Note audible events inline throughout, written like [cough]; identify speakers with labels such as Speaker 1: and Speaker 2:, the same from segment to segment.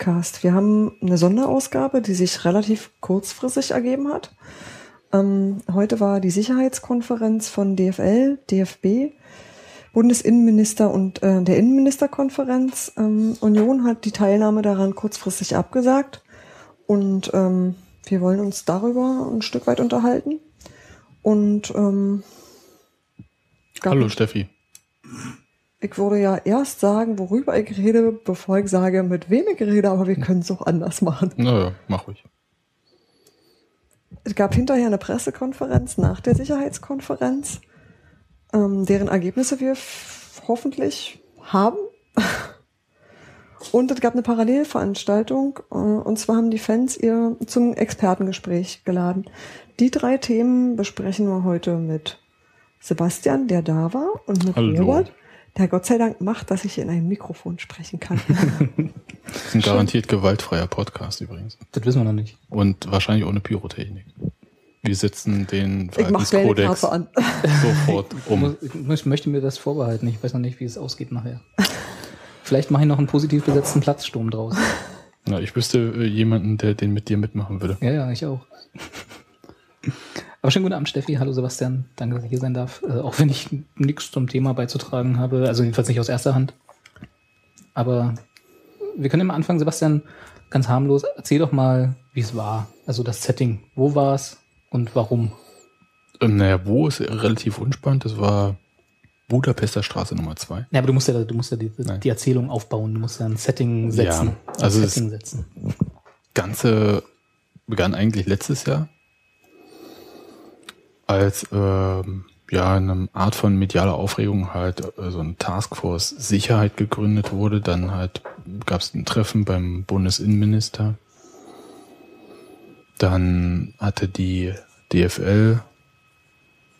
Speaker 1: Podcast. Wir haben eine Sonderausgabe, die sich relativ kurzfristig ergeben hat. Ähm, heute war die Sicherheitskonferenz von DFL, DFB, Bundesinnenminister und äh, der Innenministerkonferenz. Ähm, Union hat die Teilnahme daran kurzfristig abgesagt und ähm, wir wollen uns darüber ein Stück weit unterhalten. Und ähm,
Speaker 2: Hallo Steffi.
Speaker 1: Ich würde ja erst sagen, worüber ich rede, bevor ich sage, mit wem ich rede, aber wir können es auch anders machen.
Speaker 2: Naja, mach ruhig.
Speaker 1: Es gab hinterher eine Pressekonferenz nach der Sicherheitskonferenz, ähm, deren Ergebnisse wir hoffentlich haben. [laughs] Und es gab eine Parallelveranstaltung, äh, und zwar haben die Fans ihr zum Expertengespräch geladen. Die drei Themen besprechen wir heute mit Sebastian, der da war, und mit
Speaker 2: Hallo.
Speaker 1: Robert, der Gott sei Dank macht, dass ich in ein Mikrofon sprechen kann. [laughs]
Speaker 2: Das ist ein garantiert gewaltfreier Podcast übrigens.
Speaker 3: Das wissen wir noch nicht.
Speaker 2: Und wahrscheinlich ohne Pyrotechnik. Wir setzen den
Speaker 1: ich
Speaker 2: Verhaltenskodex [laughs] sofort
Speaker 3: Ich,
Speaker 2: um.
Speaker 3: muss, ich muss- möchte mir das vorbehalten. Ich weiß noch nicht, wie es ausgeht nachher. Vielleicht mache ich noch einen positiv besetzten Platzsturm draus.
Speaker 2: Ja, ich wüsste äh, jemanden, der den mit dir mitmachen würde.
Speaker 3: Ja, ja, ich auch. Aber schönen guten Abend, Steffi. Hallo, Sebastian. Danke, dass ich hier sein darf. Äh, auch wenn ich nichts zum Thema beizutragen habe. Also jedenfalls nicht aus erster Hand. Aber wir können immer anfangen, Sebastian, ganz harmlos. Erzähl doch mal, wie es war. Also das Setting. Wo war es und warum?
Speaker 2: Ähm, naja, wo ist relativ unspannend. Das war Budapester Straße Nummer 2.
Speaker 3: Ja, aber du musst ja, du musst ja die, die Erzählung aufbauen. Du musst ja ein Setting setzen.
Speaker 2: Ja, also
Speaker 3: Setting setzen.
Speaker 2: Ganze begann eigentlich letztes Jahr, als ähm, ja eine Art von medialer Aufregung halt äh, so ein Taskforce Sicherheit gegründet wurde. Dann halt gab es ein Treffen beim Bundesinnenminister. Dann hatte die DFL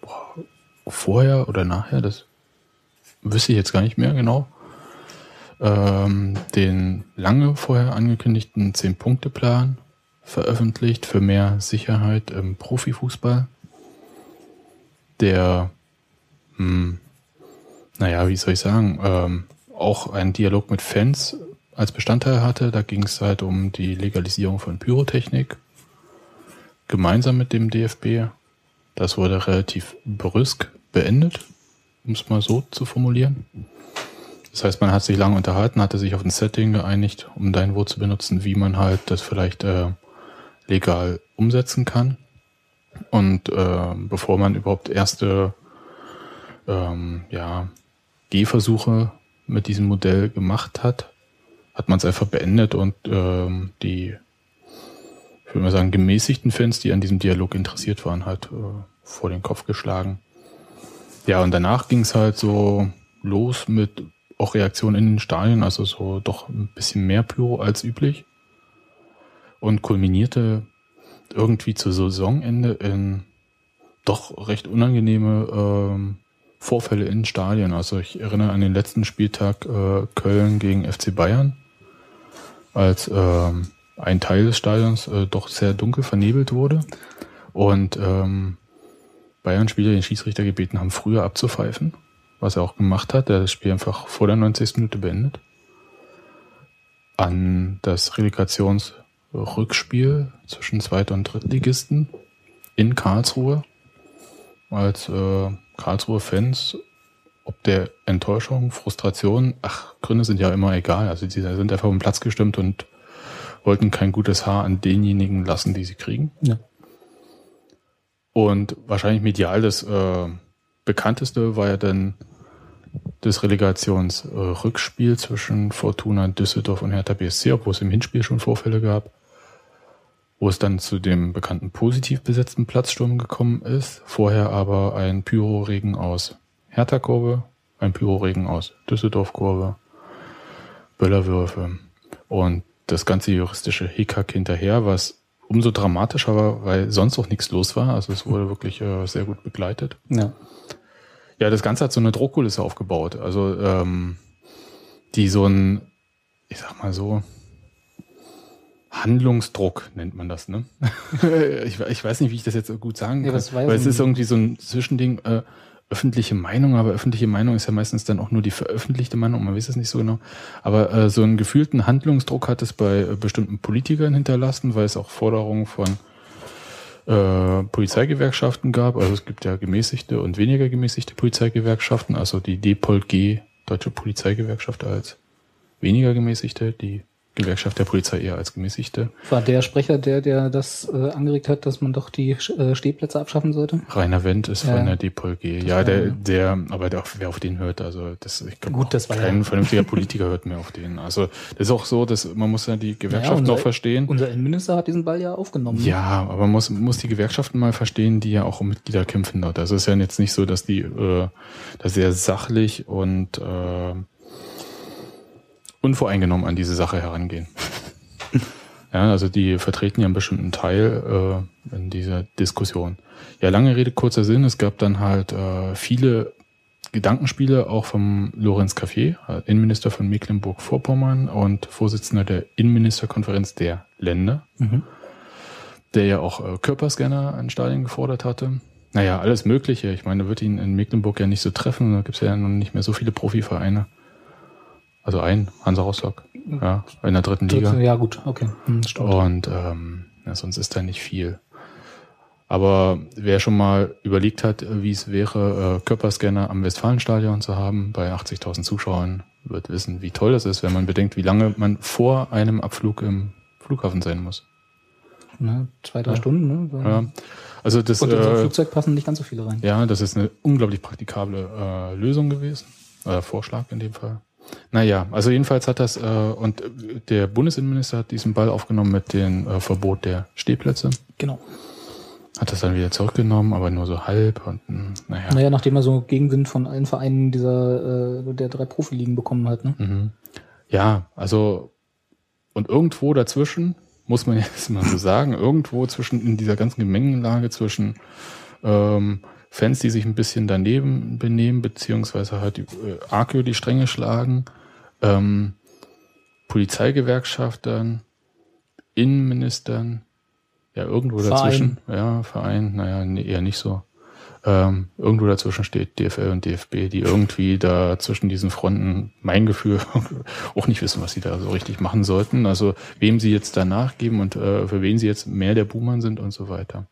Speaker 2: boah, vorher oder nachher, das wüsste ich jetzt gar nicht mehr genau, ähm, den lange vorher angekündigten 10-Punkte-Plan veröffentlicht für mehr Sicherheit im Profifußball. Der, hm, naja, wie soll ich sagen, ähm, auch einen Dialog mit Fans als Bestandteil hatte. Da ging es halt um die Legalisierung von Pyrotechnik. Gemeinsam mit dem DFB. Das wurde relativ brüsk beendet, um es mal so zu formulieren. Das heißt, man hat sich lange unterhalten, hatte sich auf ein Setting geeinigt, um dein Wort zu benutzen, wie man halt das vielleicht äh, legal umsetzen kann. Und äh, bevor man überhaupt erste ähm, ja, Gehversuche mit diesem Modell gemacht hat, hat man es einfach beendet und ähm, die, ich würde mal sagen, gemäßigten Fans, die an diesem Dialog interessiert waren, halt äh, vor den Kopf geschlagen. Ja, und danach ging es halt so los mit auch Reaktionen in den Stadien, also so doch ein bisschen mehr Pyro als üblich. Und kulminierte irgendwie zu Saisonende in doch recht unangenehme ähm, Vorfälle in Stadien. Also ich erinnere an den letzten Spieltag äh, Köln gegen FC Bayern, als ähm, ein Teil des Stadions äh, doch sehr dunkel vernebelt wurde und ähm, Bayern-Spieler den Schiedsrichter gebeten haben, früher abzupfeifen, was er auch gemacht hat. Er hat das Spiel einfach vor der 90. Minute beendet. An das Relegationsrückspiel zwischen Zweit- und Drittligisten in Karlsruhe, als äh, Karlsruhe Fans ob der Enttäuschung, Frustration, ach, Gründe sind ja immer egal. Also die sind einfach den Platz gestimmt und wollten kein gutes Haar an denjenigen lassen, die sie kriegen.
Speaker 3: Ja.
Speaker 2: Und wahrscheinlich medial das äh, bekannteste war ja dann das Relegationsrückspiel zwischen Fortuna Düsseldorf und Hertha BSC, obwohl es im Hinspiel schon Vorfälle gab, wo es dann zu dem bekannten positiv besetzten Platzsturm gekommen ist, vorher aber ein Pyroregen aus Hertha-Kurve ein Pyroregen aus Düsseldorf-Kurve, Böllerwürfe und das ganze juristische Hickhack hinterher, was umso dramatischer war, weil sonst auch nichts los war. Also es wurde wirklich äh, sehr gut begleitet.
Speaker 3: Ja.
Speaker 2: Ja, das Ganze hat so eine Druckkulisse aufgebaut. Also ähm, die so ein, ich sag mal so, Handlungsdruck nennt man das, ne? [laughs] ich, ich weiß nicht, wie ich das jetzt gut sagen kann.
Speaker 3: ja
Speaker 2: weil es ist irgendwie so ein Zwischending, äh, öffentliche Meinung, aber öffentliche Meinung ist ja meistens dann auch nur die veröffentlichte Meinung, man weiß es nicht so genau. Aber äh, so einen gefühlten Handlungsdruck hat es bei äh, bestimmten Politikern hinterlassen, weil es auch Forderungen von äh, Polizeigewerkschaften gab. Also es gibt ja gemäßigte und weniger gemäßigte Polizeigewerkschaften. Also die DPOLG, Deutsche Polizeigewerkschaft, als weniger gemäßigte, die Gewerkschaft der Polizei eher als gemäßigte.
Speaker 3: War der Sprecher der, der das äh, angeregt hat, dass man doch die äh, Stehplätze abschaffen sollte?
Speaker 2: Rainer Wendt ist
Speaker 3: Ja.
Speaker 2: von der DPOLG. Ja, der, der, aber der, wer auf den hört, also das, ich glaube, kein
Speaker 3: ja-
Speaker 2: vernünftiger Politiker hört mehr auf den. Also das ist auch so, dass man muss ja die Gewerkschaften
Speaker 3: unser-
Speaker 2: auch verstehen.
Speaker 3: Unser Innenminister hat diesen Ball ja aufgenommen.
Speaker 2: Ja, aber man muss, muss die Gewerkschaften mal verstehen, die ja auch um Mitglieder kämpfen dort. Also es ist ja jetzt nicht so, dass die äh, da sehr sachlich und äh, unvoreingenommen an diese Sache herangehen. [laughs] ja, also die vertreten ja einen bestimmten Teil äh, in dieser Diskussion. Ja, lange Rede, kurzer Sinn. Es gab dann halt äh, viele Gedankenspiele auch vom Lorenz Café, Innenminister von Mecklenburg-Vorpommern und Vorsitzender der Innenministerkonferenz der Länder
Speaker 3: Mhm.
Speaker 2: der ja auch äh, Körperscanner an Stadien gefordert hatte. Naja, alles Mögliche. Ich meine, wird ihn in Mecklenburg ja nicht so treffen. Da gibt es ja noch nicht mehr so viele Profivereine. Also ein, Hansa Rostock, ja, in der dritten Liga.
Speaker 3: Ja, gut, okay. Hm.
Speaker 2: Und ähm, ja, sonst ist da nicht viel. Aber wer schon mal überlegt hat, äh, wie es wäre, äh, Körperscanner am Westfalenstadion zu haben, bei 80.000 Zuschauern, wird wissen, wie toll das ist, wenn man bedenkt, wie lange man vor einem Abflug im Flughafen sein muss.
Speaker 3: Ne, zwei, drei
Speaker 2: Ja.
Speaker 3: Stunden, ne?
Speaker 2: Ja. Also das,
Speaker 3: Und in so ein
Speaker 2: äh,
Speaker 3: Flugzeug passen nicht ganz so viele rein.
Speaker 2: ja, das ist eine unglaublich praktikable äh, Lösung gewesen. Oder Vorschlag in dem Fall. Naja, also jedenfalls hat das, äh, und der Bundesinnenminister hat diesen Ball aufgenommen mit dem äh, Verbot der Stehplätze.
Speaker 3: Genau.
Speaker 2: Hat das dann wieder zurückgenommen, aber nur so halb und mh, naja.
Speaker 3: Naja, nachdem er so Gegenwind von allen Vereinen dieser äh, der drei Profiligen bekommen hat, ne?
Speaker 2: Mhm. Ja, also und irgendwo dazwischen, muss man [laughs] jetzt mal so sagen, irgendwo zwischen in dieser ganzen Gemengelage zwischen ähm, Fans, die sich ein bisschen daneben benehmen, beziehungsweise halt die, äh, arg über die Stränge schlagen, ähm, Polizeigewerkschaftern, Innenministern, ja, irgendwo
Speaker 3: Verein.
Speaker 2: dazwischen, ja, Verein, naja, nee, eher nicht so. Ähm, irgendwo dazwischen steht DFL und DFB, die irgendwie da zwischen diesen Fronten, mein Gefühl, [laughs] auch nicht wissen, was sie da so richtig machen sollten. Also wem sie jetzt da nachgeben und äh, für wen sie jetzt mehr der Buhmann sind und so weiter.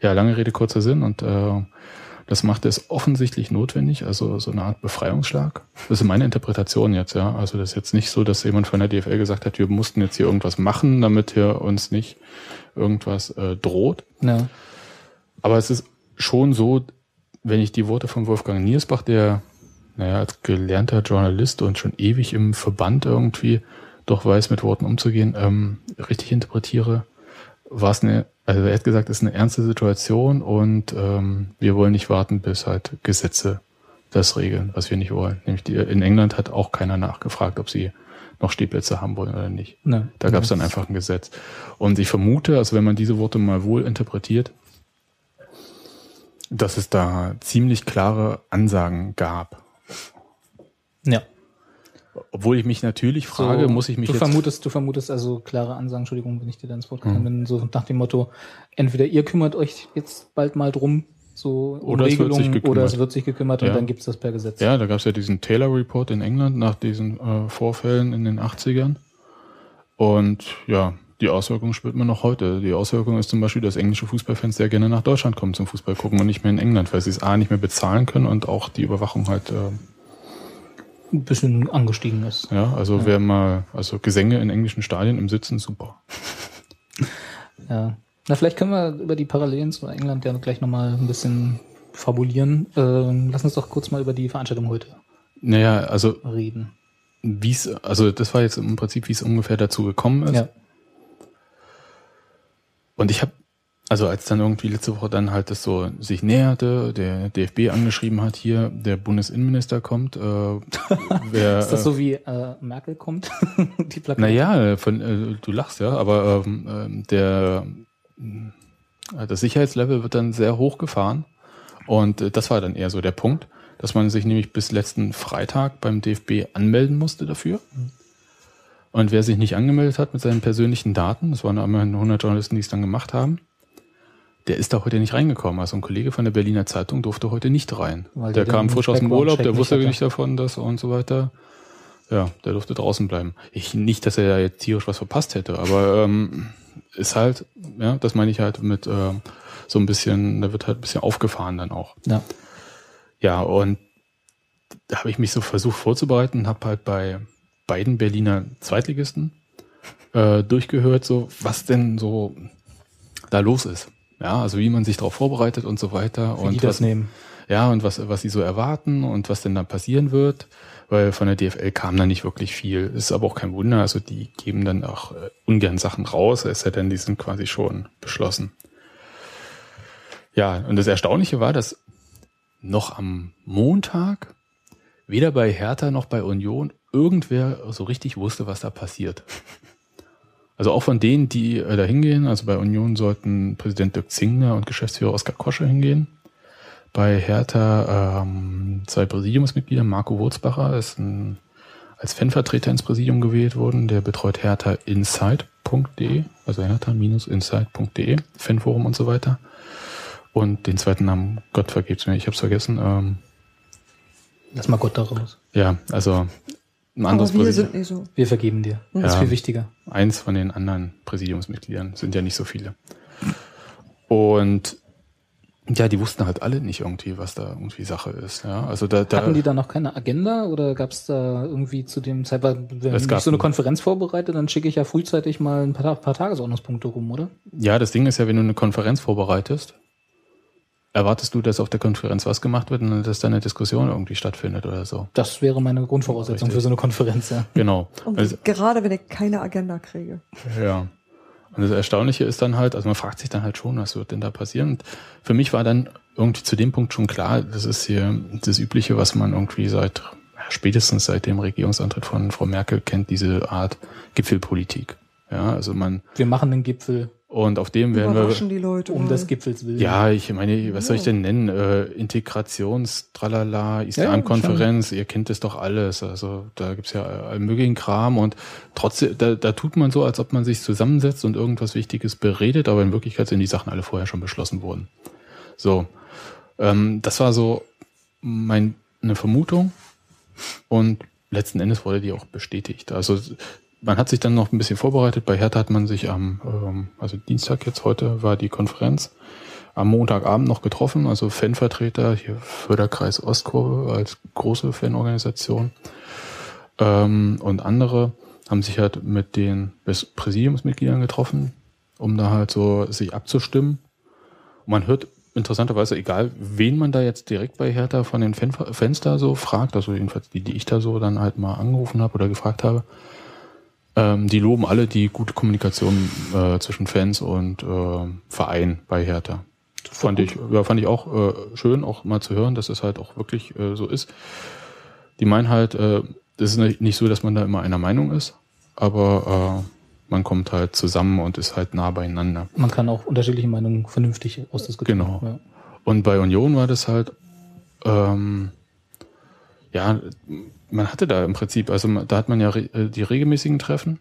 Speaker 2: Ja, lange Rede, kurzer Sinn und äh, das macht es offensichtlich notwendig, also so eine Art Befreiungsschlag. Das ist meine Interpretation jetzt, ja. Also das ist jetzt nicht so, dass jemand von der DFL gesagt hat, wir mussten jetzt hier irgendwas machen, damit hier uns nicht irgendwas äh, droht.
Speaker 3: Ja.
Speaker 2: Aber es ist schon so, wenn ich die Worte von Wolfgang Niersbach, der naja, als gelernter Journalist und schon ewig im Verband irgendwie doch weiß, mit Worten umzugehen, ähm, richtig interpretiere, war es eine, also er hat gesagt, es ist eine ernste Situation und ähm, wir wollen nicht warten, bis halt Gesetze das regeln, was wir nicht wollen. Nämlich die, in England hat auch keiner nachgefragt, ob sie noch Stehplätze haben wollen oder nicht.
Speaker 3: Ne.
Speaker 2: Da gab es dann einfach ein Gesetz. Und ich vermute, also wenn man diese Worte mal wohl interpretiert, dass es da ziemlich klare Ansagen gab.
Speaker 3: Ja.
Speaker 2: Obwohl ich mich natürlich frage,
Speaker 3: So,
Speaker 2: muss ich mich
Speaker 3: du
Speaker 2: jetzt...
Speaker 3: vermutest, du vermutest also klare Ansagen, Entschuldigung, wenn ich dir da ins Wort
Speaker 2: Mhm.
Speaker 3: gekommen bin, so nach dem Motto, entweder ihr kümmert euch jetzt bald mal drum, so um
Speaker 2: Oder es wird sich
Speaker 3: Regelungen,
Speaker 2: gekümmert.
Speaker 3: oder es wird sich gekümmert und
Speaker 2: Ja.
Speaker 3: dann gibt's das per Gesetz.
Speaker 2: Ja, da gab es ja diesen Taylor Report in England nach diesen äh, Vorfällen in den 80ern. Und ja, die Auswirkungen spürt man noch heute. Die Auswirkung ist zum Beispiel, dass englische Fußballfans sehr gerne nach Deutschland kommen zum Fußball gucken und nicht mehr in England, weil sie es A nicht mehr bezahlen können und auch die Überwachung halt, äh,
Speaker 3: Ein bisschen angestiegen ist.
Speaker 2: ja, also wer mal, also Gesänge in englischen Stadien im Sitzen, super. [laughs]
Speaker 3: Ja. Na, vielleicht können wir über die Parallelen zu England ja gleich nochmal ein bisschen fabulieren. Ähm, lass uns doch kurz mal über die Veranstaltung heute
Speaker 2: Naja, also
Speaker 3: reden.
Speaker 2: wie es, also das war jetzt im Prinzip, wie es ungefähr dazu gekommen ist.
Speaker 3: Ja.
Speaker 2: Und ich habe also als dann irgendwie letzte Woche dann halt das so sich näherte, der DFB angeschrieben hat, hier, der Bundesinnenminister kommt, äh, [laughs] wer,
Speaker 3: Ist das so wie äh, Merkel kommt? [laughs] die Plakate?
Speaker 2: Naja, von, äh, du lachst ja, aber ähm, ähm, der äh, das Sicherheitslevel wird dann sehr hoch gefahren und äh, das war dann eher so der Punkt, dass man sich nämlich bis letzten Freitag beim DFB anmelden musste dafür. Und wer sich nicht angemeldet hat mit seinen persönlichen Daten, das waren immerhin 100 Journalisten, die es dann gemacht haben, der ist da heute nicht reingekommen. Also ein Kollege von der Berliner Zeitung durfte heute nicht rein.
Speaker 3: Weil
Speaker 2: der kam frisch aus dem Urlaub, der wusste nicht davon, dass und so weiter. Ja, der durfte draußen bleiben. Ich nicht, dass er da jetzt tierisch was verpasst hätte, aber ähm, ist halt, ja, das meine ich halt mit ähm, so ein bisschen, da wird halt ein bisschen aufgefahren dann auch.
Speaker 3: Ja.
Speaker 2: Ja, und da habe ich mich so versucht vorzubereiten habe halt bei beiden Berliner Zweitligisten äh, durchgehört, so was denn so da los ist. Ja, also wie man sich darauf vorbereitet und so weiter.
Speaker 3: Wie
Speaker 2: und
Speaker 3: die das
Speaker 2: was,
Speaker 3: nehmen.
Speaker 2: ja, und was, was sie so erwarten und was denn da passieren wird, weil von der DFL kam da nicht wirklich viel. Ist aber auch kein Wunder, also die geben dann auch äh, ungern Sachen raus, es sei denn, die sind quasi schon beschlossen. Ja, und das Erstaunliche war, dass noch am Montag weder bei Hertha noch bei Union irgendwer so richtig wusste, was da passiert. Also auch von denen, die äh, da hingehen, also bei Union sollten Präsident Dirk Zingner und Geschäftsführer Oskar Kosche hingehen. Bei Hertha ähm, zwei Präsidiumsmitglieder, Marco Wurzbacher ist ein, als Fanvertreter ins Präsidium gewählt worden, der betreut Hertha Insight.de, also hertha-insight.de, Fanforum und so weiter. Und den zweiten Namen, Gott vergeb's mir, ich hab's vergessen. Ähm,
Speaker 3: Lass mal Gott daraus.
Speaker 2: ja, also ein anderes
Speaker 1: Aber wir
Speaker 2: Präsidium.
Speaker 1: sind nicht so.
Speaker 3: Wir vergeben dir. Das ist
Speaker 2: Ja.
Speaker 3: viel wichtiger.
Speaker 2: eins von den anderen Präsidiumsmitgliedern, sind ja nicht so viele. Und ja, die wussten halt alle nicht irgendwie, was da irgendwie Sache ist. Ja, also da, da
Speaker 3: Hatten die da noch keine Agenda oder gab es da irgendwie zu dem Zeitpunkt, wenn
Speaker 2: Es
Speaker 3: ich so eine
Speaker 2: ein-
Speaker 3: Konferenz vorbereite, dann schicke ich ja frühzeitig mal ein paar, paar Tagesordnungspunkte rum, oder?
Speaker 2: ja, das Ding ist ja, wenn du eine Konferenz vorbereitest, erwartest du, dass auf der Konferenz was gemacht wird und dass da eine Diskussion irgendwie stattfindet oder so.
Speaker 3: Das wäre meine Grundvoraussetzung
Speaker 2: Richtig.
Speaker 3: für so eine Konferenz, ja.
Speaker 2: Genau.
Speaker 1: Und
Speaker 2: Also,
Speaker 1: gerade wenn ich keine Agenda kriege.
Speaker 2: Ja. Und das Erstaunliche ist dann halt, also man fragt sich dann halt schon, was wird denn da passieren? Und für mich war dann irgendwie zu dem Punkt schon klar, das ist hier das Übliche, was man irgendwie seit, spätestens seit dem Regierungsantritt von Frau Merkel kennt, diese Art Gipfelpolitik. Ja, also man,
Speaker 3: Wir machen den Gipfel
Speaker 2: und auf dem werden wir,
Speaker 1: die Leute.
Speaker 3: um
Speaker 1: mal.
Speaker 3: des Gipfels willen.
Speaker 2: ja, ich meine, was soll ich denn nennen? Äh, Integrations, tralala, Islamkonferenz, ihr kennt es doch alles. Also da gibt's ja all möglichen Kram und trotzdem, da, da tut man so, als ob man sich zusammensetzt und irgendwas Wichtiges beredet, aber in Wirklichkeit sind die Sachen alle vorher schon beschlossen worden. So. Ähm, das war so meine Vermutung und letzten Endes wurde die auch bestätigt. Also man hat sich dann noch ein bisschen vorbereitet. Bei Hertha hat man sich am, ähm, also Dienstag jetzt heute war die Konferenz, am Montagabend noch getroffen, also Fanvertreter, hier Förderkreis Ostkurve als große Fanorganisation ähm, und andere haben sich halt mit den Präs- Präsidiumsmitgliedern getroffen, um da halt so sich abzustimmen. Und man hört interessanterweise, egal wen man da jetzt direkt bei Hertha von den Fan Fans da so fragt, also jedenfalls die, die ich da so dann halt mal angerufen habe oder gefragt habe, ähm, die loben alle die gute Kommunikation äh, zwischen Fans und äh, Verein bei Hertha. Fand ich, ja, fand ich auch äh, schön, auch mal zu hören, dass es halt auch wirklich äh, so ist. Die meinen halt, äh, das ist nicht- nicht so, dass man da immer einer Meinung ist, aber äh, man kommt halt zusammen und ist halt nah beieinander.
Speaker 3: Man kann auch unterschiedliche Meinungen vernünftig ausdiskutieren.
Speaker 2: Genau.
Speaker 3: Ja.
Speaker 2: Und bei Union war das halt, ähm, ja, man hatte da im Prinzip, also da hat man ja äh, die regelmäßigen Treffen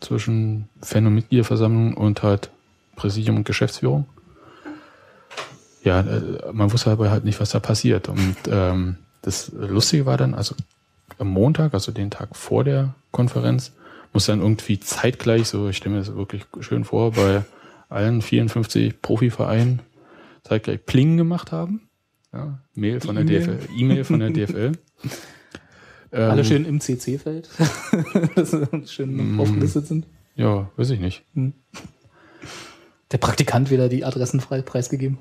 Speaker 2: zwischen Fan- und Mitgliederversammlung und halt Präsidium und Geschäftsführung. Ja, äh, man wusste aber halt nicht, was da passiert. Und ähm, das Lustige war dann, also am Montag, also den Tag vor der Konferenz, muss dann irgendwie zeitgleich, so ich stelle mir das wirklich schön vor, bei allen 54 Profivereinen zeitgleich Pling gemacht haben. Ja, Mail von der. DFL, E-Mail von der DFL. Ähm,
Speaker 3: Alle schön im CC-Feld, [laughs] dass sie schön
Speaker 2: Mm.
Speaker 3: aufgelistet sind.
Speaker 2: Ja, weiß ich nicht.
Speaker 3: Der Praktikant wieder die Adressen frei preisgegeben.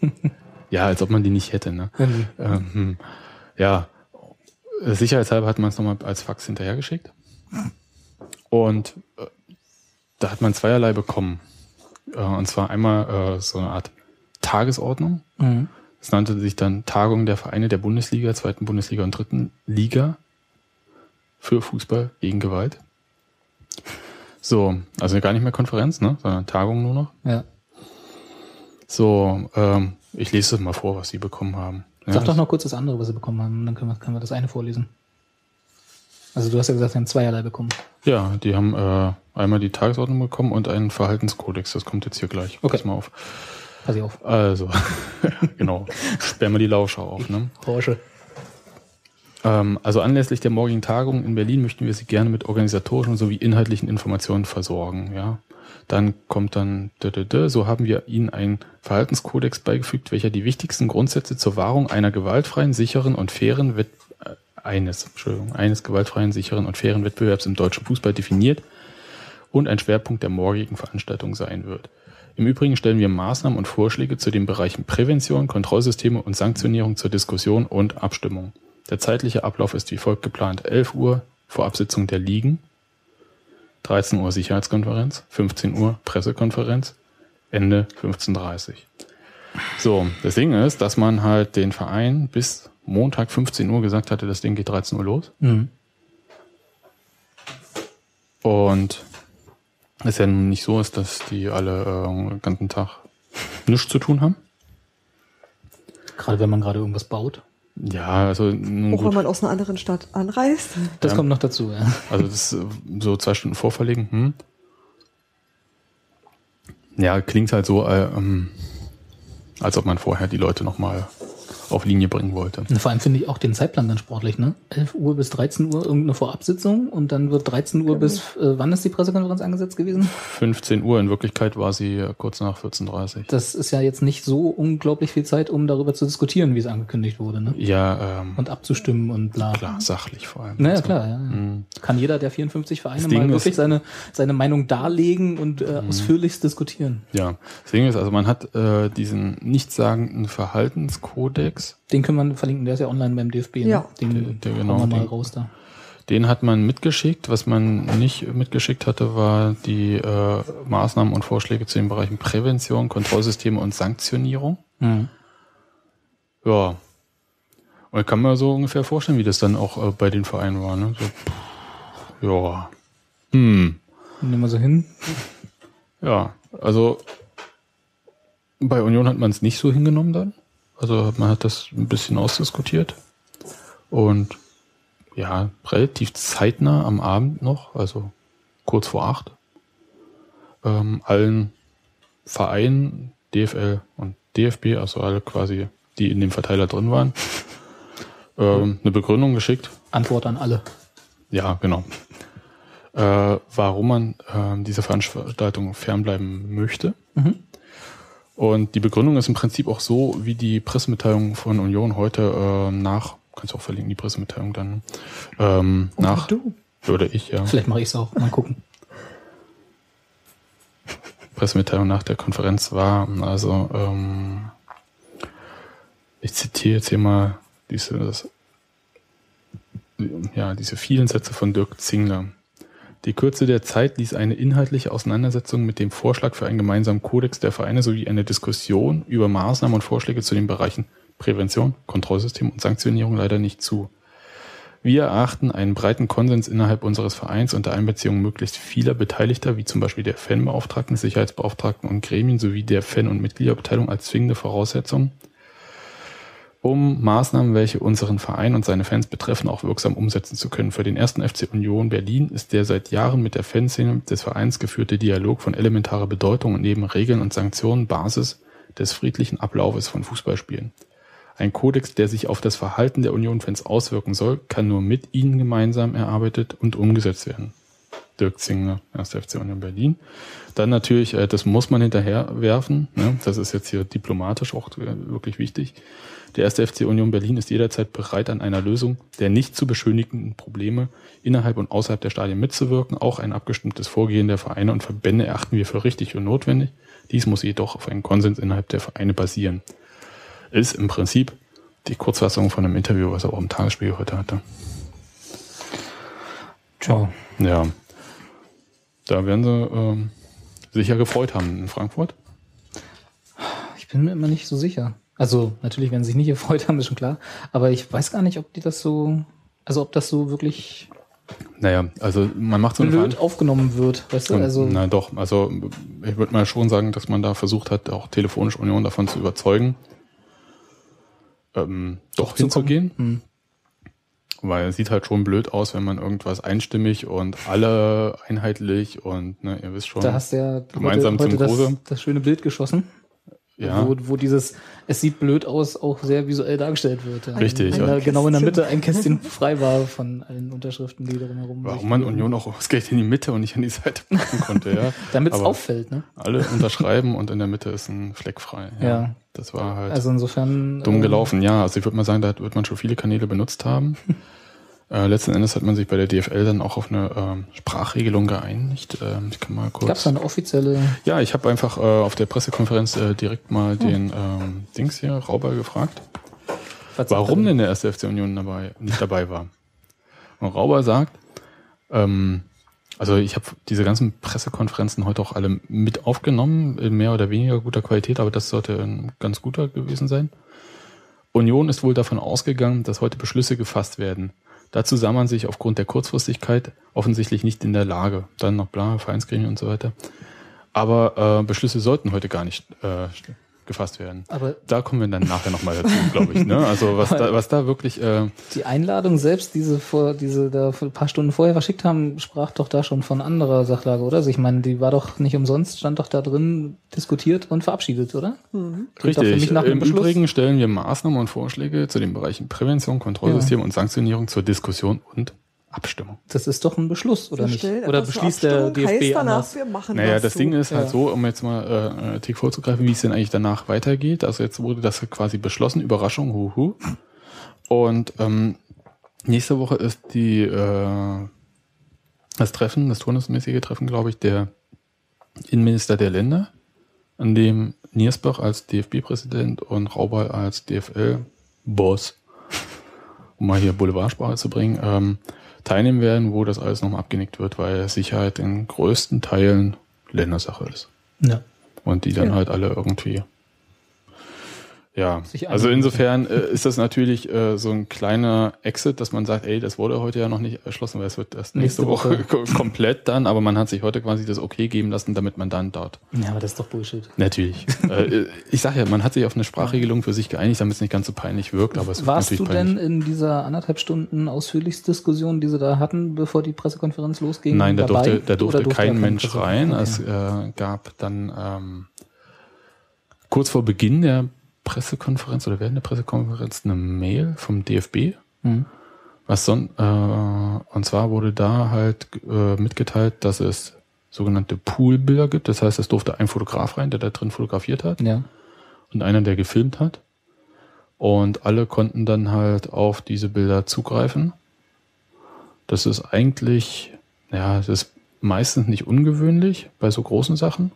Speaker 3: [laughs]
Speaker 2: Ja, als ob man die nicht hätte, ne?
Speaker 3: Mhm.
Speaker 2: Ähm, hm. ja, sicherheitshalber hat man es nochmal als Fax hinterhergeschickt. Und äh, da hat man zweierlei bekommen. Äh, und zwar einmal äh, so eine Art Tagesordnung.
Speaker 3: Mhm.
Speaker 2: Es nannte sich dann Tagung der Vereine der Bundesliga, zweiten Bundesliga und dritten Liga für Fußball gegen Gewalt. So, also gar nicht mehr Konferenz, ne, sondern Tagung nur noch.
Speaker 3: Ja.
Speaker 2: So, ähm, ich lese das mal vor, was sie bekommen haben. Ja,
Speaker 3: Sag doch noch kurz das andere, was sie bekommen haben, dann können wir, können wir das eine vorlesen. Also du hast ja gesagt, sie haben zweierlei bekommen.
Speaker 2: Ja, die haben äh, einmal die Tagesordnung bekommen und einen Verhaltenskodex. Das kommt jetzt hier gleich.
Speaker 3: Okay.
Speaker 2: Pass mal auf.
Speaker 3: Pass ich auf.
Speaker 2: Also, [laughs] genau. Sperren wir die Lauscher auf. Ne?
Speaker 3: Porsche.
Speaker 2: Ähm, also anlässlich der morgigen Tagung in Berlin möchten wir Sie gerne mit organisatorischen sowie inhaltlichen Informationen versorgen. Ja, dann kommt dann, so haben wir Ihnen einen Verhaltenskodex beigefügt, welcher die wichtigsten Grundsätze zur Wahrung einer gewaltfreien, sicheren und fairen Wett äh, eines, Entschuldigung, eines gewaltfreien, sicheren und fairen Wettbewerbs im deutschen Fußball definiert und ein Schwerpunkt der morgigen Veranstaltung sein wird. Im Übrigen stellen wir Maßnahmen und Vorschläge zu den Bereichen Prävention, Kontrollsysteme und Sanktionierung zur Diskussion und Abstimmung. Der zeitliche Ablauf ist wie folgt geplant. 11 Uhr Vorabsitzung der Ligen, 13 Uhr Sicherheitskonferenz, 15 Uhr Pressekonferenz, Ende 15.30 So, das Ding ist, dass man halt den Verein bis Montag 15 Uhr gesagt hatte, das Ding geht 13 Uhr los.
Speaker 3: Mhm.
Speaker 2: Und es ja nun nicht so ist, dass die alle äh, den ganzen Tag nichts zu tun haben.
Speaker 3: Gerade wenn man gerade irgendwas baut.
Speaker 2: Ja, also nun
Speaker 1: Auch wenn
Speaker 2: gut,
Speaker 1: man aus einer anderen Stadt anreist.
Speaker 3: Das
Speaker 2: Ja.
Speaker 3: kommt noch dazu, ja.
Speaker 2: also das äh, so zwei Stunden vorverlegen. Hm? Ja, klingt halt so, äh, ähm, als ob man vorher die Leute nochmal auf Linie bringen wollte.
Speaker 3: Und vor allem finde ich auch den Zeitplan dann sportlich, ne? 11 Uhr bis 13 Uhr irgendeine Vorabsitzung und dann wird 13 Uhr bis, äh, wann ist die Pressekonferenz angesetzt gewesen?
Speaker 2: 15 Uhr, in Wirklichkeit war sie äh, kurz nach 14.30
Speaker 3: Das ist ja jetzt nicht so unglaublich viel Zeit, um darüber zu diskutieren, wie es angekündigt wurde, ne?
Speaker 2: Ja, ähm,
Speaker 3: Und abzustimmen und bla.
Speaker 2: klar, sachlich vor allem.
Speaker 3: Naja,
Speaker 2: Also,
Speaker 3: klar, ja.
Speaker 2: mh.
Speaker 3: Kann jeder der 54 Vereine mal
Speaker 2: ist-
Speaker 3: wirklich seine, seine Meinung darlegen und äh, ausführlichst diskutieren.
Speaker 2: Ja, das Ding ist, also man hat äh, diesen nichtssagenden Verhaltenskodex,
Speaker 3: Den können wir verlinken, der ist ja online beim DFB. Ne?
Speaker 1: Ja.
Speaker 3: Den
Speaker 2: Der- genau,
Speaker 3: wir mal
Speaker 2: den-
Speaker 3: raus da.
Speaker 2: den hat man mitgeschickt. Was man nicht mitgeschickt hatte, war die äh, Maßnahmen und Vorschläge zu den Bereichen Prävention, Kontrollsysteme und Sanktionierung.
Speaker 3: Mhm.
Speaker 2: Ja. Und ich kann mir so ungefähr vorstellen, wie das dann auch äh, bei den Vereinen war. Ne? So, pff, ja. Hm.
Speaker 3: Nehmen wir so hin.
Speaker 2: Ja, also bei Union hat man es nicht so hingenommen dann. Also man hat das ein bisschen ausdiskutiert. Und ja, relativ zeitnah am Abend noch, also kurz vor acht, ähm, allen Vereinen, DFL und DFB, also alle quasi, die in dem Verteiler drin waren, [laughs] ähm, eine Begründung geschickt,
Speaker 3: Antwort an alle.
Speaker 2: ja, genau. Äh, warum man äh, dieser Veranstaltung fernbleiben möchte.
Speaker 3: Mhm.
Speaker 2: Und die Begründung ist im Prinzip auch so, wie die Pressemitteilung von Union heute äh, nach, kannst du auch verlinken, die Pressemitteilung dann, ähm, nach,
Speaker 1: du.
Speaker 2: würde ich, ja,
Speaker 3: Vielleicht mache ich es auch. Mal gucken. [laughs]
Speaker 2: Pressemitteilung nach der Konferenz war. Also, ähm, ich zitiere jetzt hier mal dieses, ja, diese vielen Sätze von Dirk Zingler. Die Kürze der Zeit ließ eine inhaltliche Auseinandersetzung mit dem Vorschlag für einen gemeinsamen Kodex der Vereine sowie eine Diskussion über Maßnahmen und Vorschläge zu den Bereichen Prävention, Kontrollsystem und Sanktionierung leider nicht zu. Wir erachten einen breiten Konsens innerhalb unseres Vereins unter Einbeziehung möglichst vieler Beteiligter, wie zum Beispiel der Fanbeauftragten, Sicherheitsbeauftragten und Gremien sowie der Fan- und Mitgliederbeteiligung als zwingende Voraussetzung, um Maßnahmen, welche unseren Verein und seine Fans betreffen, auch wirksam umsetzen zu können. Für den ersten FC Union Berlin ist der seit Jahren mit der Fanszene des Vereins geführte Dialog von elementarer Bedeutung und neben Regeln und Sanktionen Basis des friedlichen Ablaufes von Fußballspielen. Ein Kodex, der sich auf das Verhalten der Union-Fans auswirken soll, kann nur mit ihnen gemeinsam erarbeitet und umgesetzt werden. Dirk Zingler, 1. FC Union Berlin. Dann natürlich, äh, das muss man hinterher werfen. Ne? Das ist jetzt hier diplomatisch auch äh, wirklich wichtig. Der 1. FC Union Berlin ist jederzeit bereit, an einer Lösung der nicht zu beschönigenden Probleme innerhalb und außerhalb der Stadien mitzuwirken. Auch ein abgestimmtes Vorgehen der Vereine und Verbände erachten wir für richtig und notwendig. Dies muss jedoch auf einen Konsens innerhalb der Vereine basieren. Ist im Prinzip die Kurzfassung von einem Interview, was er auch im Tagesspiel heute hatte.
Speaker 3: Ciao.
Speaker 2: Ja. Da werden sie ähm, sicher gefreut haben in Frankfurt.
Speaker 3: Ich bin mir immer nicht so sicher. Also natürlich, wenn sie sich nicht gefreut [laughs] haben, ist schon klar. Aber ich weiß gar nicht, ob die das so, also ob das so wirklich
Speaker 2: Naja, also man macht so eine
Speaker 3: blöd
Speaker 2: Veranstaltung.
Speaker 3: aufgenommen wird. Weißt du? Also
Speaker 2: Na doch, also ich würde mal schon sagen, dass man da versucht hat, auch telefonisch Union davon zu überzeugen, ähm, doch
Speaker 3: zu
Speaker 2: hinzugehen.
Speaker 3: Hm.
Speaker 2: Weil es sieht halt schon blöd aus, wenn man irgendwas einstimmig und alle einheitlich und ne, ihr wisst schon.
Speaker 3: Da hast du ja
Speaker 2: Gemeinsam
Speaker 3: heute, heute
Speaker 2: zum
Speaker 3: das, das schöne Bild geschossen,
Speaker 2: ja,
Speaker 3: wo, wo dieses, es sieht blöd aus, auch sehr visuell dargestellt wird. Ja.
Speaker 2: Richtig,
Speaker 3: Weil
Speaker 2: ja.
Speaker 3: da genau in der. Mitte ein Kästchen [laughs] frei war von allen Unterschriften, die drumherum
Speaker 2: warum man Union auch ausgerechnet in die Mitte und nicht an die Seite packen konnte, ja. [laughs]
Speaker 3: Damit es
Speaker 2: Aber
Speaker 3: auffällt, ne?
Speaker 2: Alle unterschreiben und in der Mitte ist ein Fleck frei. Ja.
Speaker 3: Ja.
Speaker 2: Das war halt
Speaker 3: Also insofern.
Speaker 2: dumm
Speaker 3: ähm,
Speaker 2: gelaufen. Ja, also ich würde mal sagen, da wird man schon viele Kanäle benutzt haben. [laughs] äh, letzten Endes hat man sich bei der DFL dann auch auf eine ähm, Sprachregelung geeinigt. Ähm, ich kann mal kurz.
Speaker 3: Gab es eine offizielle.
Speaker 2: Ja, ich habe einfach äh, auf der Pressekonferenz äh, direkt mal
Speaker 3: Hm.
Speaker 2: den ähm, Dings hier, Rauber, gefragt,
Speaker 3: was
Speaker 2: warum denn der erste FC Union dabei, nicht dabei war. Und Rauber sagt, ähm, also ich habe diese ganzen Pressekonferenzen heute auch alle mit aufgenommen, in mehr oder weniger guter Qualität, aber das sollte ein ganz guter gewesen sein. Union ist wohl davon ausgegangen, dass heute Beschlüsse gefasst werden. Dazu sah man sich aufgrund der Kurzfristigkeit offensichtlich nicht in der Lage. Dann noch bla, Vereinsgremien und so weiter. Aber äh, Beschlüsse sollten heute gar nicht äh, gefasst werden.
Speaker 3: Aber
Speaker 2: Da kommen wir dann nachher nochmal dazu, glaube ich. Ne? Also was da, [laughs] was da wirklich, äh,
Speaker 3: die Einladung selbst, diese vor, diese da vor ein paar Stunden vorher verschickt haben, sprach doch da schon von anderer Sachlage, oder? Also ich meine, die war doch nicht umsonst, stand doch da drin, diskutiert und verabschiedet, oder? Für
Speaker 2: richtig.
Speaker 3: mich nach einem
Speaker 2: Im
Speaker 3: Beschluss.
Speaker 2: Übrigen stellen wir Maßnahmen und Vorschläge zu den Bereichen Prävention, Kontrollsystem und Sanktionierung zur Diskussion und Abstimmung.
Speaker 3: Das ist doch ein Beschluss, oder nicht? Oder beschließt der DFB
Speaker 1: danach,
Speaker 3: anders?
Speaker 1: wir machen
Speaker 2: Naja, das
Speaker 1: so.
Speaker 2: Ding ist halt
Speaker 3: Ja.
Speaker 2: so, um jetzt mal äh, einen Tick vorzugreifen, wie es denn eigentlich danach weitergeht. Also jetzt wurde das quasi beschlossen, Überraschung, huhu. Und ähm, nächste Woche ist die äh, das Treffen, das turnusmäßige Treffen, glaube ich, der Innenminister der Länder, an dem Niersbach als DFB-Präsident und Raubal als DFL-Boss, um mal hier Boulevardsprache zu bringen, ähm, teilnehmen werden, wo das alles nochmal abgenickt wird, weil Sicherheit in größten Teilen Ländersache ist.
Speaker 3: Ja.
Speaker 2: Und die dann
Speaker 1: Ja.
Speaker 2: halt alle irgendwie. Ja, also insofern äh, [laughs] ist das natürlich äh, so ein kleiner Exit, dass man sagt, ey, das wurde heute ja noch nicht erschlossen, weil es wird erst nächste,
Speaker 3: Nächste
Speaker 2: Woche,
Speaker 3: Woche.
Speaker 2: ko- [laughs] komplett dann, aber man hat sich heute quasi das Okay geben lassen, damit man dann dort.
Speaker 3: Ja, aber das ist doch Bullshit.
Speaker 2: Natürlich. [laughs] äh, ich sage ja, man hat sich auf eine Sprachregelung für sich geeinigt, damit es nicht ganz so peinlich wirkt, aber es
Speaker 3: Warst du
Speaker 2: natürlich peinlich.
Speaker 3: denn in dieser anderthalb Stunden Ausführlichsdiskussion, die sie da hatten, bevor die Pressekonferenz losging?
Speaker 2: Nein, da
Speaker 3: dabei?
Speaker 2: durfte, da durfte
Speaker 3: Oder
Speaker 2: kein Mensch rein.
Speaker 3: Okay.
Speaker 2: Es äh, gab dann ähm, kurz vor Beginn der Pressekonferenz oder während der Pressekonferenz eine Mail vom DFB.
Speaker 3: Hm.
Speaker 2: Was son äh, und zwar wurde da halt äh, mitgeteilt, dass es sogenannte Poolbilder gibt. Das heißt, es durfte ein Fotograf rein, der da drin fotografiert hat
Speaker 3: Ja.
Speaker 2: und einer, der gefilmt hat. Und alle konnten dann halt auf diese Bilder zugreifen. Das ist eigentlich, ja, das ist meistens nicht ungewöhnlich bei so großen Sachen.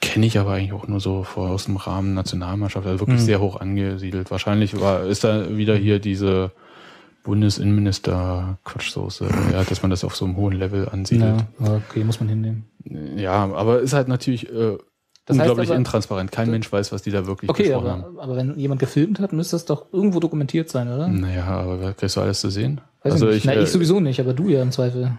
Speaker 2: Kenne ich aber eigentlich auch nur so vor, aus dem Rahmen Nationalmannschaft, also wirklich
Speaker 3: Mhm.
Speaker 2: sehr hoch angesiedelt. Wahrscheinlich war, ist da wieder hier diese Bundesinnenminister-Quatschsoße, ja, dass man das auf so einem hohen Level ansiedelt.
Speaker 3: ja, okay, muss man hinnehmen.
Speaker 2: Ja, aber ist halt natürlich äh,
Speaker 3: Das
Speaker 2: unglaublich
Speaker 3: aber-
Speaker 2: intransparent. Kein Mensch weiß, was die da wirklich
Speaker 3: Okay,
Speaker 2: besprochen haben.
Speaker 3: aber, aber wenn jemand gefilmt hat, müsste das doch irgendwo dokumentiert sein, oder?
Speaker 2: Naja, aber kriegst du alles zu sehen?
Speaker 3: Weiß
Speaker 2: also
Speaker 3: ich,
Speaker 2: ich,
Speaker 3: nicht. Na,
Speaker 2: äh,
Speaker 3: ich sowieso nicht, aber du ja im Zweifel.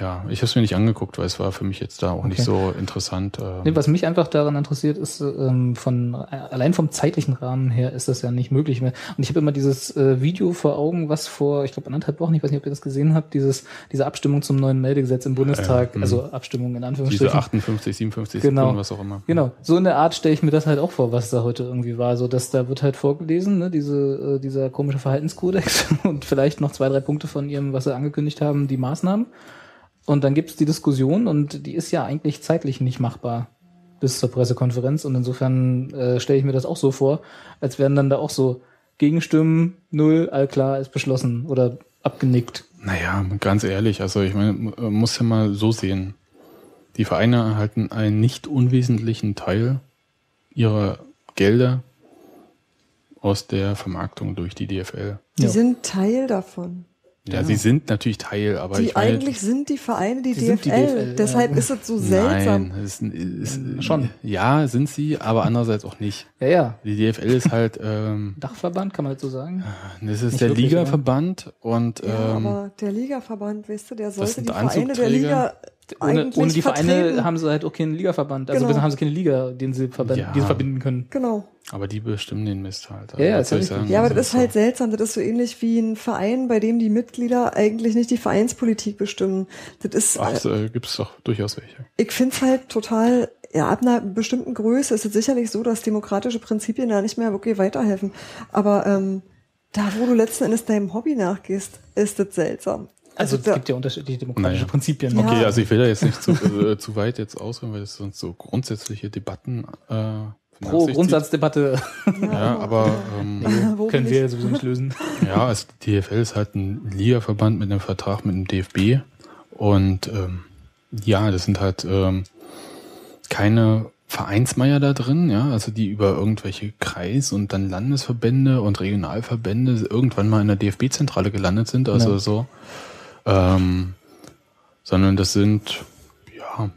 Speaker 2: Ja, ich habe es mir nicht angeguckt, weil es war für mich jetzt da auch nicht
Speaker 3: Okay.
Speaker 2: so interessant. ähm,
Speaker 3: Nee, was mich einfach daran interessiert, ist ähm, von äh, allein vom zeitlichen Rahmen her ist das ja nicht möglich mehr. Und ich habe immer dieses äh, Video vor Augen, was vor, ich glaube, anderthalb Wochen, ich weiß nicht, ob ihr das gesehen habt, dieses diese Abstimmung zum neuen Meldegesetz im Bundestag,
Speaker 2: hm.
Speaker 3: also Abstimmung in
Speaker 2: diese
Speaker 3: Anführungsstrichen.
Speaker 2: 58, 57
Speaker 3: Genau.
Speaker 2: Sekunden, was auch immer.
Speaker 3: Genau, so in der Art stelle ich mir das halt auch vor, was da heute irgendwie war. So, dass da wird halt vorgelesen, ne, diese, äh, dieser komische Verhaltenskodex [laughs] und vielleicht noch zwei, drei Punkte von ihrem, was sie angekündigt haben, die Maßnahmen. Und dann gibt's die Diskussion und die ist ja eigentlich zeitlich nicht machbar bis zur Pressekonferenz. Und insofern äh, stelle ich mir das auch so vor, als wären dann da auch so Gegenstimmen, null, all klar, ist beschlossen oder abgenickt.
Speaker 2: Naja, ganz ehrlich, also ich meine, man muss ja mal so sehen. Die Vereine erhalten einen nicht unwesentlichen Teil ihrer Gelder aus der Vermarktung durch die DFL.
Speaker 1: Die
Speaker 3: Ja.
Speaker 1: sind Teil davon.
Speaker 2: Ja, sie sind natürlich Teil, aber
Speaker 1: Die
Speaker 2: ich meine,
Speaker 1: eigentlich sind die Vereine die,
Speaker 3: Die
Speaker 1: DFL.
Speaker 3: die DFL,
Speaker 1: Deshalb
Speaker 3: ja.
Speaker 1: ist es so seltsam.
Speaker 2: Nein, ist, ist,
Speaker 3: Schon.
Speaker 2: Ja, sind sie, aber andererseits auch nicht.
Speaker 3: Ja, ja.
Speaker 2: Die DFL ist halt, ähm,
Speaker 3: Dachverband, kann man das so sagen?
Speaker 2: das ist
Speaker 3: Nicht
Speaker 2: der Ligaverband und
Speaker 1: Ja,
Speaker 2: ähm,
Speaker 1: aber der Ligaverband, weißt du, der sollte
Speaker 2: sind
Speaker 1: die Vereine der. Liga
Speaker 3: Ohne, ohne die Vereine
Speaker 1: vertreten.
Speaker 3: haben sie halt auch keinen Ligaverband. Also
Speaker 1: Genau.
Speaker 3: haben sie keine Liga, den sie, verbinden,
Speaker 2: Ja.
Speaker 3: die sie verbinden können.
Speaker 1: Genau.
Speaker 2: aber die bestimmen den Mist halt.
Speaker 3: Ja, ja, ist
Speaker 2: soll ich sagen?
Speaker 1: Ja, aber
Speaker 2: Also
Speaker 1: das ist
Speaker 2: so.
Speaker 1: halt seltsam. Das ist so ähnlich wie ein Verein, bei dem die Mitglieder eigentlich nicht die Vereinspolitik bestimmen. Das ist,
Speaker 2: Ach,
Speaker 1: äh,
Speaker 2: so, äh, gibt's doch durchaus welche.
Speaker 1: ich finde es halt total, ja, ab einer bestimmten Größe ist es sicherlich so, dass demokratische Prinzipien da nicht mehr wirklich weiterhelfen. Aber ähm, da, wo du letzten Endes deinem Hobby nachgehst, ist das seltsam.
Speaker 3: Also, es
Speaker 1: da,
Speaker 3: gibt ja unterschiedliche demokratische
Speaker 2: Naja.
Speaker 3: Prinzipien.
Speaker 1: Ja.
Speaker 2: Okay, also ich will da jetzt nicht zu, [laughs] äh, zu weit jetzt ausführen, weil das sonst so grundsätzliche Debatten äh,
Speaker 3: Pro. Grundsatzdebatte
Speaker 2: Ja, [laughs] aber ähm, [laughs]
Speaker 1: wo
Speaker 3: können wir
Speaker 1: ich-
Speaker 3: sowieso nicht lösen.
Speaker 2: ja, also die DFL ist halt ein Ligaverband mit einem Vertrag mit dem DFB und ähm, ja, das sind halt ähm, keine Vereinsmeier da drin, ja, also die über irgendwelche Kreis- und dann Landesverbände und Regionalverbände irgendwann mal in der DFB-Zentrale gelandet sind, also
Speaker 3: Ja.
Speaker 2: so, ähm, sondern das sind, ja,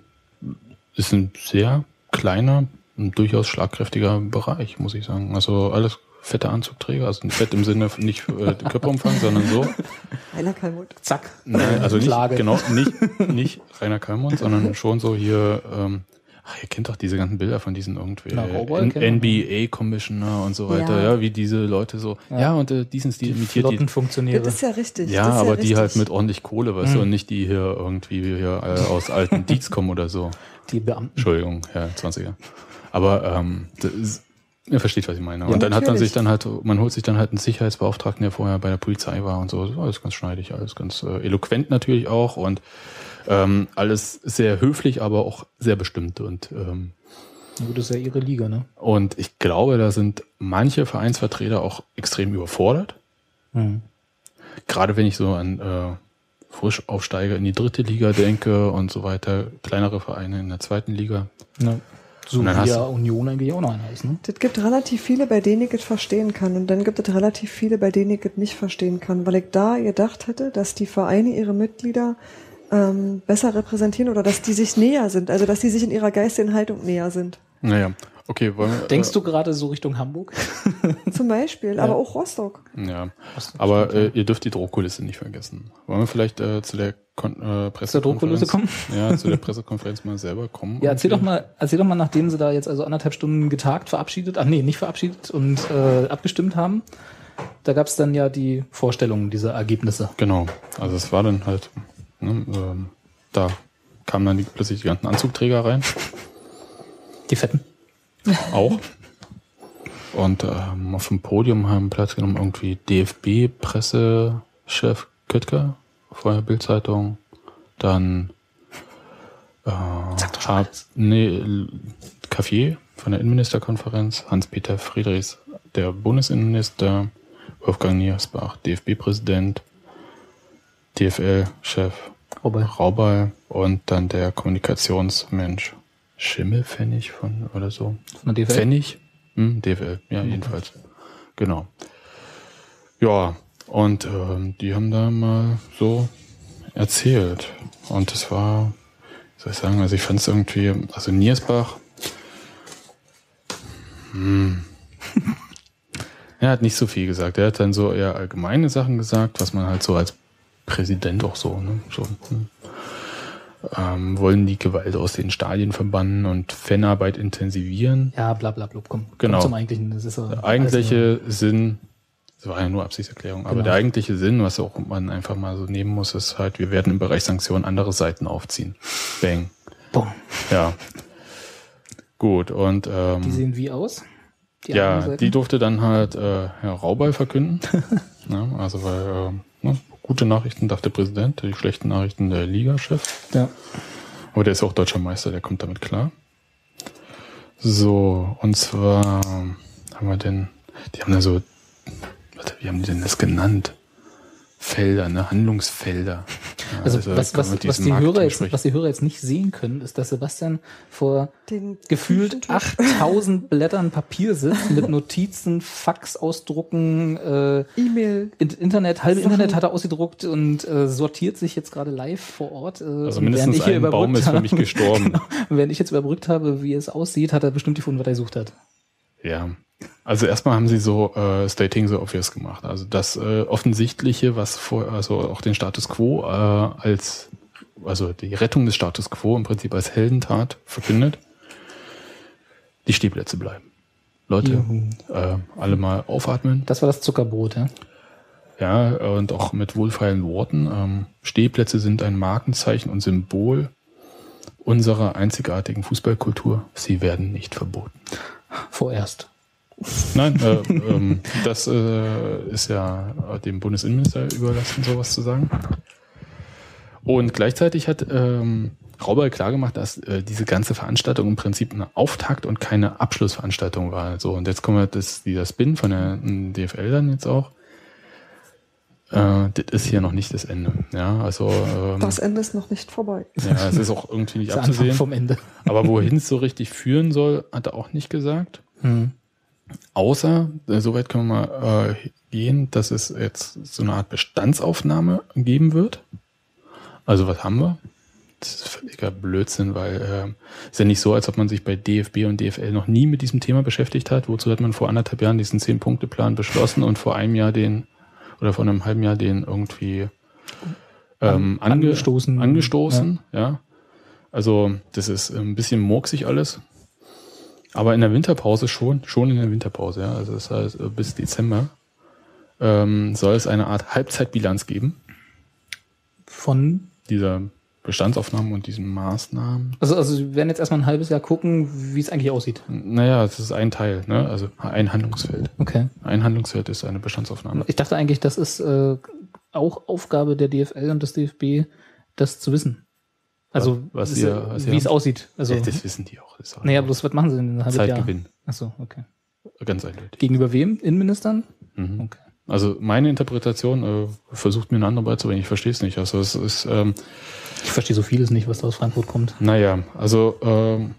Speaker 2: ist ein sehr kleiner und durchaus schlagkräftiger Bereich, muss ich sagen. Also alles fette Anzugträger, also fett im Sinne von nicht äh, [laughs] Körperumfang, sondern so.
Speaker 1: Einer Kalmut.
Speaker 3: Zack.
Speaker 2: Nein, also nicht,
Speaker 3: Klage.
Speaker 2: genau, nicht, nicht Rainer Kalmund, sondern schon so hier, ähm, ach, ihr kennt doch diese ganzen Bilder von diesen irgendwie NBA-Commissioner und so weiter,
Speaker 1: Ja.
Speaker 2: ja, wie diese Leute so, ja, und äh, diesen Stil imitiert die.
Speaker 3: Flottenfunktionäre.
Speaker 1: Das ist ja richtig.
Speaker 2: Ja, aber die
Speaker 1: richtig.
Speaker 2: halt mit ordentlich Kohle, weißt du,
Speaker 3: Mhm.
Speaker 2: und nicht die hier irgendwie hier äh, aus alten [laughs] Dietz kommen oder so.
Speaker 3: Die Beamten.
Speaker 2: Entschuldigung, Herr 20er. Aber ähm, das ist, ihr versteht, was ich meine. Und dann hat man
Speaker 1: natürlich.
Speaker 2: sich dann halt, man holt sich dann halt einen Sicherheitsbeauftragten, der vorher bei der Polizei war und so. Alles ganz schneidig, alles ganz äh, eloquent natürlich auch und ähm, alles sehr höflich, aber auch sehr bestimmt. Und, ähm,
Speaker 3: gut, das ist ja ihre Liga, ne?
Speaker 2: und ich glaube, da sind manche Vereinsvertreter auch extrem überfordert.
Speaker 3: Mhm.
Speaker 2: Gerade wenn ich so an äh, Frischaufsteiger in die dritte Liga denke und so weiter, kleinere Vereine in der zweiten Liga.
Speaker 3: Ja. So
Speaker 2: Und dann
Speaker 3: wie ja Union eigentlich auch noch einer ist, ne?
Speaker 1: Das gibt relativ viele, bei denen ich es verstehen kann. Und dann gibt es relativ viele, bei denen ich es nicht verstehen kann. Weil ich da gedacht hätte, dass die Vereine ihre Mitglieder ähm, besser repräsentieren oder dass die sich näher sind. Also dass die sich in ihrer geistigen Haltung näher sind.
Speaker 2: Naja, okay, wollen wir.
Speaker 3: Denkst du gerade so Richtung Hamburg? [laughs]
Speaker 1: Zum Beispiel, aber auch Rostock.
Speaker 2: Ja, aber äh, ihr dürft die Drohkulisse nicht vergessen. Wollen wir vielleicht äh, zu der Kon äh, Pressekonferenz
Speaker 3: kommen?
Speaker 2: Ja, zu der Pressekonferenz mal selber kommen.
Speaker 3: Ja, erzähl doch mal, erzähl doch mal, nachdem sie da jetzt also anderthalb Stunden getagt, verabschiedet, ach nee, nicht verabschiedet und äh, abgestimmt haben. Da gab es dann ja die Vorstellung dieser Ergebnisse.
Speaker 2: Genau, also es war dann halt, ne, ähm, da kamen dann die, plötzlich die ganzen Anzugträger rein,
Speaker 3: Die Fetten. [laughs]
Speaker 2: auch. Und ähm, auf dem Podium haben Platz genommen irgendwie DFB-Pressechef Köttker, vorher Bildzeitung, dann äh, Hab, nee, Café von der Innenministerkonferenz, Hans-Peter Friedrichs, der Bundesinnenminister, Wolfgang Niersbach, DFB-Präsident, DFL-Chef
Speaker 3: Wobei.
Speaker 2: Raubal und dann der Kommunikationsmensch Schimmelpfennig von oder so.
Speaker 3: Von der DFL.
Speaker 2: Pfennig? Hm, DFL, ja, jedenfalls. Genau. Ja, und ähm, die haben da mal so erzählt. Und das war, wie soll ich sagen, also ich fand es irgendwie, also Niersbach, hm, [laughs] er hat nicht so viel gesagt. Er hat dann so eher allgemeine Sachen gesagt, was man halt so als Präsident auch so, ne, so, hm, ähm, wollen die Gewalt aus den Stadien verbannen und Fanarbeit intensivieren.
Speaker 3: Ja, bla bla blub, komm. komm
Speaker 2: Genau.
Speaker 3: Zum eigentlichen. Das ist ja
Speaker 2: Der
Speaker 3: alles
Speaker 2: eigentliche Sinn, das war ja nur Absichtserklärung, aber
Speaker 3: Genau.
Speaker 2: der eigentliche Sinn, was auch man einfach mal so nehmen muss, ist halt, wir werden im Bereich Sanktionen andere Seiten aufziehen. Bang.
Speaker 3: Boom.
Speaker 2: Ja. Gut, und
Speaker 3: Die
Speaker 2: ähm,
Speaker 3: sehen wie aus? Die
Speaker 2: ja, die durfte dann halt äh, Herr Raubal verkünden. ja, [laughs] also weil, ähm, ne, gute Nachrichten darf der Präsident, die schlechten Nachrichten der Ligachef.
Speaker 3: Ja.
Speaker 2: Aber der ist auch deutscher Meister, der kommt damit klar. So, und zwar haben wir denn, die haben da so, warte, wie haben die denn das genannt? Felder, ne? Handlungsfelder. [laughs]
Speaker 3: Also,
Speaker 2: Also,
Speaker 3: was, was, was, die Hörer jetzt, was die Hörer jetzt nicht sehen können, ist, dass Sebastian vor
Speaker 1: Den
Speaker 3: gefühlt
Speaker 1: Küchentisch.
Speaker 3: 8000 Blättern Papier sitzt mit Notizen, Faxausdrucken, äh,
Speaker 1: E-Mail.
Speaker 3: In- Internet, halbe
Speaker 1: Sachen.
Speaker 3: Internet hat er ausgedruckt und äh, sortiert sich jetzt gerade live vor Ort. Äh,
Speaker 2: Also mindestens
Speaker 3: während ich hier
Speaker 2: ein Baum
Speaker 3: überbrückt
Speaker 2: ist für mich [laughs] gestorben.
Speaker 3: Genau, während ich jetzt überbrückt habe, wie es aussieht, hat er bestimmt gefunden, was er gesucht hat.
Speaker 2: Ja. Also erstmal haben sie so äh, Stating so obvious gemacht. Also das äh, Offensichtliche, was vor, also auch den Status quo äh, als, also die Rettung des Status quo im Prinzip als Heldentat verkündet. Die Stehplätze bleiben. Leute, äh, alle mal aufatmen.
Speaker 3: Das war das Zuckerbrot, ja.
Speaker 2: Ja, und auch mit wohlfeilen Worten. Ähm, Stehplätze sind ein Markenzeichen und Symbol unserer einzigartigen Fußballkultur. Sie werden nicht verboten.
Speaker 3: Vorerst.
Speaker 2: Nein, äh, ähm, das äh, ist ja dem Bundesinnenminister überlassen, sowas zu sagen. Und gleichzeitig hat ähm, Raubal klargemacht, dass äh, diese ganze Veranstaltung im Prinzip eine Auftakt und keine Abschlussveranstaltung war. So, und jetzt kommen wir das, dieser Spin von der m, DFL dann jetzt auch. Äh, das ist hier noch nicht das Ende. Ja, also ähm,
Speaker 1: Das Ende ist noch nicht vorbei.
Speaker 2: ja, es ist auch irgendwie nicht [laughs]
Speaker 3: Anfang
Speaker 2: abzusehen.
Speaker 3: vom Ende.
Speaker 2: Aber wohin es so richtig führen soll, hat er auch nicht gesagt.
Speaker 3: Hm.
Speaker 2: Außer, äh, soweit können wir mal äh, gehen, dass es jetzt so eine Art Bestandsaufnahme geben wird. Also was haben wir? Das ist völliger Blödsinn, weil ähm, ist ja nicht so, als ob man sich bei DFB und DFL noch nie mit diesem Thema beschäftigt hat. Wozu hat man vor anderthalb Jahren diesen Zehn-Punkte-Plan beschlossen und vor einem Jahr den oder vor einem halben Jahr den irgendwie ähm,
Speaker 3: An-
Speaker 2: ange
Speaker 3: angestoßen.
Speaker 2: angestoßen, ja. Also das ist ein bisschen murksig alles. Aber in der Winterpause schon, schon in der Winterpause, ja. Also das heißt, äh, bis Dezember ähm, soll es eine Art Halbzeitbilanz geben,
Speaker 3: Von,
Speaker 2: dieser Bestandsaufnahmen und diesen Maßnahmen.
Speaker 3: also, also wir werden jetzt erstmal ein halbes Jahr gucken, wie es eigentlich aussieht.
Speaker 2: Naja, es ist ein Teil, ne? Also ein Handlungsfeld.
Speaker 3: Okay.
Speaker 2: Ein Handlungsfeld ist eine Bestandsaufnahme.
Speaker 3: Ich dachte eigentlich, das ist äh, auch Aufgabe der DFL und des DFB, das zu wissen. Also,
Speaker 2: Was- was ihr- was
Speaker 3: wie es aussieht. Also,
Speaker 2: Ja, das wissen die auch. Auch
Speaker 3: naja, bloß was machen sie denn?
Speaker 2: Zeitgewinn.
Speaker 3: Achso, okay.
Speaker 2: Ganz eindeutig.
Speaker 3: Gegenüber wem? Innenministern?
Speaker 2: Mhm.
Speaker 3: Okay.
Speaker 2: Also meine Interpretation äh, versucht mir eine andere beizubringen. Ich verstehe es nicht. Also es ist, ähm,
Speaker 3: Ich verstehe so vieles nicht, was da aus Frankfurt kommt.
Speaker 2: naja, also ähm,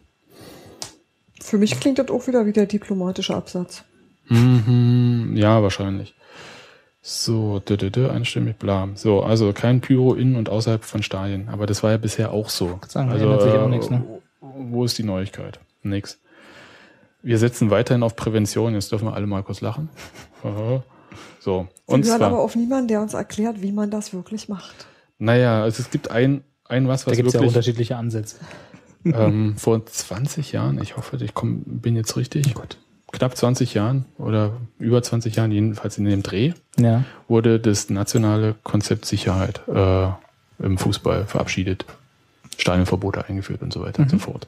Speaker 1: Für mich klingt das auch wieder wie der diplomatische Absatz.
Speaker 2: Mhm, ja, wahrscheinlich. So, dö, dö, dö, einstimmig, bla. So, also kein Pyro in und außerhalb von Stadien. Aber das war ja bisher auch so.
Speaker 3: sagen, da
Speaker 2: also,
Speaker 3: ändert sich auch nichts, ne?
Speaker 2: Wo ist die Neuigkeit? Nix. Wir setzen weiterhin auf Prävention. Jetzt dürfen wir alle mal kurz lachen. [laughs] So,
Speaker 1: Wir
Speaker 2: und
Speaker 1: hören aber
Speaker 2: zwar,
Speaker 1: auf niemanden, der uns erklärt, wie man das wirklich macht.
Speaker 2: naja, also es gibt ein, ein was,
Speaker 3: Da
Speaker 2: was
Speaker 3: gibt es ja
Speaker 2: wirklich
Speaker 3: unterschiedliche Ansätze.
Speaker 2: ähm, vor 20 Jahren, ich hoffe, ich komm, bin jetzt richtig, knapp 20 Jahren oder über 20 Jahren, jedenfalls in dem Dreh,
Speaker 3: Ja.
Speaker 2: wurde das nationale Konzept Sicherheit äh, im Fußball verabschiedet. Stadionverbote eingeführt und so weiter und so fort.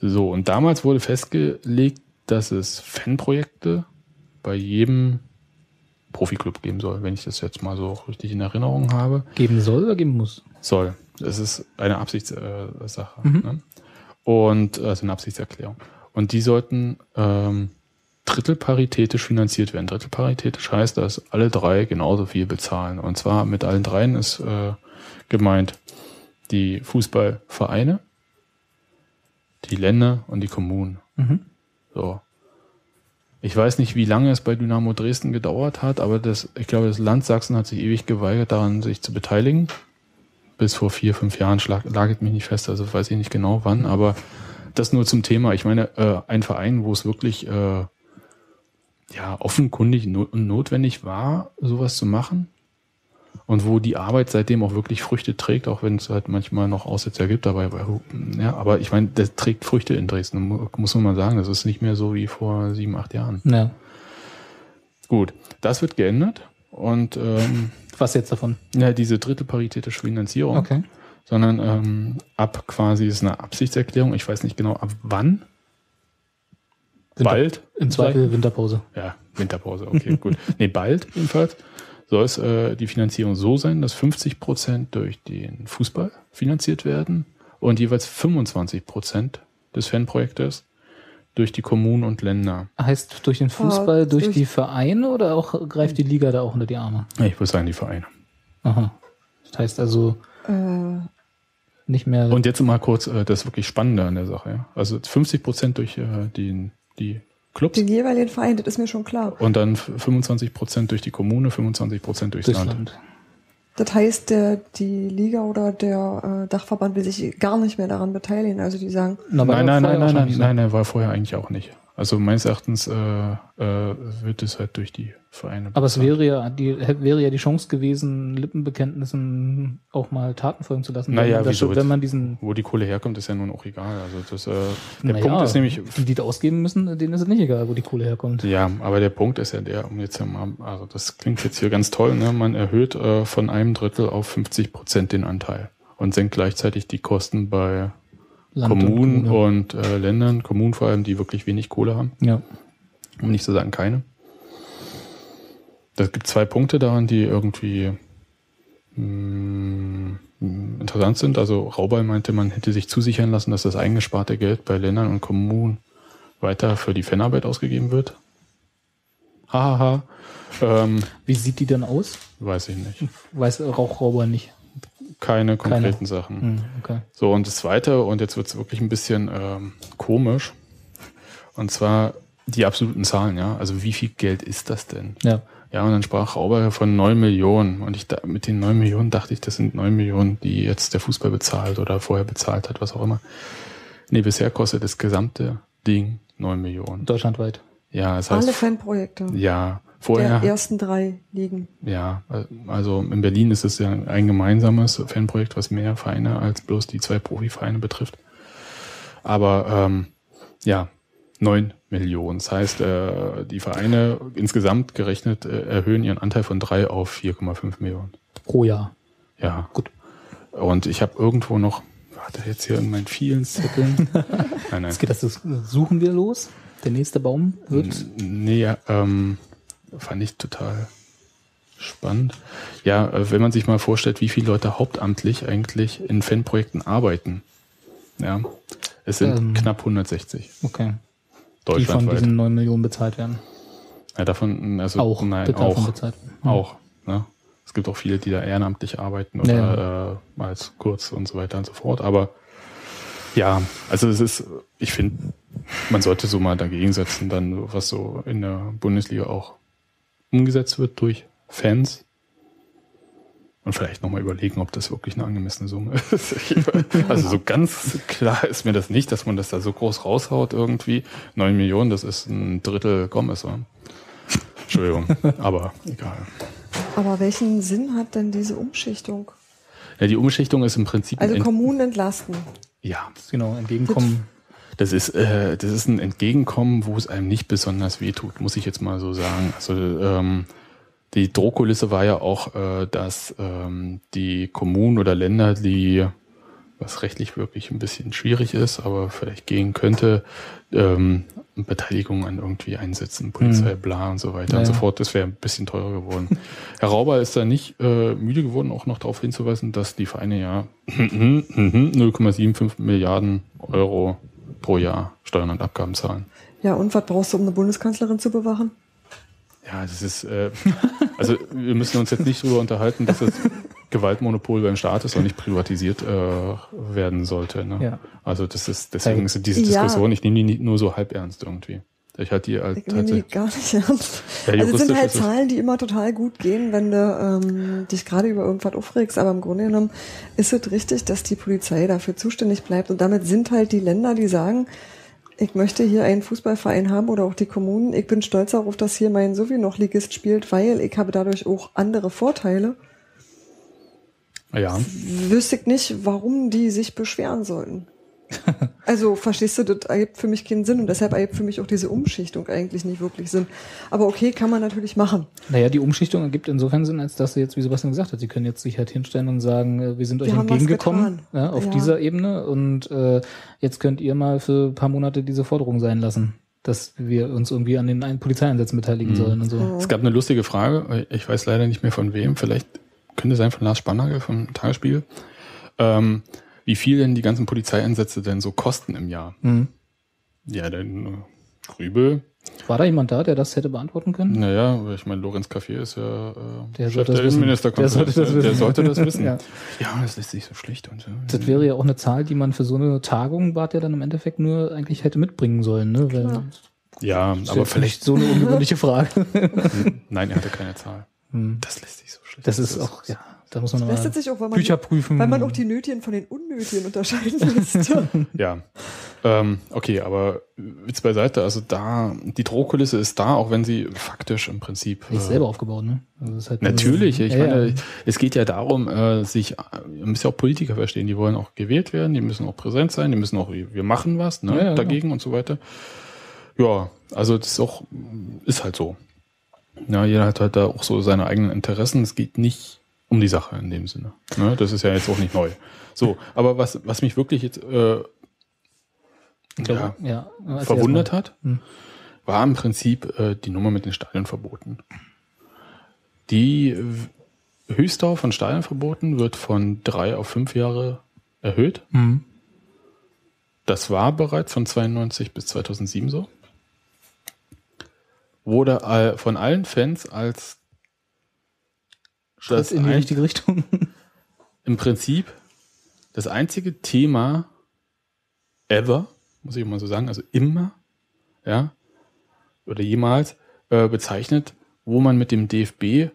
Speaker 2: So, und damals wurde festgelegt, dass es Fanprojekte bei jedem Profiklub geben soll, wenn ich das jetzt mal so richtig in Erinnerung habe.
Speaker 3: Geben soll oder geben muss?
Speaker 2: Soll. Das ist eine Absichtssache. Äh, Sache, ne? Und also eine Absichtserklärung. Und die sollten ähm, drittelparitätisch finanziert werden. Drittelparitätisch heißt, dass alle drei genauso viel bezahlen. Und zwar mit allen dreien ist äh, gemeint die Fußballvereine, die Länder und die Kommunen.
Speaker 3: Mhm.
Speaker 2: So. Ich weiß nicht, wie lange es bei Dynamo Dresden gedauert hat, aber das, ich glaube, das Land Sachsen hat sich ewig geweigert, daran sich zu beteiligen. Bis vor vier, fünf Jahren schlag, lagert mich nicht fest, also weiß ich nicht genau wann, aber das nur zum Thema. Ich meine, äh, ein Verein, wo es wirklich äh, ja offenkundig no notwendig war, sowas zu machen und wo die Arbeit seitdem auch wirklich Früchte trägt, auch wenn es halt manchmal noch Aussetzer gibt dabei. aber- Ja, aber ich meine, das trägt Früchte in Dresden, mu- muss man mal sagen. Das ist nicht mehr so wie vor sieben, acht Jahren.
Speaker 3: Ja.
Speaker 2: Gut, das wird geändert und ähm,
Speaker 3: Was jetzt davon?
Speaker 2: ja, diese drittelparitätische Finanzierung,
Speaker 3: Okay.
Speaker 2: Sondern ähm, ab quasi ist eine Absichtserklärung. Ich weiß nicht genau ab wann.
Speaker 3: Winter-
Speaker 2: Bald.
Speaker 3: Im Zweifel Winterpause.
Speaker 2: Ja, Winterpause, okay, gut. Nee, bald jedenfalls soll es äh, die Finanzierung so sein, dass 50 Prozent durch den Fußball finanziert werden und jeweils 25 Prozent des Fanprojektes durch die Kommunen und Länder.
Speaker 3: Heißt durch den Fußball,
Speaker 1: Ah,
Speaker 3: durch,
Speaker 1: durch-
Speaker 3: die Vereine oder auch greift die Liga da auch unter die Arme?
Speaker 2: Ich würde sagen, die Vereine.
Speaker 3: Aha. Das heißt also
Speaker 1: Äh,
Speaker 3: nicht mehr.
Speaker 2: Und jetzt mal kurz äh, das wirklich Spannende an der Sache. Ja? Also 50 Prozent durch äh, die, die Clubs
Speaker 1: den jeweiligen Verein, das ist mir schon klar.
Speaker 2: und dann 25 Prozent durch die Kommune, 25 Prozent durchs Land.
Speaker 3: Land.
Speaker 1: Das heißt, der, die Liga oder der äh, Dachverband will sich gar nicht mehr daran beteiligen. Also die sagen,
Speaker 3: Na,
Speaker 2: Nein, nein, nein, nein, nein,
Speaker 3: so.
Speaker 2: nein, nein, war vorher eigentlich auch nicht. Also meines Erachtens äh, äh, wird es halt durch die Vereine.
Speaker 3: Aber es
Speaker 2: bezahlt.
Speaker 3: wäre ja die wäre ja die Chance gewesen, Lippenbekenntnissen auch mal Taten folgen zu lassen.
Speaker 2: Naja,
Speaker 3: wenn, das
Speaker 2: wieso?
Speaker 3: wenn man diesen
Speaker 2: Wo die Kohle herkommt, ist ja nun auch egal. Also das, äh, der
Speaker 3: naja,
Speaker 2: Punkt ist nämlich,
Speaker 3: die, die da ausgeben müssen, denen ist es nicht egal, wo die Kohle herkommt.
Speaker 2: ja, aber der Punkt ist ja der, um jetzt ja mal, also das klingt jetzt hier ganz toll, ne? Man erhöht äh, von einem Drittel auf 50 Prozent den Anteil und senkt gleichzeitig die Kosten bei
Speaker 3: Land und
Speaker 2: Kommunen
Speaker 3: Kommune.
Speaker 2: und, äh, Ländern, Kommunen vor allem, die wirklich wenig Kohle haben.
Speaker 3: ja.
Speaker 2: um nicht zu sagen keine. Es gibt zwei Punkte daran, die irgendwie mh, interessant sind. Also Raubal meinte, man hätte sich zusichern lassen, dass das eingesparte Geld bei Ländern und Kommunen weiter für die Fanarbeit ausgegeben wird. Hahaha. Ähm,
Speaker 3: Wie sieht die denn aus?
Speaker 2: weiß ich nicht.
Speaker 3: Weiß Rauchrauber nicht.
Speaker 2: Keine konkreten
Speaker 3: Keine.
Speaker 2: Sachen.
Speaker 3: Hm, okay.
Speaker 2: So, und das zweite, und jetzt wird es wirklich ein bisschen ähm, komisch, und zwar die absoluten Zahlen, ja. Also wie viel Geld ist das denn?
Speaker 3: Ja.
Speaker 2: Ja, und dann sprach Rauber von 9 Millionen. Und ich da, mit den 9 Millionen dachte ich, das sind 9 Millionen, die jetzt der Fußball bezahlt oder vorher bezahlt hat, was auch immer. Nee, bisher kostet das gesamte Ding 9 Millionen.
Speaker 3: Deutschlandweit.
Speaker 2: Ja, das
Speaker 1: alle
Speaker 2: heißt,
Speaker 1: Fanprojekte
Speaker 2: ja,
Speaker 1: der
Speaker 2: vorher,
Speaker 1: ersten drei Ligen.
Speaker 2: ja, also in Berlin ist es ja ein gemeinsames Fanprojekt, was mehr Vereine als bloß die zwei Profivereine betrifft. Aber ähm, ja, 9 Millionen. Das heißt, äh, die Vereine insgesamt gerechnet äh, erhöhen ihren Anteil von 3 auf 4,5 Millionen.
Speaker 3: Pro Jahr.
Speaker 2: Ja, gut. Und ich habe irgendwo noch, warte jetzt hier in meinen vielen Zetteln. [laughs] nein, nein.
Speaker 3: Jetzt geht das, Suchen wir los. Der nächste Baum wird.
Speaker 2: Nee, ähm, fand ich total spannend. Ja, äh, wenn man sich mal vorstellt, wie viele Leute hauptamtlich eigentlich in Fanprojekten arbeiten. Ja, es sind
Speaker 3: Ähm.
Speaker 2: knapp 160
Speaker 3: Okay. Die von diesen 9 Millionen bezahlt werden.
Speaker 2: ja, davon, also
Speaker 3: Auch.
Speaker 2: nein, auch,
Speaker 3: bezahlt. Hm.
Speaker 2: auch. Ne? Es gibt auch viele, die da ehrenamtlich arbeiten oder äh, als kurz und so weiter und so fort. Aber ja, also es ist, ich finde, man sollte so mal dagegen setzen, dann was so in der Bundesliga auch umgesetzt wird durch Fans. Und vielleicht nochmal überlegen, ob das wirklich eine angemessene Summe [laughs] ist. Also so ganz klar ist mir das nicht, dass man das da so groß raushaut irgendwie. 9 Millionen, das ist ein Drittel Gomez. Oder? Entschuldigung, [laughs] aber egal.
Speaker 1: Aber welchen Sinn hat denn diese Umschichtung?
Speaker 2: Ja, die Umschichtung ist im Prinzip
Speaker 1: Also Kommunen entlasten.
Speaker 2: ja,
Speaker 3: Genau, entgegenkommen.
Speaker 2: Das ist äh, das ist ein Entgegenkommen, wo es einem nicht besonders wehtut, muss ich jetzt mal so sagen. Also ähm, die Drohkulisse war ja auch, äh, dass ähm, die Kommunen oder Länder, die was rechtlich wirklich ein bisschen schwierig ist, aber vielleicht gehen könnte, ähm, Beteiligung an irgendwie einsetzen, Polizei, bla und so weiter
Speaker 3: Ja,
Speaker 2: und so fort. Das wäre ein bisschen teurer geworden. [laughs] Herr Rauber ist da nicht äh, müde geworden, auch noch darauf hinzuweisen, dass die Vereine ja [clears throat] 0,75 Milliarden Euro pro Jahr Steuern und Abgaben zahlen.
Speaker 1: Ja, und was brauchst du, um eine Bundeskanzlerin zu bewachen?
Speaker 2: Ja, das ist, äh, [laughs] also wir müssen uns jetzt nicht darüber unterhalten, dass das Gewaltmonopol beim Staat ist und nicht privatisiert äh, werden sollte. Ne?
Speaker 3: Ja.
Speaker 2: Also das ist, deswegen
Speaker 3: Ja.
Speaker 2: ist diese
Speaker 1: Ja.
Speaker 2: Diskussion, ich nehme die nicht nur so halb ernst irgendwie. Ich halte die halt
Speaker 1: nehme die
Speaker 2: tatsächlich.
Speaker 1: gar nicht ernst.
Speaker 2: Ja,
Speaker 1: also es sind halt Zahlen, die immer total gut gehen, wenn du ähm, dich gerade über irgendwas aufregst. Aber im Grunde genommen ist es richtig, dass die Polizei dafür zuständig bleibt. Und damit sind halt die Länder, die sagen, ich möchte hier einen Fußballverein haben oder auch die Kommunen. Ich bin stolz darauf, dass hier mein Sowie noch Ligist spielt, weil ich habe dadurch auch andere Vorteile.
Speaker 2: Ja,
Speaker 1: Wüsste ich nicht, warum die sich beschweren sollten. [laughs] Also, verstehst du, das ergibt für mich keinen Sinn und deshalb ergibt für mich auch diese Umschichtung eigentlich nicht wirklich Sinn. Aber okay, kann man natürlich machen.
Speaker 3: Naja, die Umschichtung ergibt insofern Sinn, als dass sie jetzt, wie Sebastian gesagt hat, sie können jetzt sich halt hinstellen und sagen, äh, wir sind euch
Speaker 1: Wir
Speaker 3: entgegengekommen ja, auf
Speaker 1: Ja.
Speaker 3: dieser Ebene und äh, jetzt könnt ihr mal für ein paar Monate diese Forderung sein lassen, dass wir uns irgendwie an den ein- Polizeieinsätzen beteiligen
Speaker 1: Mhm.
Speaker 3: sollen und so.
Speaker 2: es gab eine lustige Frage, ich weiß leider nicht mehr von wem, vielleicht könnte sein von Lars Spannagel vom Tagesspiegel, ähm, wie viel denn die ganzen Polizeieinsätze denn so kosten im Jahr.
Speaker 3: Mhm.
Speaker 2: Ja, dann äh, Grübel.
Speaker 3: War da jemand da, der das hätte beantworten können?
Speaker 2: Naja, ich meine, Lorenz Café ist ja äh,
Speaker 3: Der
Speaker 2: Chef
Speaker 3: sollte das
Speaker 2: der
Speaker 3: wissen.
Speaker 2: Innenministerkonferenz.
Speaker 3: Der sollte das wissen.
Speaker 2: Der sollte das wissen. [laughs]
Speaker 3: Ja.
Speaker 2: ja. das lässt sich so schlecht. Und so.
Speaker 3: Das wäre ja auch eine Zahl, die man für so eine Tagung, Bart ja dann im Endeffekt nur eigentlich hätte mitbringen sollen, ne? Weil
Speaker 2: ja, aber vielleicht.
Speaker 3: so eine ungewöhnliche Frage. [laughs]
Speaker 2: Nein, er hatte keine Zahl.
Speaker 3: Hm.
Speaker 2: Das lässt sich so schlecht.
Speaker 3: Das ist auch, ja, da muss man
Speaker 1: Das lässt sich auch, weil man,
Speaker 3: Bücher prüfen.
Speaker 1: weil man auch die Nötigen von den Unnötigen unterscheiden lässt. [laughs]
Speaker 2: Ja. Ähm, okay, aber Witz beiseite, also da, die Drohkulisse ist da, auch wenn sie faktisch im Prinzip.
Speaker 3: ist
Speaker 2: äh,
Speaker 3: selber aufgebaut, ne? Also halt
Speaker 2: Natürlich, ich
Speaker 3: Ja,
Speaker 2: meine,
Speaker 3: ja.
Speaker 2: es geht ja darum, äh, sich, ihr müsst ja auch Politiker verstehen, die wollen auch gewählt werden, die müssen auch präsent sein, die müssen auch, wir machen was, ne,
Speaker 3: Ja, ja,
Speaker 2: dagegen und so weiter. Ja, also das ist auch, ist halt so. Ja, jeder hat halt da auch so seine eigenen Interessen. Es geht nicht um die Sache in dem Sinne. Ne? Das ist ja jetzt auch nicht neu. So, aber was, was mich wirklich jetzt äh,
Speaker 3: glaube, ja. erzähl
Speaker 2: verwundert hat,
Speaker 3: Hm.
Speaker 2: war im Prinzip äh, die Nummer mit den Stadionverboten. Die äh, Höchstdauer von Stadionverboten wird von drei auf fünf Jahre erhöht.
Speaker 3: Hm.
Speaker 2: Das war bereits von 92 bis 2007 so. Wurde von allen Fans als
Speaker 3: Schritt in die richtige Richtung.
Speaker 2: im Prinzip das einzige Thema ever, muss ich mal so sagen, also immer, ja, oder jemals äh, bezeichnet, wo man mit dem DFB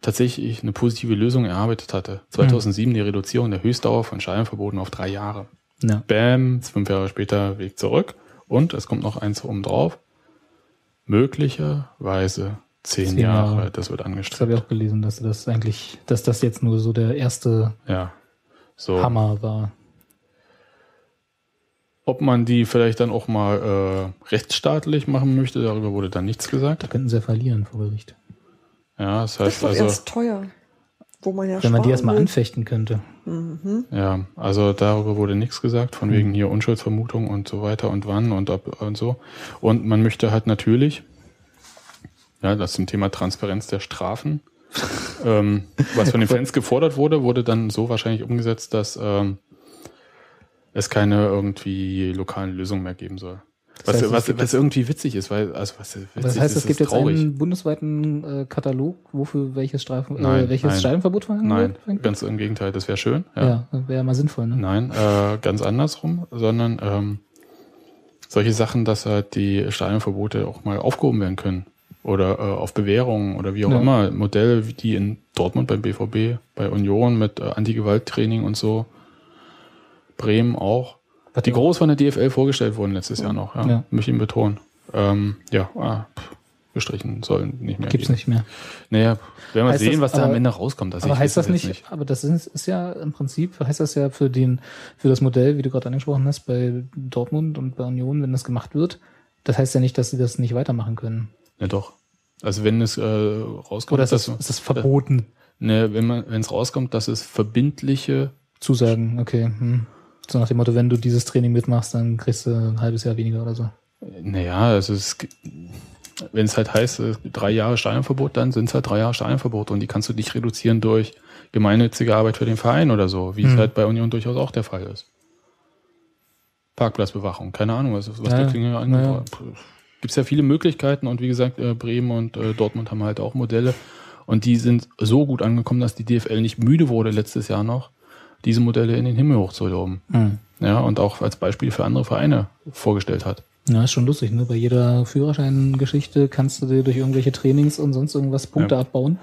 Speaker 2: tatsächlich eine positive Lösung erarbeitet hatte. 2007 die Reduzierung der Höchstdauer von Scheinverboten auf drei Jahre.
Speaker 3: ja.
Speaker 2: Bam, fünf Jahre später Weg zurück und es kommt noch eins oben drauf. Möglicherweise zehn,
Speaker 3: Zehn
Speaker 2: Jahre.
Speaker 3: Jahre.
Speaker 2: das wird
Speaker 3: Das habe
Speaker 2: angestrebt.
Speaker 3: ich auch gelesen, dass das eigentlich, dass das jetzt nur so der erste
Speaker 2: Ja. So.
Speaker 3: Hammer war.
Speaker 2: Ob man die vielleicht dann auch mal äh, rechtsstaatlich machen möchte, darüber wurde dann nichts gesagt.
Speaker 3: Da könnten sie ja verlieren vor Gericht.
Speaker 2: Ja, das
Speaker 1: Das ist
Speaker 2: heißt
Speaker 1: doch
Speaker 2: also,
Speaker 1: erst teuer. Wo man ja
Speaker 3: Wenn man die erstmal
Speaker 1: will.
Speaker 3: anfechten könnte.
Speaker 2: ja, also darüber wurde nichts gesagt, von wegen hier Unschuldsvermutung und so weiter und wann und ob und so. Und man möchte halt natürlich, ja, das zum Thema Transparenz der Strafen, [laughs] ähm, was von den Fans gefordert wurde, wurde dann so wahrscheinlich umgesetzt, dass ähm, es keine irgendwie lokalen Lösungen mehr geben soll.
Speaker 3: Das
Speaker 2: Was,
Speaker 3: heißt,
Speaker 2: was, was irgendwie witzig ist, weil, also was witzig
Speaker 3: Das heißt,
Speaker 2: ist,
Speaker 3: es gibt jetzt einen bundesweiten äh, Katalog, wofür welches Strafen,
Speaker 2: Nein,
Speaker 3: äh, welches
Speaker 2: nein.
Speaker 3: Stadionverbot verhangen
Speaker 2: Nein,
Speaker 3: wird?
Speaker 2: ganz im Gegenteil, das wäre schön. Ja.
Speaker 3: Ja, wäre mal sinnvoll, ne?
Speaker 2: Nein, äh, ganz andersrum, sondern ähm, solche Sachen, dass halt die Stadionverbote auch mal aufgehoben werden können. Oder äh, auf Bewährungen oder wie auch
Speaker 3: Ja.
Speaker 2: immer. Modelle, die in Dortmund beim BVB, bei Union mit äh, Anti-Gewalt-Training und so. Bremen auch.
Speaker 3: Was
Speaker 2: Die groß von der DFL vorgestellt wurden letztes Jahr noch, ja.
Speaker 3: Ja.
Speaker 2: Möchte ich ihn betonen. Ähm, ja, ah, gestrichen sollen nicht mehr.
Speaker 3: Gibt's
Speaker 2: gehen.
Speaker 3: nicht mehr.
Speaker 2: Naja, werden wir
Speaker 3: Heißt
Speaker 2: sehen,
Speaker 3: das-
Speaker 2: was da
Speaker 3: aber-
Speaker 2: am Ende rauskommt. Also
Speaker 3: aber heißt das nicht,
Speaker 2: jetzt
Speaker 3: aber das ist, ist ja im Prinzip, heißt das ja für den, für das Modell, wie du gerade angesprochen hast, bei Dortmund und bei Union, wenn das gemacht wird, das heißt ja nicht, dass sie das nicht weitermachen können.
Speaker 2: Ja, doch. Also wenn es äh, rauskommt,
Speaker 3: Oder ist das,
Speaker 2: dass,
Speaker 3: ist das verboten?
Speaker 2: ne, wenn man, wenn es rauskommt, dass es verbindliche,
Speaker 3: Zusagen, okay. Hm. So nach dem Motto, wenn du dieses Training mitmachst, dann kriegst du ein halbes Jahr weniger oder so.
Speaker 2: naja, also es, wenn es halt heißt, äh, drei Jahre Stadionverbot, dann sind es halt drei Jahre Stadionverbot und die kannst du nicht reduzieren durch gemeinnützige Arbeit für den Verein oder so, wie es
Speaker 3: Hm.
Speaker 2: halt bei Union durchaus auch der Fall ist. Parkplatzbewachung, keine Ahnung, was, was
Speaker 3: Ja,
Speaker 2: der Klinger
Speaker 3: ja.
Speaker 2: Gibt es ja viele Möglichkeiten und wie gesagt, äh, Bremen und äh, Dortmund haben halt auch Modelle und die sind so gut angekommen, dass die DFL nicht müde wurde letztes Jahr noch, diese Modelle in den Himmel hochzuloben.
Speaker 3: Hm.
Speaker 2: Ja, und auch als Beispiel für andere Vereine vorgestellt hat.
Speaker 3: Ja, ist schon lustig, ne? Bei jeder Führerscheingeschichte kannst du dir durch irgendwelche Trainings und sonst irgendwas Punkte
Speaker 2: Ja.
Speaker 3: abbauen.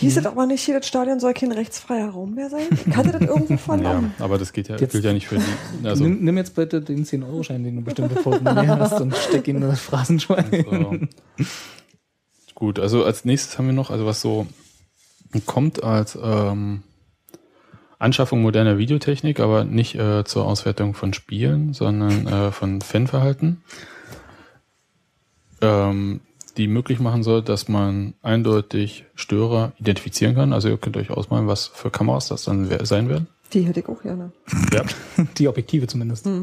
Speaker 1: Hieß es aber nicht, hier das Stadion soll kein rechtsfreier Raum mehr sein? Ich hatte das irgendwo [laughs]
Speaker 2: Ja,
Speaker 1: vernommen.
Speaker 2: aber das geht ja,
Speaker 3: Jetzt-
Speaker 2: gilt ja nicht für die. Also,
Speaker 3: nimm, nimm jetzt bitte den 10-Euro-Schein, den du bestimmt im Portemonnaie hast und steck ihn in das Phrasenschwein.
Speaker 2: so. Gut, also als nächstes haben wir noch, also was so kommt als ähm, Anschaffung moderner Videotechnik, aber nicht äh, zur Auswertung von Spielen, sondern äh, von Fanverhalten, ähm, die möglich machen soll, dass man eindeutig Störer identifizieren kann. Also ihr könnt euch ausmalen, was für Kameras das dann sein werden.
Speaker 1: Die hätte ich auch gerne.
Speaker 2: Ja. [laughs]
Speaker 3: Die Objektive zumindest. [laughs]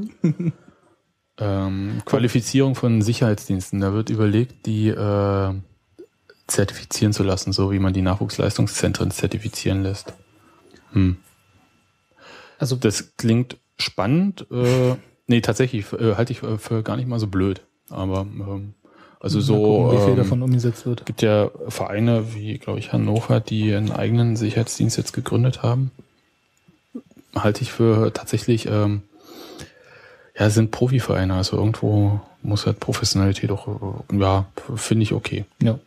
Speaker 2: Ähm, Qualifizierung von Sicherheitsdiensten. Da wird überlegt, die äh, zertifizieren zu lassen, so wie man die Nachwuchsleistungszentren zertifizieren lässt. Hm.
Speaker 3: Also
Speaker 2: Das klingt spannend. Äh, nee, tatsächlich äh, halte ich für, für gar nicht mal so blöd. Aber ähm, Also so
Speaker 3: gucken, wie viel
Speaker 2: ähm,
Speaker 3: davon umgesetzt wird.
Speaker 2: gibt ja Vereine wie, glaube ich, Hannover, die einen eigenen Sicherheitsdienst jetzt gegründet haben. Halte ich für tatsächlich, ähm, ja, sind Profivereine, also irgendwo muss halt Professionalität auch, äh, ja, finde ich okay.
Speaker 3: Ja.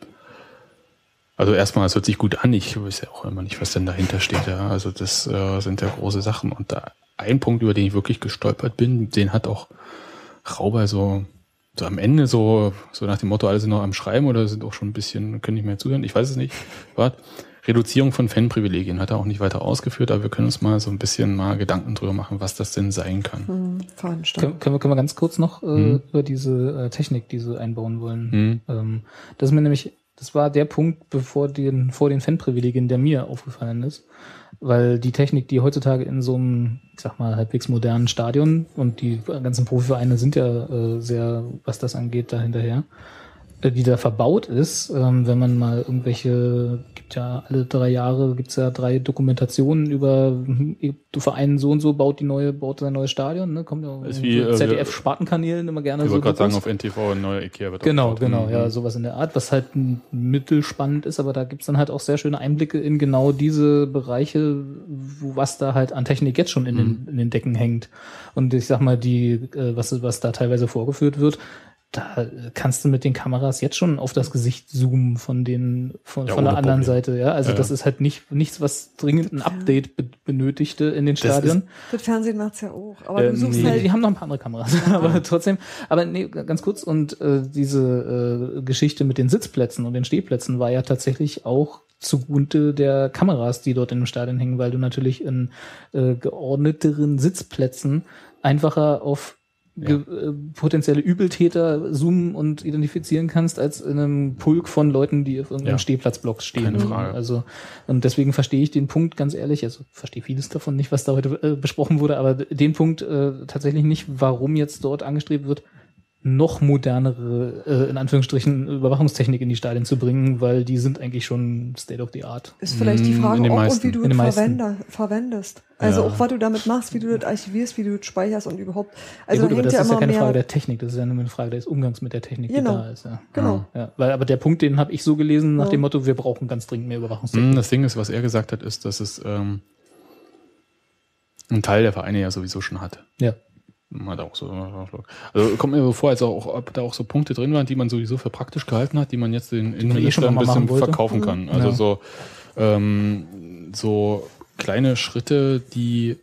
Speaker 2: Also erstmal, es hört sich gut an, ich weiß ja auch immer nicht, was denn dahinter steht, ja. Also das äh, sind ja große Sachen. Und da ein Punkt, über den ich wirklich gestolpert bin, den hat auch Rauber so, so am Ende so, so nach dem Motto, alle sind noch am Schreiben oder sind auch schon ein bisschen, können nicht mehr zuhören, ich weiß es nicht. Wart. Reduzierung von Fanprivilegien hat er auch nicht weiter ausgeführt, aber wir können uns mal so ein bisschen mal Gedanken drüber machen, was das denn sein kann.
Speaker 1: Hm.
Speaker 3: Können, können, wir, können wir ganz kurz noch äh,
Speaker 2: Mhm.
Speaker 3: über diese äh, Technik, die sie einbauen wollen.
Speaker 2: Mhm.
Speaker 3: Ähm, das ist mir nämlich, das war der Punkt, bevor den, vor den Fanprivilegien, der mir aufgefallen ist. Weil die Technik, die heutzutage in so einem, ich sag mal, halbwegs modernen Stadion und die ganzen Profivereine sind ja äh, sehr, was das angeht, da hinterher, die da verbaut ist, ähm, wenn man mal irgendwelche, gibt ja alle drei Jahre, gibt's ja drei Dokumentationen über hm, du Verein so und so baut die neue, baut sein neues Stadion, ne? Kommt ja
Speaker 2: Ist wie, äh,
Speaker 3: ZDF-Spartenkanälen immer gerne
Speaker 2: Ich
Speaker 3: so.
Speaker 2: wollte gerade sagen, auf NTV ein neuer Ikea wird
Speaker 3: Genau, genau,
Speaker 2: Mhm.
Speaker 3: ja, sowas in der Art, was halt mittelspannend ist, aber da gibt's dann halt auch sehr schöne Einblicke in genau diese Bereiche, wo was da halt an Technik jetzt schon in, den, in den Decken hängt. Und ich sag mal, die, äh, was, was da teilweise vorgeführt wird, da kannst du mit den Kameras jetzt schon auf das Gesicht zoomen von den von,
Speaker 2: Ja,
Speaker 3: von der anderen
Speaker 2: Problem.
Speaker 3: Seite, ja. Also
Speaker 2: Ja,
Speaker 3: das
Speaker 2: ja.
Speaker 3: ist halt nicht nichts, was dringend ein Update be benötigte in den
Speaker 2: Das
Speaker 3: Stadien.
Speaker 1: Das Fernsehen macht's ja auch. Aber
Speaker 2: Ähm,
Speaker 1: du suchst
Speaker 2: nee,
Speaker 1: halt.
Speaker 3: Die haben noch ein paar andere Kameras, [laughs] aber trotzdem. Aber nee, ganz kurz. Und äh, diese äh, Geschichte mit den Sitzplätzen und den Stehplätzen war ja tatsächlich auch zugunte der Kameras, die dort in dem Stadion hängen, weil du natürlich in äh, geordneteren Sitzplätzen einfacher auf ge- äh, potenzielle Übeltäter zoomen und identifizieren kannst, als in einem Pulk von Leuten, die auf irgendeinem
Speaker 2: Ja.
Speaker 3: Stehplatzblock stehen.
Speaker 2: Keine Frage.
Speaker 3: Also und deswegen verstehe ich den Punkt ganz ehrlich, also verstehe vieles davon nicht, was da heute äh, besprochen wurde, aber den Punkt äh, tatsächlich nicht, warum jetzt dort angestrebt wird, noch modernere, äh, in Anführungsstrichen, Überwachungstechnik in die Stadien zu bringen, weil die sind eigentlich schon State of the Art.
Speaker 1: Ist vielleicht die
Speaker 2: Mm,
Speaker 1: Frage, ob
Speaker 2: meisten.
Speaker 1: und wie du
Speaker 3: In
Speaker 1: es verwendest. Also
Speaker 2: Ja.
Speaker 1: auch was du damit machst, wie du das archivierst, wie du das speicherst und überhaupt.
Speaker 3: Ja,
Speaker 1: Also
Speaker 3: gut,
Speaker 1: da
Speaker 3: aber das
Speaker 1: ja
Speaker 3: ist ja keine. Frage der Technik, das ist ja nur eine Frage des Umgangs mit der Technik,
Speaker 1: Genau.
Speaker 3: die da ist. Ja.
Speaker 1: genau.
Speaker 3: Ja, weil, aber der Punkt, den habe ich so gelesen, nach
Speaker 1: Ja.
Speaker 3: dem Motto, wir brauchen ganz dringend mehr Überwachungstechnik.
Speaker 2: Mm, Das Ding ist, was er gesagt hat, ist, dass es ähm, ein Teil der Vereine ja sowieso schon hat.
Speaker 3: Ja.
Speaker 2: Hat auch so, also kommt mir so vor, als auch, ob da auch so Punkte drin waren, die man sowieso für praktisch gehalten hat, die man jetzt den Innenministern ein bisschen verkaufen kann. Also
Speaker 3: Ja.
Speaker 2: so, ähm, so kleine Schritte, die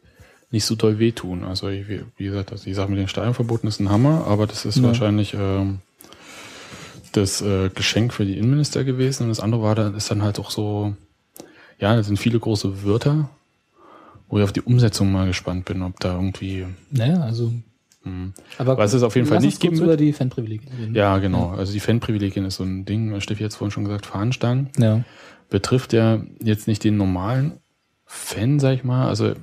Speaker 2: nicht so doll wehtun. Also ich, wie gesagt, also die Sache mit den Stadionverboten ist ein Hammer, aber das ist
Speaker 3: Ja.
Speaker 2: wahrscheinlich ähm, das äh, Geschenk für die Innenminister gewesen. Und das andere war dann, ist dann halt auch so, ja, das sind viele große Wörter, wo ich auf die Umsetzung mal gespannt bin, ob da irgendwie.
Speaker 3: Naja, also.
Speaker 2: Hm.
Speaker 3: Aber
Speaker 2: Was es auf jeden Fall nicht geben
Speaker 3: über
Speaker 2: wird.
Speaker 3: die Fanprivilegien reden.
Speaker 2: Ja, genau. Also die Fanprivilegien ist so ein Ding, Steffi hat es vorhin schon gesagt, Fahnenstangen.
Speaker 3: Ja.
Speaker 2: Betrifft ja jetzt nicht den normalen Fan, sag ich mal. Also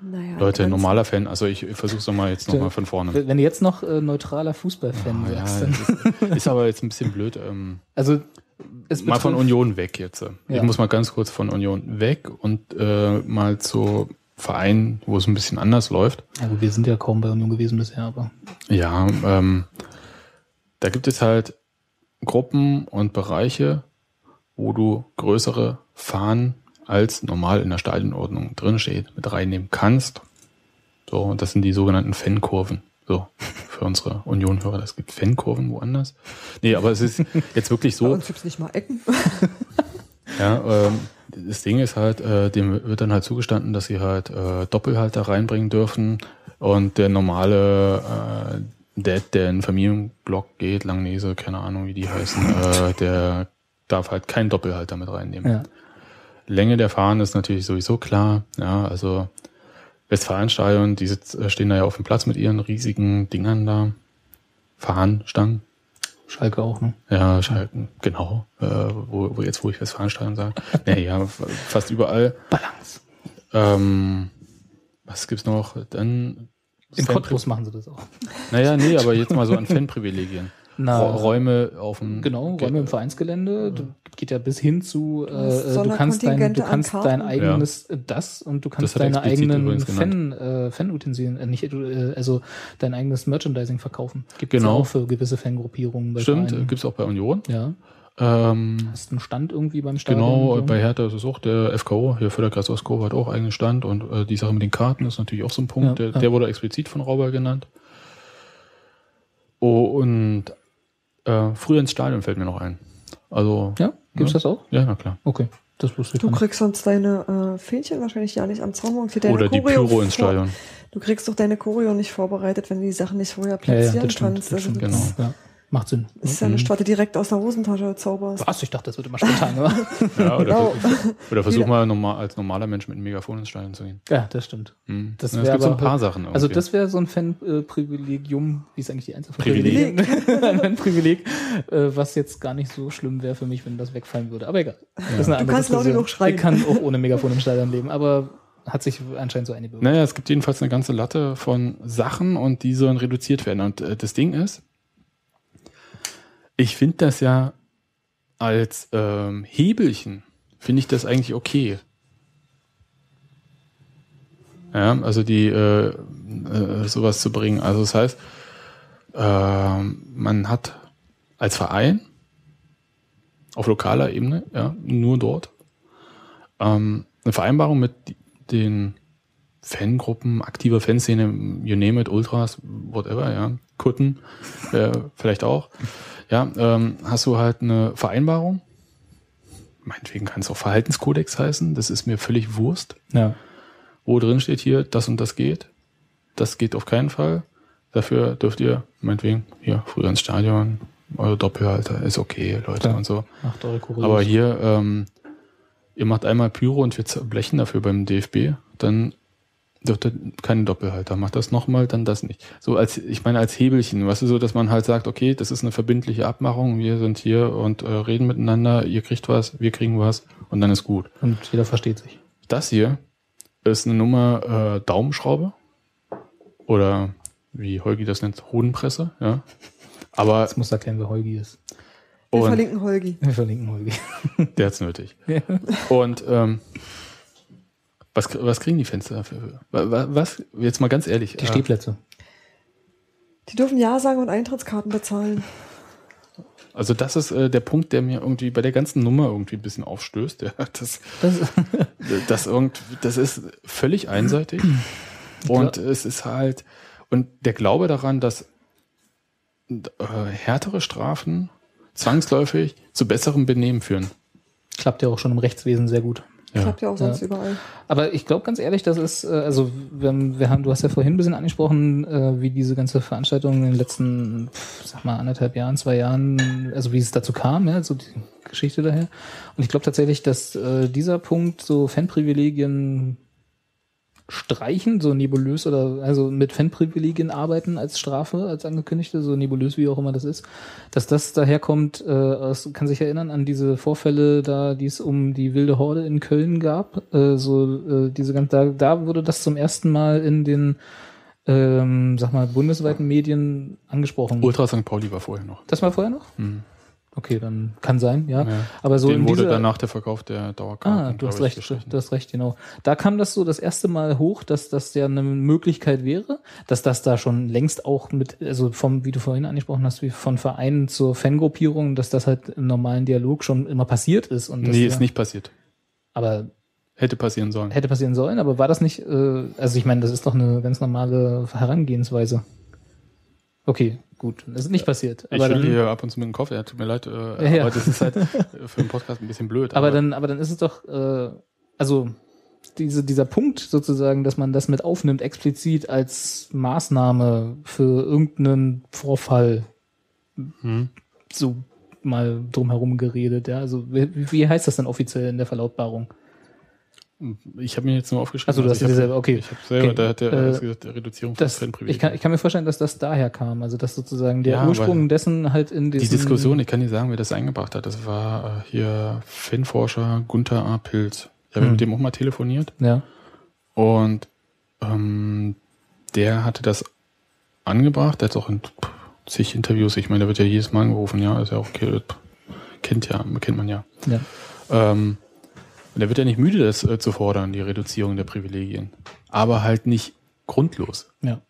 Speaker 1: Naja,
Speaker 2: Leute, normaler Fan, also ich versuche es nochmal jetzt nochmal von vorne.
Speaker 3: Wenn du jetzt noch äh, neutraler Fußballfan
Speaker 2: Ah, ja,
Speaker 3: sagst, dann,
Speaker 2: ist, ist aber jetzt ein bisschen blöd. Ähm,
Speaker 3: also
Speaker 2: mal von Union weg jetzt. Ich
Speaker 3: Ja.
Speaker 2: muss mal ganz kurz von Union weg und äh, mal zu Vereinen, wo es ein bisschen anders läuft.
Speaker 3: Ja, gut, wir sind ja kaum bei Union gewesen bisher, aber
Speaker 2: Ja, ähm, da gibt es halt Gruppen und Bereiche, wo du größere Fahnen als normal in der Stadionordnung drin steht, mit reinnehmen kannst. So, und das sind die sogenannten Fankurven. So, für unsere Union-Hörer, das gibt Fankurven woanders. Nee, aber es ist jetzt wirklich
Speaker 1: Bei
Speaker 2: so,
Speaker 1: uns gibt's nicht mal Ecken. [laughs]
Speaker 2: ja, ähm, das Ding ist halt, äh, dem wird dann halt zugestanden, dass sie halt äh, Doppelhalter reinbringen dürfen und der normale äh, Dad, der in den Familienblock geht, Langnese, keine Ahnung wie die heißen, äh, der darf halt keinen Doppelhalter mit reinnehmen.
Speaker 3: ja.
Speaker 2: Länge der Fahnen ist natürlich sowieso klar, ja, also Westfalenstadion, die sitz, äh, stehen da ja auf dem Platz mit ihren riesigen Dingern da, Fahnenstangen,
Speaker 3: Schalke auch, ne?
Speaker 2: ja, Schalken, genau. Äh, wo, wo jetzt, wo ich Westfalenstadion sage. [laughs] nee, ja, fast überall.
Speaker 3: Balance.
Speaker 2: Ähm, was gibt's noch? Dann
Speaker 3: Im Cottbus machen sie das auch.
Speaker 2: Naja, nee, aber jetzt mal so an [laughs] Fanprivilegien.
Speaker 3: Na,
Speaker 2: Räume auf dem
Speaker 3: Genau, Räume im Vereinsgelände. Du, geht ja bis hin zu, äh, du kannst dein, du kannst dein eigenes äh, das und du kannst deine eigenen Fan, äh, Fanutensilien, äh, nicht, äh, also dein eigenes Merchandising verkaufen. Gibt
Speaker 2: Genau.
Speaker 3: ja auch für gewisse Fangruppierungen. Bei
Speaker 2: Stimmt,
Speaker 3: Vereinen.
Speaker 2: gibt's auch bei Union.
Speaker 3: Ja.
Speaker 2: Ähm,
Speaker 3: Hast einen Stand irgendwie beim Stadion?
Speaker 2: genau, bei Hertha ist es auch der FKO, hier Förderkreis Oskov hat auch eigenen Stand und äh, die Sache mit den Karten ist natürlich auch so ein Punkt,
Speaker 3: Ja,
Speaker 2: der,
Speaker 3: ja.
Speaker 2: der wurde explizit von Rauber genannt. Oh, und äh, früher ins Stadion fällt mir noch ein. Also,
Speaker 3: Ja, gibt's
Speaker 2: Ja.
Speaker 3: das auch?
Speaker 2: ja, na klar.
Speaker 3: Okay, das wusste ich
Speaker 1: Du
Speaker 3: nicht.
Speaker 1: kriegst sonst deine äh, Fähnchen wahrscheinlich ja nicht am Zaun montiert. deine
Speaker 2: Oder die
Speaker 1: Choreo
Speaker 2: Pyro ins Stadion.
Speaker 1: Du kriegst doch deine Choreo nicht vorbereitet, wenn du die Sachen nicht vorher
Speaker 3: Ja, ja,
Speaker 1: platzieren
Speaker 3: das stimmt,
Speaker 1: kannst.
Speaker 3: das
Speaker 1: Also
Speaker 3: stimmt,
Speaker 1: das
Speaker 3: genau. Ja. Macht Sinn.
Speaker 1: Das ist ja eine Strategie direkt aus der Hosentasche zauberst.
Speaker 3: Was? Ich dachte, das wird immer spontan gemacht. [laughs]
Speaker 2: Ja, oder,
Speaker 1: Genau.
Speaker 2: oder versuch mal normal, als normaler Mensch mit einem Megafon ins Stadion zu gehen.
Speaker 3: ja, das stimmt.
Speaker 2: Hm.
Speaker 3: Das
Speaker 2: Ja, es gibt so ein paar Sachen.
Speaker 3: Also
Speaker 2: irgendwie.
Speaker 3: das wäre so ein Fan-Privilegium, wie ist eigentlich die Einzel von
Speaker 2: Privileg.
Speaker 3: Ein [laughs] Fan-Privileg, äh, was jetzt gar nicht so schlimm wäre für mich, wenn das wegfallen würde. Aber egal. Das ist eine andere
Speaker 1: kannst laut genug schreien.
Speaker 3: Ich kann auch ohne Megafon im Stadion leben, aber hat sich anscheinend so eingebürgert.
Speaker 2: Naja, es gibt jedenfalls eine ganze Latte von Sachen und die sollen reduziert werden. Und äh, das Ding ist, ich finde das ja als ähm, Hebelchen, finde ich das eigentlich okay. Ja, also die äh, äh, sowas zu bringen. Also das heißt, ähm, man hat als Verein auf lokaler Ebene, ja, nur dort, ähm, eine Vereinbarung mit den Fangruppen, aktive Fanszene, you name it, Ultras, whatever, ja, Kutten, äh, vielleicht auch. Ja, ähm, hast du halt eine Vereinbarung. Meinetwegen kann es auch Verhaltenskodex heißen, das ist mir völlig Wurst.
Speaker 3: Ja.
Speaker 2: Wo drin steht hier, das und das geht. Das geht auf keinen Fall. Dafür dürft ihr, meinetwegen, hier, früher ins Stadion, eure Doppelhalter, ist okay, Leute
Speaker 3: Klar.
Speaker 2: und so.
Speaker 3: Macht eure Kurios.
Speaker 2: Aber hier, ähm, ihr macht einmal Pyro und wir blechen dafür beim DFB, dann ihr keine Doppelhalter. Macht das nochmal, dann das nicht. So als, ich meine, als Hebelchen, weißt du, so, dass man halt sagt, okay, das ist eine verbindliche Abmachung, wir sind hier und äh, reden miteinander, ihr kriegt was, wir kriegen was und dann ist gut.
Speaker 3: Und jeder versteht sich.
Speaker 2: Das hier ist eine Nummer äh, Daumenschraube oder wie Holgi das nennt, Hodenpresse, ja. Aber
Speaker 3: Jetzt muss erklären, wer Holgi ist.
Speaker 1: Wir verlinken Holgi.
Speaker 3: Wir verlinken Holgi.
Speaker 2: der hat's nötig. [laughs] Und ähm, was, was kriegen die Fenster dafür? Wa- wa- Was? Jetzt mal ganz ehrlich.
Speaker 3: Die
Speaker 2: äh,
Speaker 3: Stehplätze.
Speaker 1: Die dürfen Ja sagen und Eintrittskarten bezahlen.
Speaker 2: Also das ist äh, der Punkt, der mir irgendwie bei der ganzen Nummer irgendwie ein bisschen aufstößt. Ja, [laughs] das, [laughs]
Speaker 3: Das,
Speaker 2: das, irgend, das ist völlig einseitig. Und es ist halt, und der Glaube daran, dass äh, härtere Strafen zwangsläufig zu besserem Benehmen führen.
Speaker 3: klappt ja auch schon im Rechtswesen sehr gut.
Speaker 2: Ja.
Speaker 1: Klappt ja auch sonst
Speaker 3: Ja.
Speaker 1: überall.
Speaker 3: Aber ich glaube ganz ehrlich, das ist, äh, also wir, wir haben, du hast ja vorhin ein bisschen angesprochen, äh, wie diese ganze Veranstaltung in den letzten, sag mal, anderthalb Jahren, zwei Jahren, also wie es dazu kam, ja, so die Geschichte daher. Und ich glaube tatsächlich, dass äh, dieser Punkt, so Fanprivilegien streichen, so nebulös oder also mit Fanprivilegien arbeiten als Strafe, als angekündigte, so nebulös wie auch immer das ist, dass das daherkommt, äh, aus, kann sich erinnern an diese Vorfälle da, die es um die wilde Horde in Köln gab, äh, so äh, diese ganz, da, da wurde das zum ersten Mal in den ähm, sag mal bundesweiten Medien angesprochen.
Speaker 2: Ultra St. Pauli war vorher noch.
Speaker 3: Das war vorher noch?
Speaker 2: Mhm.
Speaker 3: Okay, dann kann sein, ja.
Speaker 2: Ja.
Speaker 3: Aber so in
Speaker 2: wurde
Speaker 3: dieser,
Speaker 2: danach der Verkauf der Dauerkarten.
Speaker 3: Ah, du hast recht, du hast recht, genau. Da kam das so das erste Mal hoch, dass das ja eine Möglichkeit wäre, dass das da schon längst auch mit, also vom, wie du vorhin angesprochen hast, wie von Vereinen zur Fangruppierung, dass das halt im normalen Dialog schon immer passiert ist. Und
Speaker 2: Nee,
Speaker 3: ja,
Speaker 2: ist nicht passiert.
Speaker 3: Aber
Speaker 2: Hätte passieren sollen.
Speaker 3: hätte passieren sollen, aber war das nicht, äh, also ich meine, das ist doch eine ganz normale Herangehensweise. Okay, gut, das ist nicht passiert.
Speaker 2: Ich
Speaker 3: Aber
Speaker 2: schüttle
Speaker 3: dann,
Speaker 2: hier ab und zu mit dem Kopf, ja, tut mir leid, äh, [laughs]
Speaker 3: Ja,
Speaker 2: aber das ist halt für einen Podcast ein bisschen blöd.
Speaker 3: Aber dann, aber dann ist es doch, äh, also diese, dieser Punkt sozusagen, dass man das mit aufnimmt, explizit als Maßnahme für irgendeinen Vorfall,
Speaker 2: Hm.
Speaker 3: so mal drumherum geredet, ja. Also wie, wie heißt das denn offiziell in der Verlautbarung?
Speaker 2: Ich habe mir jetzt nur aufgeschrieben.
Speaker 3: Achso, du hast
Speaker 2: also
Speaker 3: dir selber, okay.
Speaker 2: Ich habe selber,
Speaker 3: Okay.
Speaker 2: da hat der
Speaker 3: Äh,
Speaker 2: alles gesagt, der Reduzierung von
Speaker 3: Das, ich, kann, ich kann mir vorstellen, dass das daher kam. Also dass sozusagen der
Speaker 2: Ja,
Speaker 3: Ursprung dessen halt in
Speaker 2: die
Speaker 3: diesem
Speaker 2: Diskussion, ich kann dir sagen, wer das eingebracht hat. Das war äh, hier Fanforscher Gunther A. Pilz. Ich habe
Speaker 3: Hm.
Speaker 2: mit dem auch mal telefoniert
Speaker 3: Ja.
Speaker 2: und ähm, der hatte das angebracht. Der hat auch in zig Interviews. Ich meine, da wird ja jedes Mal angerufen, ja, ist ja auch okay, kennt ja, kennt man ja.
Speaker 3: Ja.
Speaker 2: Ähm, und er wird ja nicht müde, das äh, zu fordern, die Reduzierung der Privilegien. Aber halt nicht grundlos.
Speaker 3: Ja.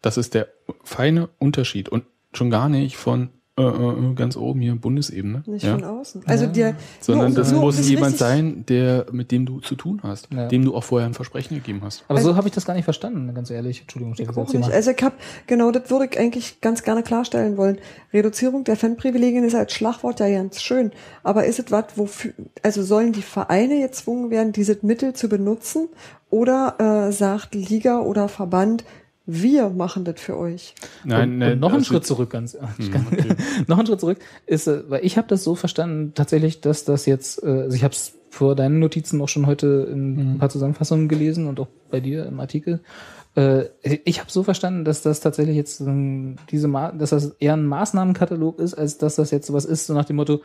Speaker 2: Das ist der feine Unterschied. Und schon gar nicht von äh, äh, ganz oben hier Bundesebene.
Speaker 1: Nicht
Speaker 2: ja?
Speaker 1: von außen. Also dir,
Speaker 2: Sondern
Speaker 1: nur-
Speaker 2: das
Speaker 1: nur um
Speaker 2: muss jemand sein, der, mit dem du zu tun hast,
Speaker 3: Ja.
Speaker 2: dem du auch vorher ein Versprechen gegeben hast.
Speaker 3: Aber
Speaker 1: Also-
Speaker 3: so habe ich das gar nicht verstanden, ganz ehrlich. Entschuldigung, ich
Speaker 1: Auch nicht. Also ich habe, genau, das würde ich eigentlich ganz gerne klarstellen wollen. Reduzierung der Fanprivilegien ist als Schlagwort ja ganz schön. Aber ist es was, wofür, also sollen die Vereine gezwungen werden, dieses Mittel zu benutzen? Oder äh, sagt Liga oder Verband, wir machen das für euch?
Speaker 2: Nein,
Speaker 3: und,
Speaker 2: nein,
Speaker 3: und noch einen
Speaker 2: also-
Speaker 3: Schritt zurück, ganz, ich
Speaker 2: Hm,
Speaker 3: kann,
Speaker 2: okay. [laughs]
Speaker 3: noch einen Schritt zurück ist, äh, weil ich habe das so verstanden, tatsächlich, dass das jetzt, äh, also ich habe es vor deinen Notizen auch schon heute in
Speaker 2: Mhm.
Speaker 3: ein paar Zusammenfassungen gelesen und auch bei dir im Artikel. Äh, ich habe so verstanden, dass das tatsächlich jetzt ähm, diese, Ma dass das eher ein Maßnahmenkatalog ist, als dass das jetzt sowas ist, so nach dem Motto,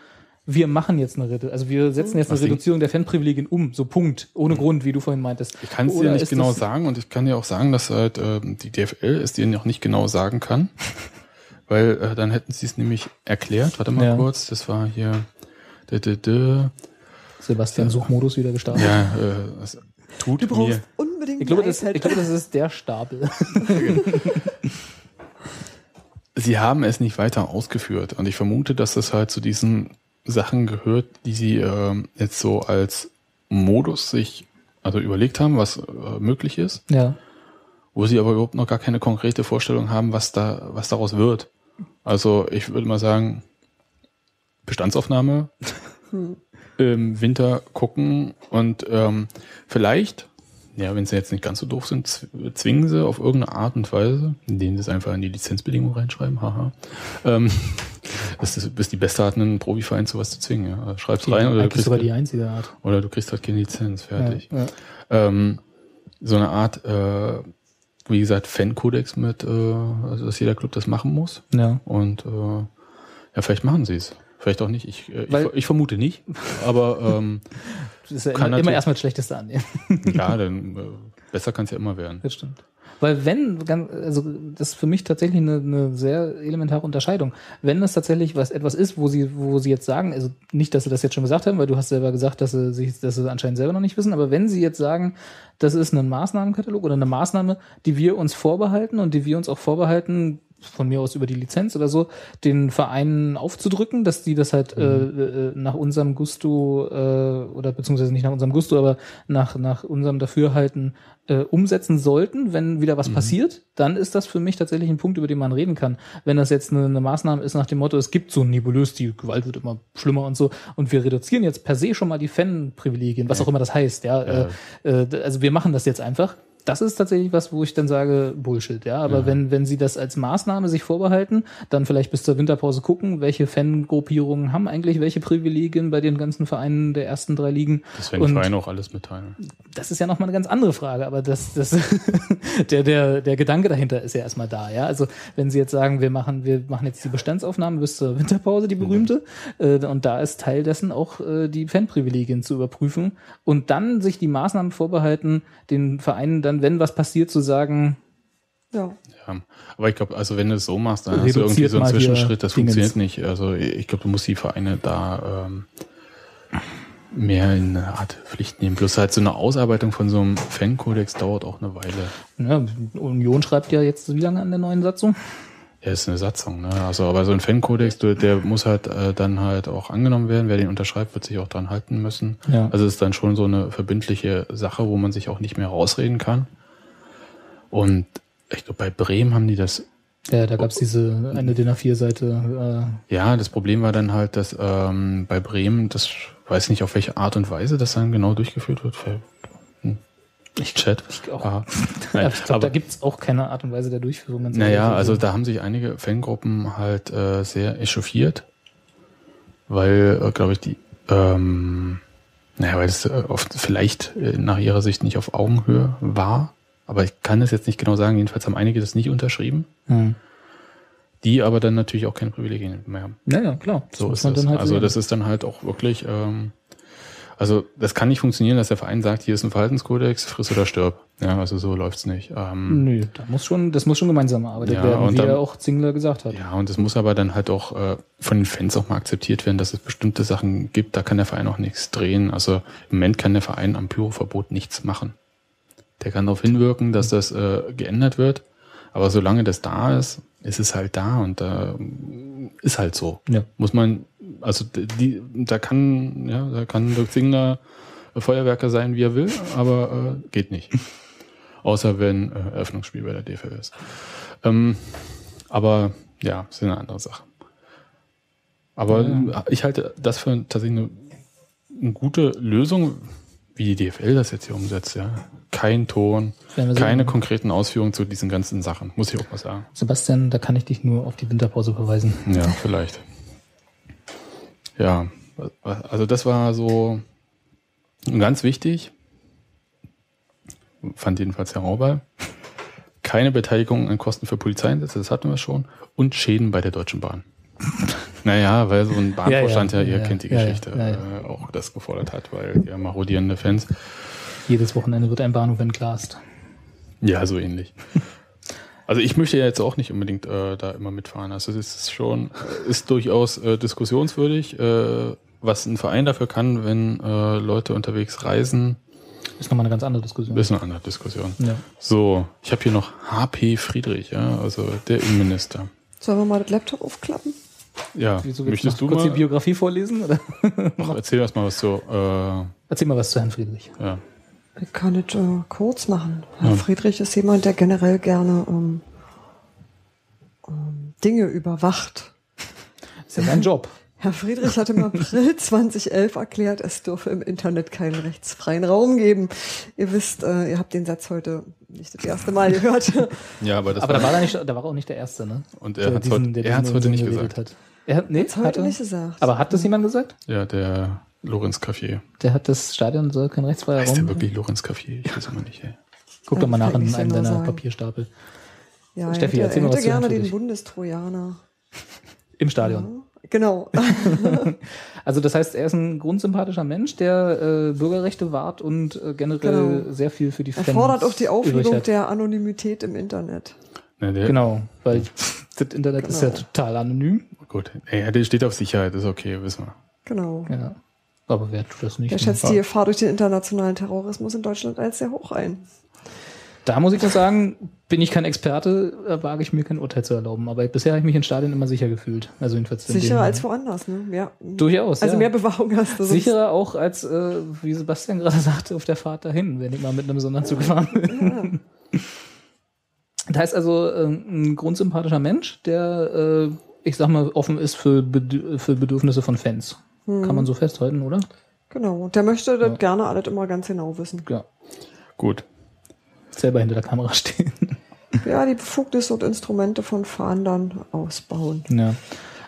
Speaker 3: wir machen jetzt eine Redu also wir setzen jetzt
Speaker 2: Was
Speaker 3: eine Reduzierung der Fanprivilegien um, so Punkt, ohne Grund, wie du vorhin meintest.
Speaker 2: Ich kann es dir nicht genau sagen und ich kann dir auch sagen, dass halt ähm, die DFL es dir noch nicht genau sagen kann, [laughs] weil äh, dann hätten sie es nämlich erklärt. Warte mal
Speaker 3: Ja.
Speaker 2: kurz, das war hier. Dö, dö, dö.
Speaker 3: Sebastian Suchmodus wieder gestartet.
Speaker 2: Ja, äh, es tut
Speaker 1: Du brauchst
Speaker 2: mir.
Speaker 1: unbedingt
Speaker 3: Ich glaube, das, ich glaube, das ist der Stapel. [laughs]
Speaker 2: Sie haben es nicht weiter ausgeführt und ich vermute, dass das halt zu diesen Sachen gehört, die sie ähm, jetzt so als Modus sich also überlegt haben, was äh, möglich ist,
Speaker 3: Ja.
Speaker 2: wo sie aber überhaupt noch gar keine konkrete Vorstellung haben, was da was daraus wird. Also ich würde mal sagen Bestandsaufnahme, im [laughs] Winter gucken und ähm, vielleicht, ja, wenn sie jetzt nicht ganz so doof sind, zw- zwingen sie auf irgendeine Art und Weise, indem sie es einfach in die Lizenzbedingungen reinschreiben, haha. Ähm, [laughs] das ist, ist die beste Art, einen Profiverein zu was zu zwingen. Ja. Schreib's rein oder du, kriegst,
Speaker 3: sogar die einzige Art.
Speaker 2: oder du kriegst halt keine Lizenz, fertig.
Speaker 3: Ja, ja.
Speaker 2: Ähm, so eine Art, äh, wie gesagt, Fan-Kodex mit, äh, also dass jeder Club das machen muss.
Speaker 3: ja.
Speaker 2: Und äh, ja, vielleicht machen sie es. Vielleicht auch nicht. Ich, äh, ich, ich vermute nicht. Aber ähm,
Speaker 3: Das [laughs] ist ja
Speaker 2: Kann
Speaker 3: immer, immer erstmal das Schlechteste annehmen. [laughs]
Speaker 2: ja, [laughs] dann äh, besser kann es ja immer werden.
Speaker 3: Das stimmt. Weil wenn, also das ist für mich tatsächlich eine, eine sehr elementare Unterscheidung. Wenn das tatsächlich was etwas ist, wo sie, wo sie jetzt sagen, also nicht, dass sie das jetzt schon gesagt haben, weil du hast selber gesagt, dass sie sich, dass sie anscheinend selber noch nicht wissen, aber wenn sie jetzt sagen, das ist ein Maßnahmenkatalog oder eine Maßnahme, die wir uns vorbehalten und die wir uns auch vorbehalten, von mir aus über die Lizenz oder so, den Vereinen aufzudrücken, dass die das halt äh, äh, nach unserem Gusto äh, oder beziehungsweise nicht nach unserem Gusto, aber nach, nach unserem Dafürhalten äh, umsetzen sollten, wenn wieder was passiert, dann ist das für mich tatsächlich ein Punkt, über den man reden kann. Wenn das jetzt eine, eine Maßnahme ist nach dem Motto, es gibt so nebulös, die Gewalt wird immer schlimmer und so, und wir reduzieren jetzt per se schon mal die Fanprivilegien, was auch immer das heißt, ja. Äh, äh, also wir machen das jetzt einfach. Das ist tatsächlich was, wo ich dann sage, Bullshit, ja. Aber wenn, wenn sie das als Maßnahme sich vorbehalten, dann vielleicht bis zur Winterpause gucken, welche Fangruppierungen haben eigentlich welche Privilegien bei den ganzen Vereinen der ersten drei Ligen.
Speaker 2: Das werden die Vereine auch alles mitteilen.
Speaker 3: das ist ja nochmal eine ganz andere Frage, aber das, das [laughs] der, der, der Gedanke dahinter ist ja erstmal da, ja. Also wenn Sie jetzt sagen, wir machen, wir machen jetzt die Bestandsaufnahme bis zur Winterpause, die berühmte, äh, und da ist Teil dessen auch äh, die Fanprivilegien zu überprüfen und dann sich die Maßnahmen vorbehalten, den Vereinen dann, wenn was passiert, zu sagen,
Speaker 1: Ja.
Speaker 2: Ja. Aber ich glaube, also wenn du es so machst, dann hast du irgendwie so einen Zwischenschritt, das
Speaker 3: Dingens.
Speaker 2: funktioniert nicht. Also ich glaube, du musst die Vereine da ähm, mehr in eine Art Pflicht nehmen. Plus halt so eine Ausarbeitung von so einem Fankodex dauert auch eine Weile.
Speaker 3: ja, Union schreibt ja jetzt wie lange an der neuen Satzung?
Speaker 2: Ja, ist eine Satzung, ne? Also, aber so ein Fankodex, der muss halt äh, dann halt auch angenommen werden. Wer den unterschreibt, wird sich auch dran halten müssen.
Speaker 3: Ja.
Speaker 2: Also es ist dann schon so eine verbindliche Sache, wo man sich auch nicht mehr rausreden kann. Und ich glaube, bei Bremen haben die das
Speaker 3: Ja, da gab's diese eine DIN A4-Seite.
Speaker 2: Ja, das Problem war dann halt, dass ähm, bei Bremen, das weiß nicht auf welche Art und Weise das dann genau durchgeführt wird. Ich Chat.
Speaker 3: Ich auch.
Speaker 2: Aha. [laughs] Nein,
Speaker 3: ich glaube, da gibt's auch keine Art und Weise der Durchführung.
Speaker 2: naja, also da haben sich einige Fangruppen halt äh, sehr echauffiert, weil, äh, glaube ich, die, ähm, naja, weil es äh, oft vielleicht äh, nach ihrer Sicht nicht auf Augenhöhe war. Aber ich kann es jetzt nicht genau sagen. Jedenfalls haben einige das nicht unterschrieben,
Speaker 3: Hm.
Speaker 2: die aber dann natürlich auch keine Privilegien mehr haben.
Speaker 3: Naja, klar. Das
Speaker 2: So ist das.
Speaker 3: halt
Speaker 2: also das ist dann halt auch wirklich, ähm, Also das kann nicht funktionieren, dass der Verein sagt, hier ist ein Verhaltenskodex, friss oder stirb. Ja, also so läuft's nicht. Ähm,
Speaker 3: Nö, da muss schon, das muss schon gemeinsam erarbeitet
Speaker 2: Ja,
Speaker 3: werden,
Speaker 2: und
Speaker 3: wie
Speaker 2: dann-
Speaker 3: ja auch Zingler gesagt hat.
Speaker 2: Ja, und es muss aber dann halt auch äh, von den Fans auch mal akzeptiert werden, dass es bestimmte Sachen gibt, da kann der Verein auch nichts drehen. Also im Moment kann der Verein am Pyroverbot nichts machen. Der kann darauf hinwirken, dass das äh, geändert wird, aber solange das da ist, ist es halt da und da ist halt so.
Speaker 3: Ja.
Speaker 2: Muss man, also die, da kann, ja, da kann Dirk Zingler Feuerwerker sein, wie er will, aber äh, geht nicht. [laughs] Außer wenn äh, Eröffnungsspiel bei der DFL ist. Ähm, aber ja, ist eine andere Sache. Aber
Speaker 3: Ja.
Speaker 2: ich halte das für tatsächlich eine, eine gute Lösung, wie die DFL das jetzt hier umsetzt, ja. Kein Ton,
Speaker 3: sehen.
Speaker 2: keine konkreten Ausführungen zu diesen ganzen Sachen, muss ich auch mal sagen.
Speaker 3: Sebastian, da kann ich dich nur auf die Winterpause verweisen.
Speaker 2: Ja, vielleicht. Ja, also das war so ganz wichtig. Fand jedenfalls Herr Raubal. Keine Beteiligung an Kosten für Polizeieinsätze, das hatten wir schon. Und Schäden bei der Deutschen Bahn. [laughs] Naja, weil so ein Bahnvorstand ja,
Speaker 3: Ja, ja,
Speaker 2: ihr
Speaker 3: ja,
Speaker 2: kennt die Geschichte. Äh, auch das gefordert hat, weil ja marodierende Fans.
Speaker 3: Jedes Wochenende wird ein Bahnhof entglast.
Speaker 2: Ja, so ähnlich. [laughs] Also ich möchte ja jetzt auch nicht unbedingt äh, da immer mitfahren. Also es ist schon, ist durchaus äh, diskussionswürdig, äh, was ein Verein dafür kann, wenn äh, Leute unterwegs reisen.
Speaker 3: Ist nochmal eine ganz andere Diskussion.
Speaker 2: Das ist eine andere Diskussion.
Speaker 3: Ja.
Speaker 2: So, ich habe hier noch HP Friedrich, ja, also der Innenminister.
Speaker 1: Sollen wir mal das Laptop aufklappen?
Speaker 2: Ja,
Speaker 3: Wieso
Speaker 2: möchtest
Speaker 3: du kurz
Speaker 2: mal?
Speaker 3: die Biografie vorlesen? Oder?
Speaker 2: Ach, erzähl erst mal was zu. Äh,
Speaker 3: Erzähl mal was zu Herrn Friedrich.
Speaker 2: ja.
Speaker 1: Ich kann es äh, kurz machen. Herr
Speaker 2: Ja.
Speaker 1: Friedrich ist jemand, der generell gerne ähm, ähm, Dinge überwacht.
Speaker 3: Ist ja sein Job. [laughs]
Speaker 1: Herr Friedrich hat im April [laughs] 2011 erklärt, es dürfe im Internet keinen rechtsfreien Raum geben. Ihr wisst, äh, ihr habt den Satz heute nicht das erste Mal gehört. [laughs]
Speaker 2: ja, aber das
Speaker 3: Aber da war er nicht, da war er auch nicht der Erste, ne?
Speaker 2: Und er hat's
Speaker 3: diesen-
Speaker 2: heute- er heute nicht gesagt.
Speaker 3: Hat. Er hat, nee,
Speaker 1: heute
Speaker 3: hat er?
Speaker 1: nicht gesagt.
Speaker 3: Aber hat das jemand gesagt?
Speaker 2: ja der Lorenz Café.
Speaker 3: Der hat das Stadion soll kein rechtsfreier
Speaker 2: Heißt der
Speaker 3: Raum.
Speaker 2: wirklich Lorenz Café? Ich weiß immer nicht, ey.
Speaker 3: Guck doch mal
Speaker 1: Ja,
Speaker 3: nach in
Speaker 1: ich
Speaker 3: einem deiner
Speaker 1: sagen.
Speaker 3: Papierstapel.
Speaker 1: ja,
Speaker 3: Steffi,
Speaker 1: er
Speaker 3: erzähl
Speaker 1: hätte,
Speaker 3: mal
Speaker 1: er
Speaker 3: was
Speaker 1: hätte
Speaker 3: zu Herrn
Speaker 1: gerne den. Bundestrojaner. [laughs]
Speaker 3: Im Stadion.
Speaker 1: Genau. [laughs]
Speaker 3: Also das heißt, er ist ein grundsympathischer Mensch, der äh, Bürgerrechte wahrt und äh, generell
Speaker 1: Genau.
Speaker 3: sehr viel für die
Speaker 1: Er
Speaker 3: Fans
Speaker 1: fordert auch die Aufhebung der Anonymität im Internet.
Speaker 2: Ne, der,
Speaker 3: Genau, weil [laughs] das Internet ist ja
Speaker 1: Genau.
Speaker 3: total anonym.
Speaker 2: Gut. Ey, der steht auf Sicherheit, ist okay, wissen wir.
Speaker 1: Genau.
Speaker 3: Ja. Aber wer tut das nicht?
Speaker 1: Er
Speaker 3: ne?
Speaker 1: schätzt die Gefahr durch den internationalen Terrorismus in Deutschland als sehr hoch ein.
Speaker 3: Da muss ich noch sagen, bin ich kein Experte, wage ich mir kein Urteil zu erlauben. Aber bisher habe ich mich in Stadien immer sicher gefühlt. Also jedenfalls
Speaker 1: Sicherer als woanders, ne? Ja.
Speaker 3: Durchaus,
Speaker 1: Also
Speaker 3: ja.
Speaker 1: mehr Bewahrung hast du.
Speaker 3: Sicherer auch als, äh, wie Sebastian gerade [laughs] sagte, auf der Fahrt dahin, wenn ich mal mit einem Sonderzug gefahren bin. Da ist also äh, ein grundsympathischer Mensch, der, äh, ich sag mal, offen ist für, Bedü für Bedürfnisse von Fans. Kann man so festhalten, oder?
Speaker 1: Genau. Und der möchte das gerne alles immer ganz genau wissen.
Speaker 3: Ja.
Speaker 2: Gut.
Speaker 3: Selber hinter der Kamera stehen. [laughs]
Speaker 1: Ja, die Befugnisse und Instrumente von Fahndern ausbauen.
Speaker 3: ja.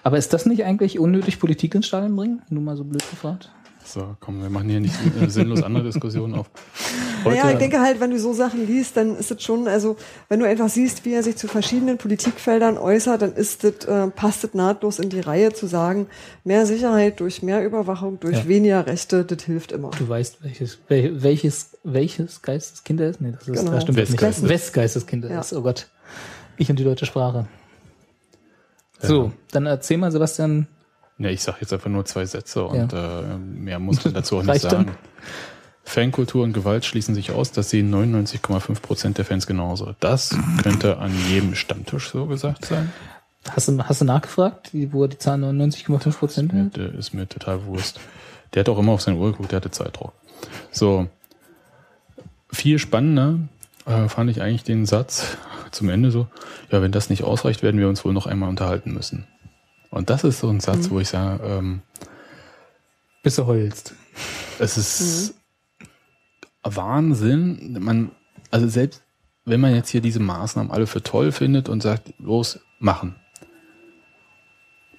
Speaker 3: Aber ist das nicht eigentlich unnötig Politik ins Stadion bringen? Nur mal so blöd gefragt.
Speaker 2: So, komm, wir machen hier nicht äh, sinnlos andere Diskussionen auf.
Speaker 1: naja, ich denke halt, wenn du so Sachen liest, dann ist es schon, also wenn du einfach siehst, wie er sich zu verschiedenen Politikfeldern äußert, dann ist das, äh, passt es nahtlos in die Reihe zu sagen, mehr Sicherheit durch mehr Überwachung, durch
Speaker 3: Ja.
Speaker 1: weniger Rechte, das hilft immer.
Speaker 3: Du weißt, welches, wel- welches, welches Geisteskind er ist? Nee, das, ist,
Speaker 1: Genau.
Speaker 3: das stimmt nicht.
Speaker 2: Westgeistes.
Speaker 3: Westgeisteskind er
Speaker 1: Ja.
Speaker 3: ist. Oh Gott. Ich und die deutsche Sprache. So, dann erzähl mal, Sebastian,
Speaker 2: Ja, ich sage jetzt einfach nur zwei Sätze und äh, mehr muss man dazu auch nicht [laughs]
Speaker 3: dann?
Speaker 2: sagen. Fankultur und Gewalt schließen sich aus, das sehen 99,5 Prozent der Fans genauso. Das könnte an jedem Stammtisch so gesagt sein.
Speaker 3: hast du, hast du nachgefragt, wie- wo er die Zahl 99,5 Prozent
Speaker 2: Mir,
Speaker 3: hat?
Speaker 2: der ist mir total Wurst. Der hat auch immer auf seine Uhr geguckt, der hatte Zeitdruck. So. Viel spannender äh, fand ich eigentlich den Satz zum Ende so, ja, wenn das nicht ausreicht, werden wir uns wohl noch einmal unterhalten müssen. Und das ist so ein Satz, wo ich sage, ähm,
Speaker 3: Bis du heulst.
Speaker 2: es ist Wahnsinn. Man, also selbst wenn man jetzt hier diese Maßnahmen alle für toll findet und sagt, los, machen.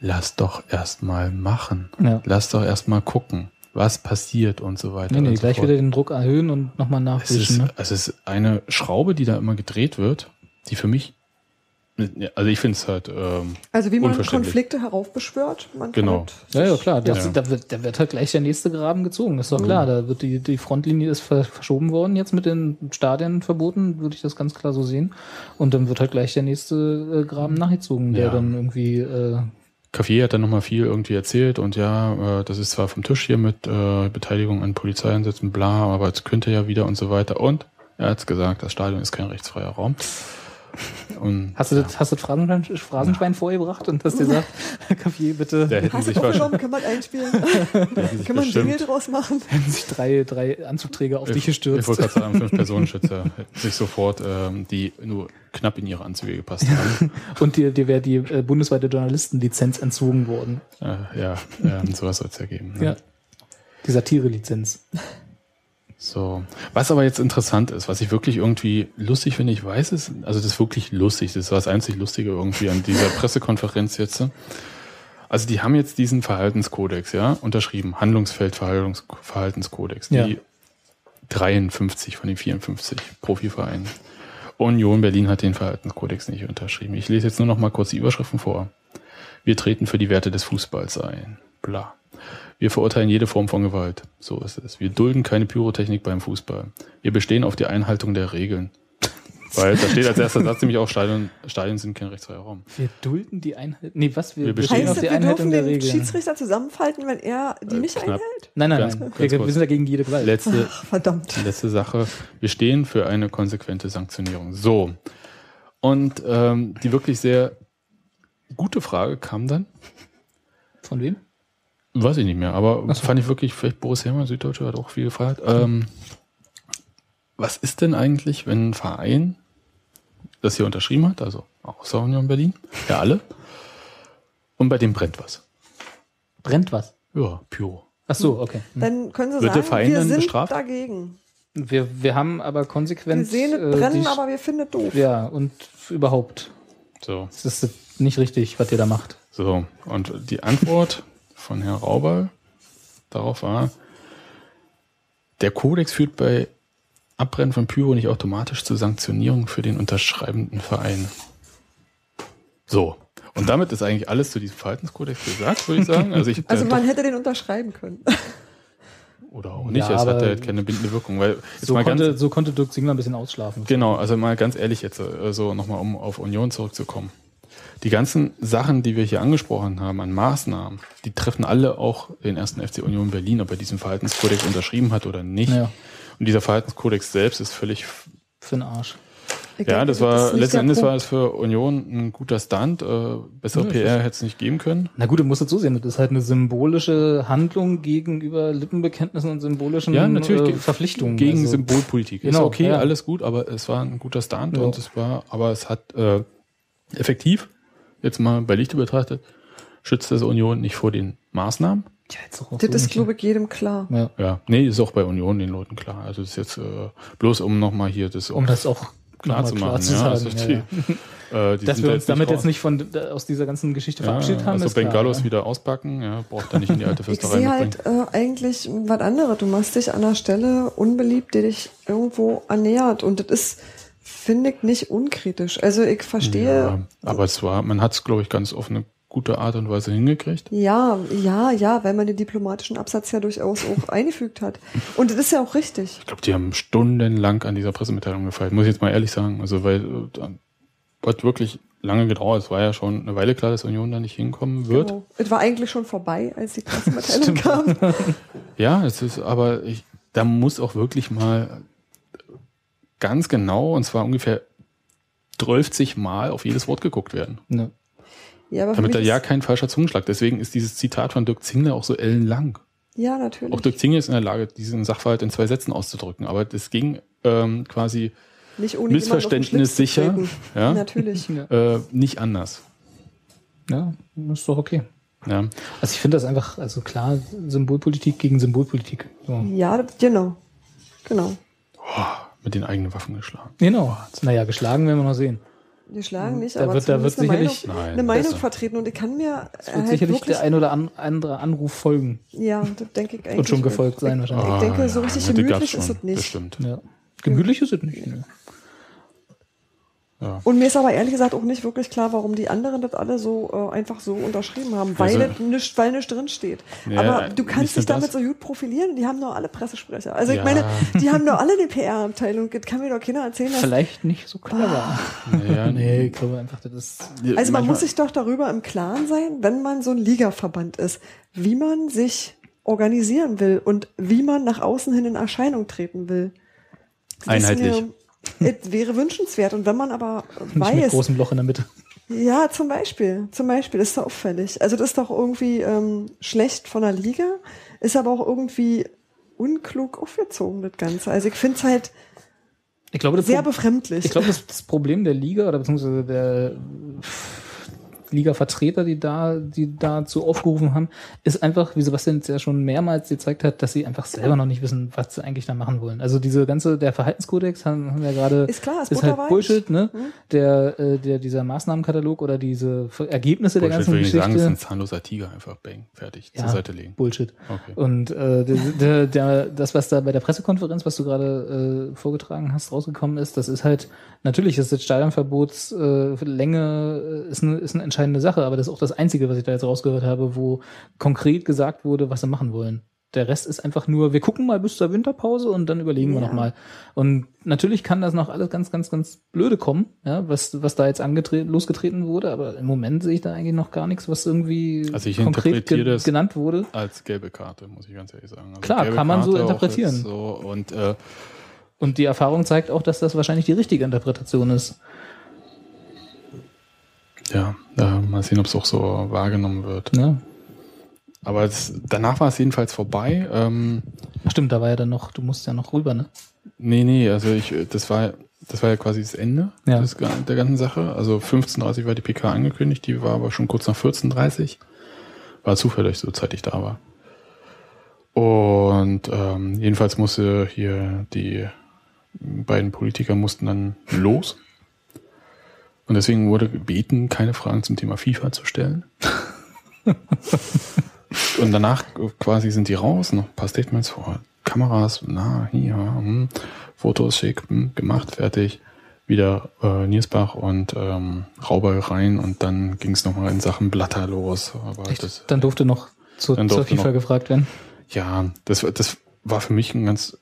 Speaker 2: Lass doch erstmal machen.
Speaker 3: Ja.
Speaker 2: Lass doch erstmal gucken, was passiert und so weiter.
Speaker 3: Nee, nee,
Speaker 2: und so
Speaker 3: gleich
Speaker 2: fort.
Speaker 3: wieder den Druck erhöhen und nochmal
Speaker 2: es
Speaker 3: nachwischen.
Speaker 2: ist,
Speaker 3: Ne?
Speaker 2: es ist eine Schraube, die da immer gedreht wird, die für mich Also ich finde es halt ähm,
Speaker 1: Also wie man. Konflikte heraufbeschwört. Man
Speaker 2: Genau.
Speaker 3: Ja, ja, klar. Das,
Speaker 2: Ja.
Speaker 3: Da, wird, da wird halt gleich der nächste Graben gezogen. Das ist doch klar. Da wird die, die Frontlinie ist ver- verschoben worden jetzt mit den Stadien verboten, würde ich das ganz klar so sehen. Und dann wird halt gleich der nächste äh, Graben nachgezogen, der
Speaker 2: Ja.
Speaker 3: dann irgendwie äh,
Speaker 2: hat dann nochmal viel irgendwie erzählt und ja, äh, das ist zwar vom Tisch hier mit äh, Beteiligung an Polizeieinsätzen, bla, aber es könnte ja wieder und so weiter. Und er hat gesagt, das Stadion ist kein rechtsfreier Raum. Und
Speaker 3: Hast du das, hast du das Phrasenschwein, Phrasenschwein vorgebracht und hast dir gesagt, [laughs] Kaffee, bitte,
Speaker 2: da hätten
Speaker 1: Hast
Speaker 2: sich
Speaker 1: du aufgenommen, kann man einspielen? [laughs] kann man Jingle
Speaker 2: bestimmt,
Speaker 1: draus machen?
Speaker 3: hätten sich drei, drei Anzugträger auf dich
Speaker 2: ich
Speaker 3: gestürzt.
Speaker 2: wollte gerade sagen, fünf Personenschützer hätten sich sofort, ähm, die nur knapp in ihre Anzüge gepasst haben. [laughs]
Speaker 3: Und dir, dir wäre die äh, bundesweite Journalistenlizenz entzogen worden.
Speaker 2: äh, ja, ähm, sowas soll es ja geben. Ne?
Speaker 3: Ja. Die Satire-Lizenz.
Speaker 2: So. Was aber jetzt interessant ist, was ich wirklich irgendwie lustig finde, ich weiß es, also das ist wirklich lustig, das war das einzig Lustige irgendwie an dieser [laughs] Pressekonferenz jetzt. Also die haben jetzt diesen Verhaltenskodex, ja, unterschrieben, Handlungsfeld Verhaltens Verhaltenskodex, die
Speaker 3: Ja.
Speaker 2: 53 von den 54 Profivereinen. Union Berlin hat den Verhaltenskodex nicht unterschrieben. Ich lese jetzt nur noch mal kurz die Überschriften vor. Wir treten für die Werte des Fußballs ein. Bla. Wir verurteilen jede Form von Gewalt. So ist es. Wir dulden keine Pyrotechnik beim Fußball. Wir bestehen auf die Einhaltung der Regeln. [laughs] Weil da steht als erster Satz nämlich auch, Stadien, Stadien sind kein rechtsfreier Raum.
Speaker 3: Wir dulden die Einheit. Nee, was? Wir,
Speaker 2: Wir
Speaker 3: bestehen
Speaker 1: Heißt
Speaker 3: auf die
Speaker 1: wir
Speaker 3: Einhaltung
Speaker 1: dürfen
Speaker 3: der
Speaker 1: den
Speaker 3: Regeln.
Speaker 1: Schiedsrichter zusammenfalten, wenn er die
Speaker 2: Äh,
Speaker 1: nicht
Speaker 2: knapp.
Speaker 1: einhält?
Speaker 3: Nein, nein,
Speaker 2: Ganz-
Speaker 3: nein.
Speaker 2: ganz
Speaker 3: wir, wir sind dagegen jede Gewalt.
Speaker 2: Letzte,
Speaker 1: Verdammt.
Speaker 2: letzte Sache. Wir stehen für eine konsequente Sanktionierung. So. Und ähm, die wirklich sehr gute Frage kam dann.
Speaker 3: Von wem?
Speaker 2: Weiß ich nicht mehr, aber
Speaker 3: so.
Speaker 2: fand ich wirklich, vielleicht Boris Herrmann, Süddeutsche, hat auch viel gefragt. Ähm, was ist denn eigentlich, wenn ein Verein das hier unterschrieben hat, also außer Union Berlin, ja alle, und bei dem brennt was?
Speaker 3: Brennt was?
Speaker 2: Ja, Pyro.
Speaker 3: Ach so, okay. Hm.
Speaker 1: Dann können sie
Speaker 2: Wird der
Speaker 1: sagen,
Speaker 2: Verein
Speaker 1: wir
Speaker 2: dann
Speaker 1: sind
Speaker 2: bestraft?
Speaker 1: dagegen.
Speaker 3: Wir, wir haben aber konsequent.
Speaker 1: Wir sehen es
Speaker 3: äh,
Speaker 1: brennen,
Speaker 3: die-
Speaker 1: aber wir finden es doof.
Speaker 3: Ja, und überhaupt.
Speaker 2: So,
Speaker 3: Das ist nicht richtig, was ihr da macht.
Speaker 2: so. Und die Antwort von Herrn Rauber darauf war, der Kodex führt bei Abbrennen von Pyro nicht automatisch zur Sanktionierung für den unterschreibenden Verein. So. Und damit ist eigentlich alles zu diesem Verhaltenskodex gesagt, würde ich sagen. Also, ich, [laughs]
Speaker 1: Also
Speaker 2: äh,
Speaker 1: man hätte den unterschreiben können. [laughs]
Speaker 2: oder auch nicht,
Speaker 3: Ja,
Speaker 2: es hat
Speaker 3: aber-
Speaker 2: ja keine bindende Wirkung. Weil jetzt
Speaker 3: So
Speaker 2: mal ganz,
Speaker 3: konnte, so konnte Dirk Zingler ein bisschen ausschlafen.
Speaker 2: Genau, also mal ganz ehrlich jetzt, äh, so nochmal, um auf Union zurückzukommen. Die ganzen Sachen, die wir hier angesprochen haben an Maßnahmen, die treffen alle auch den ersten FC Union Berlin, ob er diesen Verhaltenskodex unterschrieben hat oder nicht.
Speaker 3: Ja.
Speaker 2: Und dieser Verhaltenskodex selbst ist völlig,
Speaker 3: Für den Arsch.
Speaker 2: Ja, das war,
Speaker 1: ist nicht
Speaker 2: letzten Endes war es für Union ein guter Stunt, äh, bessere
Speaker 3: Ja,
Speaker 2: PR hätte es nicht geben können.
Speaker 3: Na gut, du musst es so sehen. Das ist halt eine symbolische Handlung gegenüber Lippenbekenntnissen und symbolischen
Speaker 2: Ja, natürlich
Speaker 3: äh,
Speaker 2: ge-
Speaker 3: Verpflichtungen.
Speaker 2: Gegen
Speaker 3: Also,
Speaker 2: Symbolpolitik. ist
Speaker 3: Genau,
Speaker 2: okay,
Speaker 3: ja.
Speaker 2: alles gut, aber es war ein guter Stunt
Speaker 3: Ja.
Speaker 2: und es war, aber es hat äh, effektiv, jetzt mal bei Lichte betrachtet, schützt das Union nicht vor den Maßnahmen.
Speaker 3: Ja, jetzt auch
Speaker 1: Das
Speaker 3: so
Speaker 1: ist, glaube ich, jedem klar.
Speaker 3: ja.
Speaker 2: Ja, nee, ist auch bei Union den Leuten klar. Also das ist jetzt äh, bloß um nochmal hier das
Speaker 3: Um das auch
Speaker 2: klar zu
Speaker 3: klar
Speaker 2: machen.
Speaker 3: zu
Speaker 2: ja,
Speaker 3: sagen.
Speaker 2: also die,
Speaker 3: ja. [laughs]
Speaker 2: äh,
Speaker 3: Dass wir
Speaker 2: da
Speaker 3: uns damit jetzt nicht von aus dieser ganzen Geschichte
Speaker 2: ja,
Speaker 3: verabschiedet haben.
Speaker 2: Also
Speaker 3: ist klar,
Speaker 2: Bengalos
Speaker 3: ja.
Speaker 2: wieder auspacken, ja, braucht er nicht in die alte
Speaker 1: Ich
Speaker 2: Fürsterei
Speaker 1: sehe
Speaker 2: mitbringen.
Speaker 1: halt äh, eigentlich was anderes. Du machst dich an einer Stelle unbeliebt, die dich irgendwo ernährt. Und das ist, finde ich, nicht unkritisch. Also ich verstehe.
Speaker 2: Ja, aber es war, man hat es, glaube ich, ganz auf eine gute Art und Weise hingekriegt.
Speaker 1: Ja, ja, ja, weil man den diplomatischen Absatz ja durchaus auch [laughs] eingefügt hat. Und das ist ja auch richtig.
Speaker 2: Ich glaube, die haben stundenlang an dieser Pressemitteilung gefeilt, muss ich jetzt mal ehrlich sagen. Also, weil hat wirklich lange gedauert. Es war ja schon eine Weile klar, dass Union da nicht hinkommen wird.
Speaker 1: Genau. Es war eigentlich schon vorbei, als die [laughs] Pressemitteilung kam. [laughs]
Speaker 2: Ja, es ist, aber ich, da muss auch wirklich mal ganz genau, und zwar ungefähr 12 Mal auf jedes Wort geguckt werden.
Speaker 1: Ja, aber für
Speaker 2: Damit da ja kein falscher Zungenschlag. Deswegen ist dieses Zitat von Dirk Zingler auch so ellenlang.
Speaker 1: ja, natürlich.
Speaker 2: Auch Dirk Zingler ist in der Lage, diesen Sachverhalt in zwei Sätzen auszudrücken. Aber das ging ähm, quasi
Speaker 1: Nicht ohne
Speaker 2: Missverständnis sicher. Ja? [laughs]
Speaker 1: Natürlich.
Speaker 2: äh, nicht anders.
Speaker 3: Ja, ist doch okay.
Speaker 2: Ja.
Speaker 3: Also ich finde das einfach, also klar, Symbolpolitik gegen Symbolpolitik. So.
Speaker 1: Ja, genau. Genau.
Speaker 2: Mit den eigenen Waffen geschlagen.
Speaker 3: Genau. Naja, geschlagen werden wir noch sehen.
Speaker 1: Wir schlagen nicht,
Speaker 3: Da
Speaker 1: aber
Speaker 3: wird- da wird
Speaker 1: eine
Speaker 3: sicherlich-
Speaker 1: Meinung,
Speaker 2: Nein,
Speaker 1: eine Meinung vertreten. Und ich kann mir
Speaker 3: Es wird
Speaker 1: halt
Speaker 3: sicherlich
Speaker 1: wirklich,
Speaker 3: der ein oder an, andere Anruf folgen.
Speaker 1: ja, das denke ich eigentlich.
Speaker 3: Wird schon gefolgt sein
Speaker 1: ich,
Speaker 3: wahrscheinlich.
Speaker 1: Ich denke,
Speaker 2: Ah,
Speaker 1: so
Speaker 2: ja,
Speaker 1: richtig gemütlich ist es nicht.
Speaker 2: Das stimmt.
Speaker 3: Ja. Gemütlich ist es nicht. Ne?
Speaker 2: Ja.
Speaker 1: Und mir ist aber ehrlich gesagt auch nicht wirklich klar, warum die anderen das alle so äh, einfach so unterschrieben haben, weil
Speaker 2: Also-
Speaker 1: es nicht, weil nicht drin steht.
Speaker 2: Ja,
Speaker 1: aber du kannst dich damit
Speaker 2: das.
Speaker 1: so gut profilieren, die haben doch alle Pressesprecher. Also ich
Speaker 2: Ja.
Speaker 1: meine, die haben doch alle eine PR-Abteilung. Das kann mir doch keiner erzählen, dass
Speaker 3: Vielleicht nicht so clever.
Speaker 2: Ja,
Speaker 3: nee, [laughs] ich glaube einfach, das ist.
Speaker 1: Also man muss sich doch darüber im Klaren sein, wenn man so ein Ligaverband ist, wie man sich organisieren will und wie man nach außen hin in Erscheinung treten will. Das ist
Speaker 2: Einheitlich.
Speaker 1: Es wäre wünschenswert. Und wenn man aber [laughs]
Speaker 3: Nicht mit
Speaker 1: weiß,
Speaker 3: großem Loch in der Mitte.
Speaker 1: ja, zum Beispiel, zum Beispiel, das ist doch auffällig. Also das ist doch irgendwie ähm, schlecht von der Liga, ist aber auch irgendwie unklug aufgezogen, das Ganze. Also ich finde es halt
Speaker 3: Ich glaube,
Speaker 1: sehr
Speaker 3: Pro-
Speaker 1: befremdlich.
Speaker 3: Ich glaube, das, das Problem der Liga oder beziehungsweise der Liga-Vertreter, die da, die dazu aufgerufen haben, ist einfach, wie Sebastian jetzt ja schon mehrmals gezeigt hat, dass sie einfach selber noch nicht wissen, was sie eigentlich da machen wollen. Also diese ganze, der Verhaltenskodex haben, haben wir gerade,
Speaker 1: Ist klar, ist
Speaker 3: ist halt. Bullshit, ne?
Speaker 1: Hm?
Speaker 3: Der, äh, der, dieser Maßnahmenkatalog oder diese Ergebnisse der
Speaker 2: Bullshit
Speaker 3: ganzen
Speaker 2: will ich nicht sagen, das ist ein
Speaker 3: Geschichte.
Speaker 2: zahnloser Tiger, einfach bang, fertig,
Speaker 3: Ja.
Speaker 2: zur Seite legen.
Speaker 3: Bullshit.
Speaker 2: Okay.
Speaker 3: Und äh, der, der, der, das, was da bei der Pressekonferenz, was du gerade äh, vorgetragen hast, rausgekommen ist, das ist halt, natürlich ist das Stadionverbots äh, Länge äh, ist eine, ist eine entscheidende Sache, aber das ist auch das Einzige, was ich da jetzt rausgehört habe, wo konkret gesagt wurde, was sie machen wollen. Der Rest ist einfach nur, wir gucken mal bis zur Winterpause und dann überlegen wir
Speaker 1: Ja.
Speaker 3: nochmal. Und natürlich kann das noch alles ganz, ganz, ganz blöde kommen, ja, was, was da jetzt angetreten, losgetreten wurde, aber im Moment sehe ich da eigentlich noch gar nichts, was irgendwie
Speaker 2: Also ich
Speaker 3: konkret
Speaker 2: interpretiere
Speaker 3: ge
Speaker 2: das-
Speaker 3: genannt wurde.
Speaker 2: Als gelbe Karte, muss ich ganz ehrlich sagen. Also
Speaker 3: Klar, kann man so
Speaker 2: Karte
Speaker 3: interpretieren.
Speaker 2: So, und äh,
Speaker 3: Und die Erfahrung zeigt auch, dass das wahrscheinlich die richtige Interpretation ist.
Speaker 2: Ja, äh, mal sehen, ob es auch so wahrgenommen wird.
Speaker 3: Ne?
Speaker 2: Aber es, danach war es jedenfalls vorbei. Ähm,
Speaker 3: Ach stimmt, da war ja dann noch, du musst ja noch rüber, ne?
Speaker 2: nee, nee, also ich, das war, das war ja quasi das Ende
Speaker 3: Ja.
Speaker 2: des, der ganzen Sache. Also 15.30 war die PK angekündigt, die war aber schon kurz nach 14.30 War zufällig so zeitig da war. Und ähm, jedenfalls musste hier die beiden Politiker mussten dann los. Und deswegen wurde gebeten, keine Fragen zum Thema FIFA zu stellen. [laughs] Und danach quasi sind die raus, noch ein paar Statements vor Kameras, na, hier, hm, Fotos schick, hm, gemacht, fertig. Wieder äh, Niersbach und ähm, Rauber rein und dann ging es nochmal in Sachen Blatter los. Aber
Speaker 3: Echt?
Speaker 2: das,
Speaker 3: dann durfte noch zu,
Speaker 2: Dann
Speaker 3: zur
Speaker 2: durfte
Speaker 3: FIFA
Speaker 2: noch-
Speaker 3: gefragt werden.
Speaker 2: ja, das, war- das war für mich ein ganz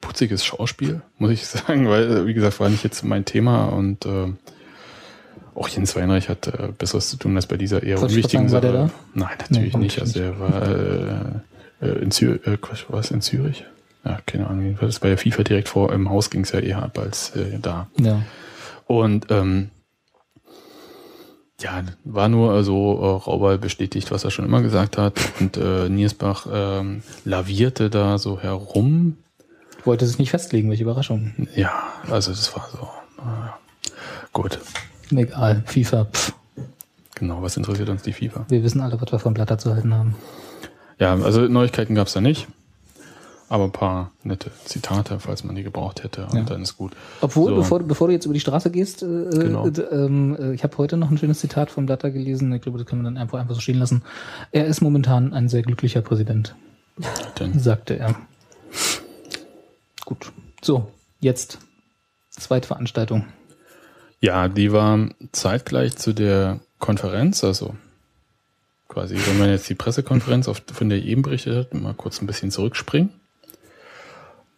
Speaker 2: putziges Schauspiel, muss ich sagen, weil, wie gesagt, war nicht jetzt mein Thema und äh, auch Jens Weinreich hat äh, Besseres zu tun als bei dieser eher unwichtigen Sache.
Speaker 3: war
Speaker 2: Nein, natürlich
Speaker 3: Nee,
Speaker 2: nicht. Also er war äh, äh, in Zürich, äh, es in Zürich? Ja, keine Ahnung. Jedenfalls bei der FIFA direkt vor im Haus ging es ja eher ab als äh, da.
Speaker 3: Ja.
Speaker 2: Und ähm, ja, war nur so äh, Rauber bestätigt, was er schon immer gesagt hat. Und äh, Niersbach ähm, lavierte da so herum.
Speaker 3: Wollte sich nicht festlegen, welche Überraschung.
Speaker 2: Ja, also das war so. Äh, gut,
Speaker 3: Egal, FIFA, pff,
Speaker 2: genau, was interessiert uns die FIFA?
Speaker 3: wir wissen alle, was wir von Blatter zu halten haben.
Speaker 2: Ja, also Neuigkeiten gab's da nicht. Aber ein paar nette Zitate, falls man die gebraucht hätte. Und
Speaker 3: Ja.
Speaker 2: dann ist gut.
Speaker 3: Obwohl,
Speaker 2: So.
Speaker 3: bevor, bevor du jetzt über die Straße gehst, äh,
Speaker 2: Genau.
Speaker 3: äh, ähm, äh, ich habe heute noch ein schönes Zitat von Blatter gelesen. Ich glaube, das können wir dann einfach, einfach so stehen lassen. Er ist momentan ein sehr glücklicher Präsident,
Speaker 2: Denn,
Speaker 3: sagte er. Gut. So, jetzt zweite Veranstaltung.
Speaker 2: Ja, die war zeitgleich zu der Konferenz, also quasi, wenn man jetzt die Pressekonferenz, auf, von der eben berichtet hat, mal kurz ein bisschen zurückspringen.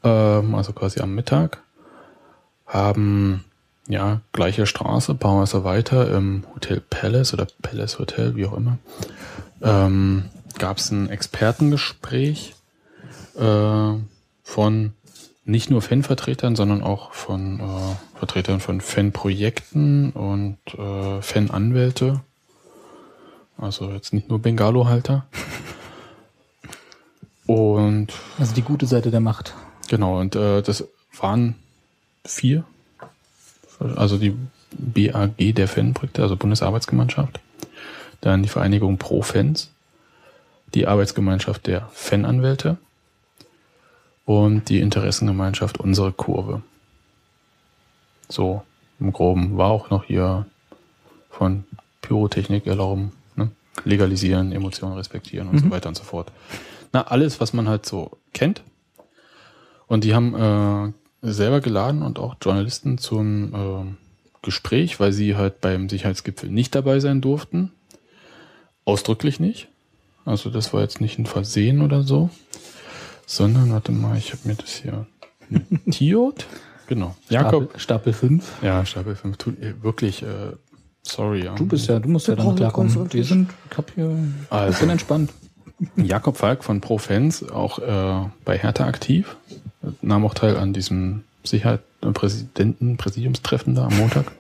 Speaker 2: Ähm, also quasi am Mittag haben ja gleiche Straße, ein paar Häuser weiter im Hotel Palace oder Palace Hotel, wie auch immer, ähm, gab es ein Expertengespräch äh, von nicht nur Fanvertretern, sondern auch von äh, Vertretern von Fanprojekten und äh, Fananwälte. Also jetzt nicht nur Bengalo-Halter. [laughs] Und
Speaker 3: Also die gute Seite der Macht.
Speaker 2: Genau, und äh, das waren vier. Also die BAG der Fanprojekte, also Bundesarbeitsgemeinschaft. Dann die Vereinigung Pro Fans, die Arbeitsgemeinschaft der Fananwälte und die Interessengemeinschaft Unsere Kurve. So, im Groben war auch noch hier von Pyrotechnik erlauben, ne? legalisieren, Emotionen respektieren und so weiter und so fort. Na, alles, was man halt so kennt. Und die haben äh, selber geladen und auch Journalisten zum äh, Gespräch, weil sie halt beim Sicherheitsgipfel nicht dabei sein durften. Ausdrücklich nicht. Also das war jetzt nicht ein Versehen oder so. Sondern, warte mal, ich habe mir das hier notiert. [laughs] Genau. Jakob.
Speaker 3: Stapel, Stapel 5.
Speaker 2: Ja, Stapel 5. Tut, äh, wirklich, äh, sorry. Ja.
Speaker 3: Du bist ja, du musst ja damit klarkommen. Wir sind, ich hab hier, ich
Speaker 2: Also.
Speaker 3: bin entspannt. [laughs]
Speaker 2: Jakob Falk von ProFans, auch äh, bei Hertha aktiv, nahm auch teil an diesem Sicherheit äh, Präsidenten Präsidiumstreffen da am Montag.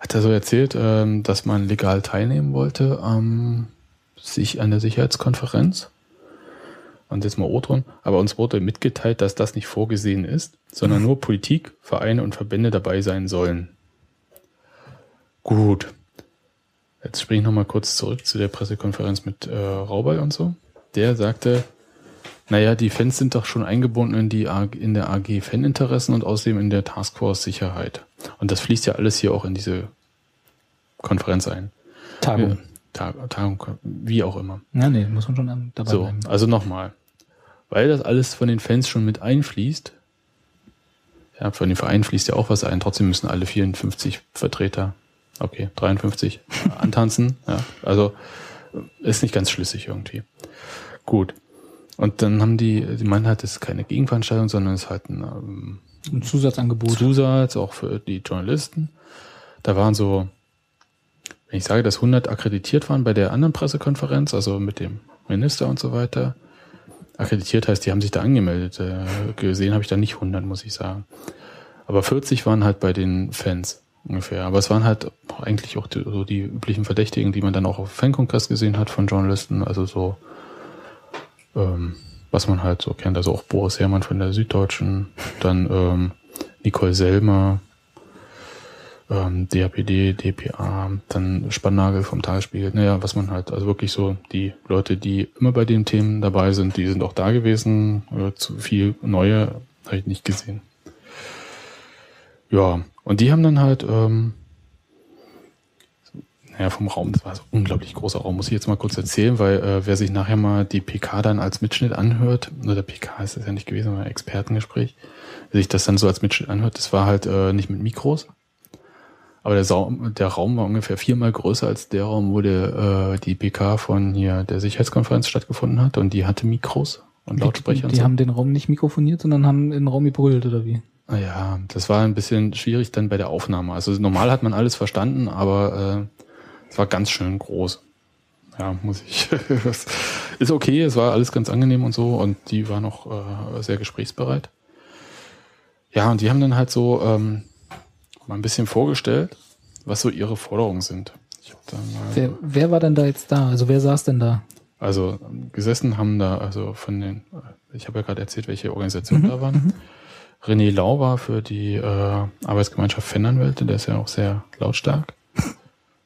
Speaker 2: Hat er so erzählt, ähm, dass man legal teilnehmen wollte am sich an der Sicherheitskonferenz. Und jetzt mal O-Ton. Aber uns wurde mitgeteilt, dass das nicht vorgesehen ist, sondern nur Politik, Vereine und Verbände dabei sein sollen. Gut. Jetzt springe ich nochmal kurz zurück zu der Pressekonferenz mit äh, Raubal und so. Der sagte, naja, die Fans sind doch schon eingebunden in, die AG, in der AG Faninteressen und außerdem in der Taskforce Sicherheit. Und das fließt ja alles hier auch in diese Konferenz ein.
Speaker 3: Tagung.
Speaker 2: Tag, Tagung, wie auch immer.
Speaker 3: Ja, nee, muss man schon dabei
Speaker 2: So,
Speaker 3: bleiben.
Speaker 2: also nochmal. Weil das alles von den Fans schon mit einfließt, ja, von den Vereinen fließt ja auch was ein, trotzdem müssen alle 54 Vertreter, okay, 53, antanzen, ja, also äh, ist nicht ganz schlüssig irgendwie. Gut. Und dann haben die, die meinen halt, das ist keine Gegenveranstaltung, sondern es ist halt ein ähm,
Speaker 3: Ein Zusatzangebot.
Speaker 2: Zusatz, auch für die Journalisten. Da waren so, wenn ich sage, dass 100 akkreditiert waren bei der anderen Pressekonferenz, also mit dem Minister und so weiter. Akkreditiert heißt, die haben sich da angemeldet. Äh, gesehen habe ich da nicht 100, muss ich sagen. Aber 40 waren halt bei den Fans ungefähr. Aber es waren halt eigentlich auch die, so die üblichen Verdächtigen, die man dann auch auf Fankongress gesehen hat von Journalisten. Also so, ähm, was man halt so kennt. Also auch Boris Herrmann von der Süddeutschen, dann ähm, Nicole Selmer, ähm, DAPD, DPA, dann Spannagel vom Tagesspiegel. Naja, was man halt, also wirklich so die Leute, die immer bei den Themen dabei sind, die sind auch da gewesen. Äh, zu viel neue habe ich nicht gesehen. Ja, und die haben dann halt, ähm, naja, vom Raum, das war so ein unglaublich großer Raum, muss ich jetzt mal kurz erzählen, weil äh, wer sich nachher mal die PK dann als Mitschnitt anhört, oder PK ist das ja nicht gewesen, aber Expertengespräch, wer sich das dann so als Mitschnitt anhört, das war halt äh, nicht mit Mikros, aber der, Saum, der Raum war ungefähr viermal größer als der Raum, wo der, äh, die PK von hier der Sicherheitskonferenz stattgefunden hat und die hatte Mikros und Lautsprecher
Speaker 3: Die,
Speaker 2: und
Speaker 3: die
Speaker 2: so.
Speaker 3: haben den Raum nicht mikrofoniert, sondern haben in den Raum gebrüllt, oder wie?
Speaker 2: Ah Ja, das war ein bisschen schwierig dann bei der Aufnahme. Also normal hat man alles verstanden, aber äh, es war ganz schön groß. Ja, muss ich. [laughs] ist okay, es war alles ganz angenehm und so und die war noch äh, sehr gesprächsbereit. Ja, und die haben dann halt so ähm, mal ein bisschen vorgestellt, was so ihre Forderungen sind. Ich hab da mal,
Speaker 3: Wer, wer war denn da jetzt da? Also wer saß denn da?
Speaker 2: also ähm, gesessen haben da, also von den, äh, ich habe ja gerade erzählt, welche Organisationen da waren. René Lau war für die äh, Arbeitsgemeinschaft Fananwälte, der ist ja auch sehr lautstark. [laughs]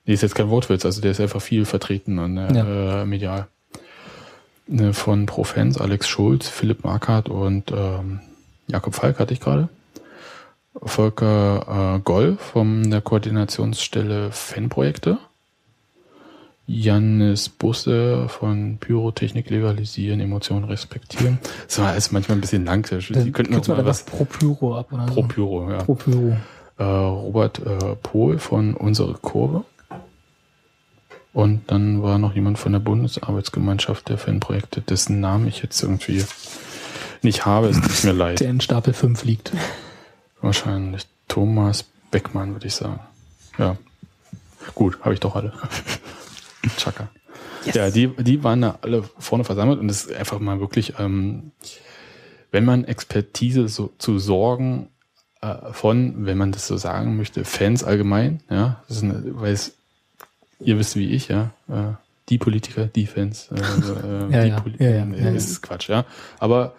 Speaker 2: Die ist jetzt kein Wortwitz, also der ist einfach viel vertreten an der,
Speaker 3: Ja.
Speaker 2: äh, medial. Ne, Von Profans, Alex Schulz, Philipp Markert und ähm, Jakob Falk hatte ich gerade. Volker äh, Goll von der Koordinationsstelle Fanprojekte. Jannis Busse von Pyrotechnik legalisieren, Emotionen respektieren. Das war alles manchmal ein bisschen lang.
Speaker 3: Dann
Speaker 2: könnten noch mal was
Speaker 3: pro Pyro ab oder
Speaker 2: pro
Speaker 3: so.
Speaker 2: Pyro, ja.
Speaker 3: Pro Pyro.
Speaker 2: Äh, Robert äh, Pohl von Unsere Kurve. Und dann war noch jemand von der Bundesarbeitsgemeinschaft der Fanprojekte, dessen Namen ich jetzt irgendwie nicht habe. Es tut mir [laughs] leid.
Speaker 3: Der in Stapel 5 liegt.
Speaker 2: Wahrscheinlich Thomas Beckmann, würde ich sagen. Ja. Gut, habe ich doch alle. [laughs] Chaka. Ja, die, die waren da alle vorne versammelt und es ist einfach mal wirklich, ähm, wenn man Expertise so zu sorgen äh, von, wenn man das so sagen möchte, Fans allgemein, ja, das ist eine, weil es, ihr wisst wie ich, ja, äh, die Politiker, die Fans, äh, [laughs] äh,
Speaker 3: Ja,
Speaker 2: die
Speaker 3: ja,
Speaker 2: Poli-
Speaker 3: ja, ja,
Speaker 2: nee,
Speaker 3: ja, ja.
Speaker 2: ist Quatsch, ja. Aber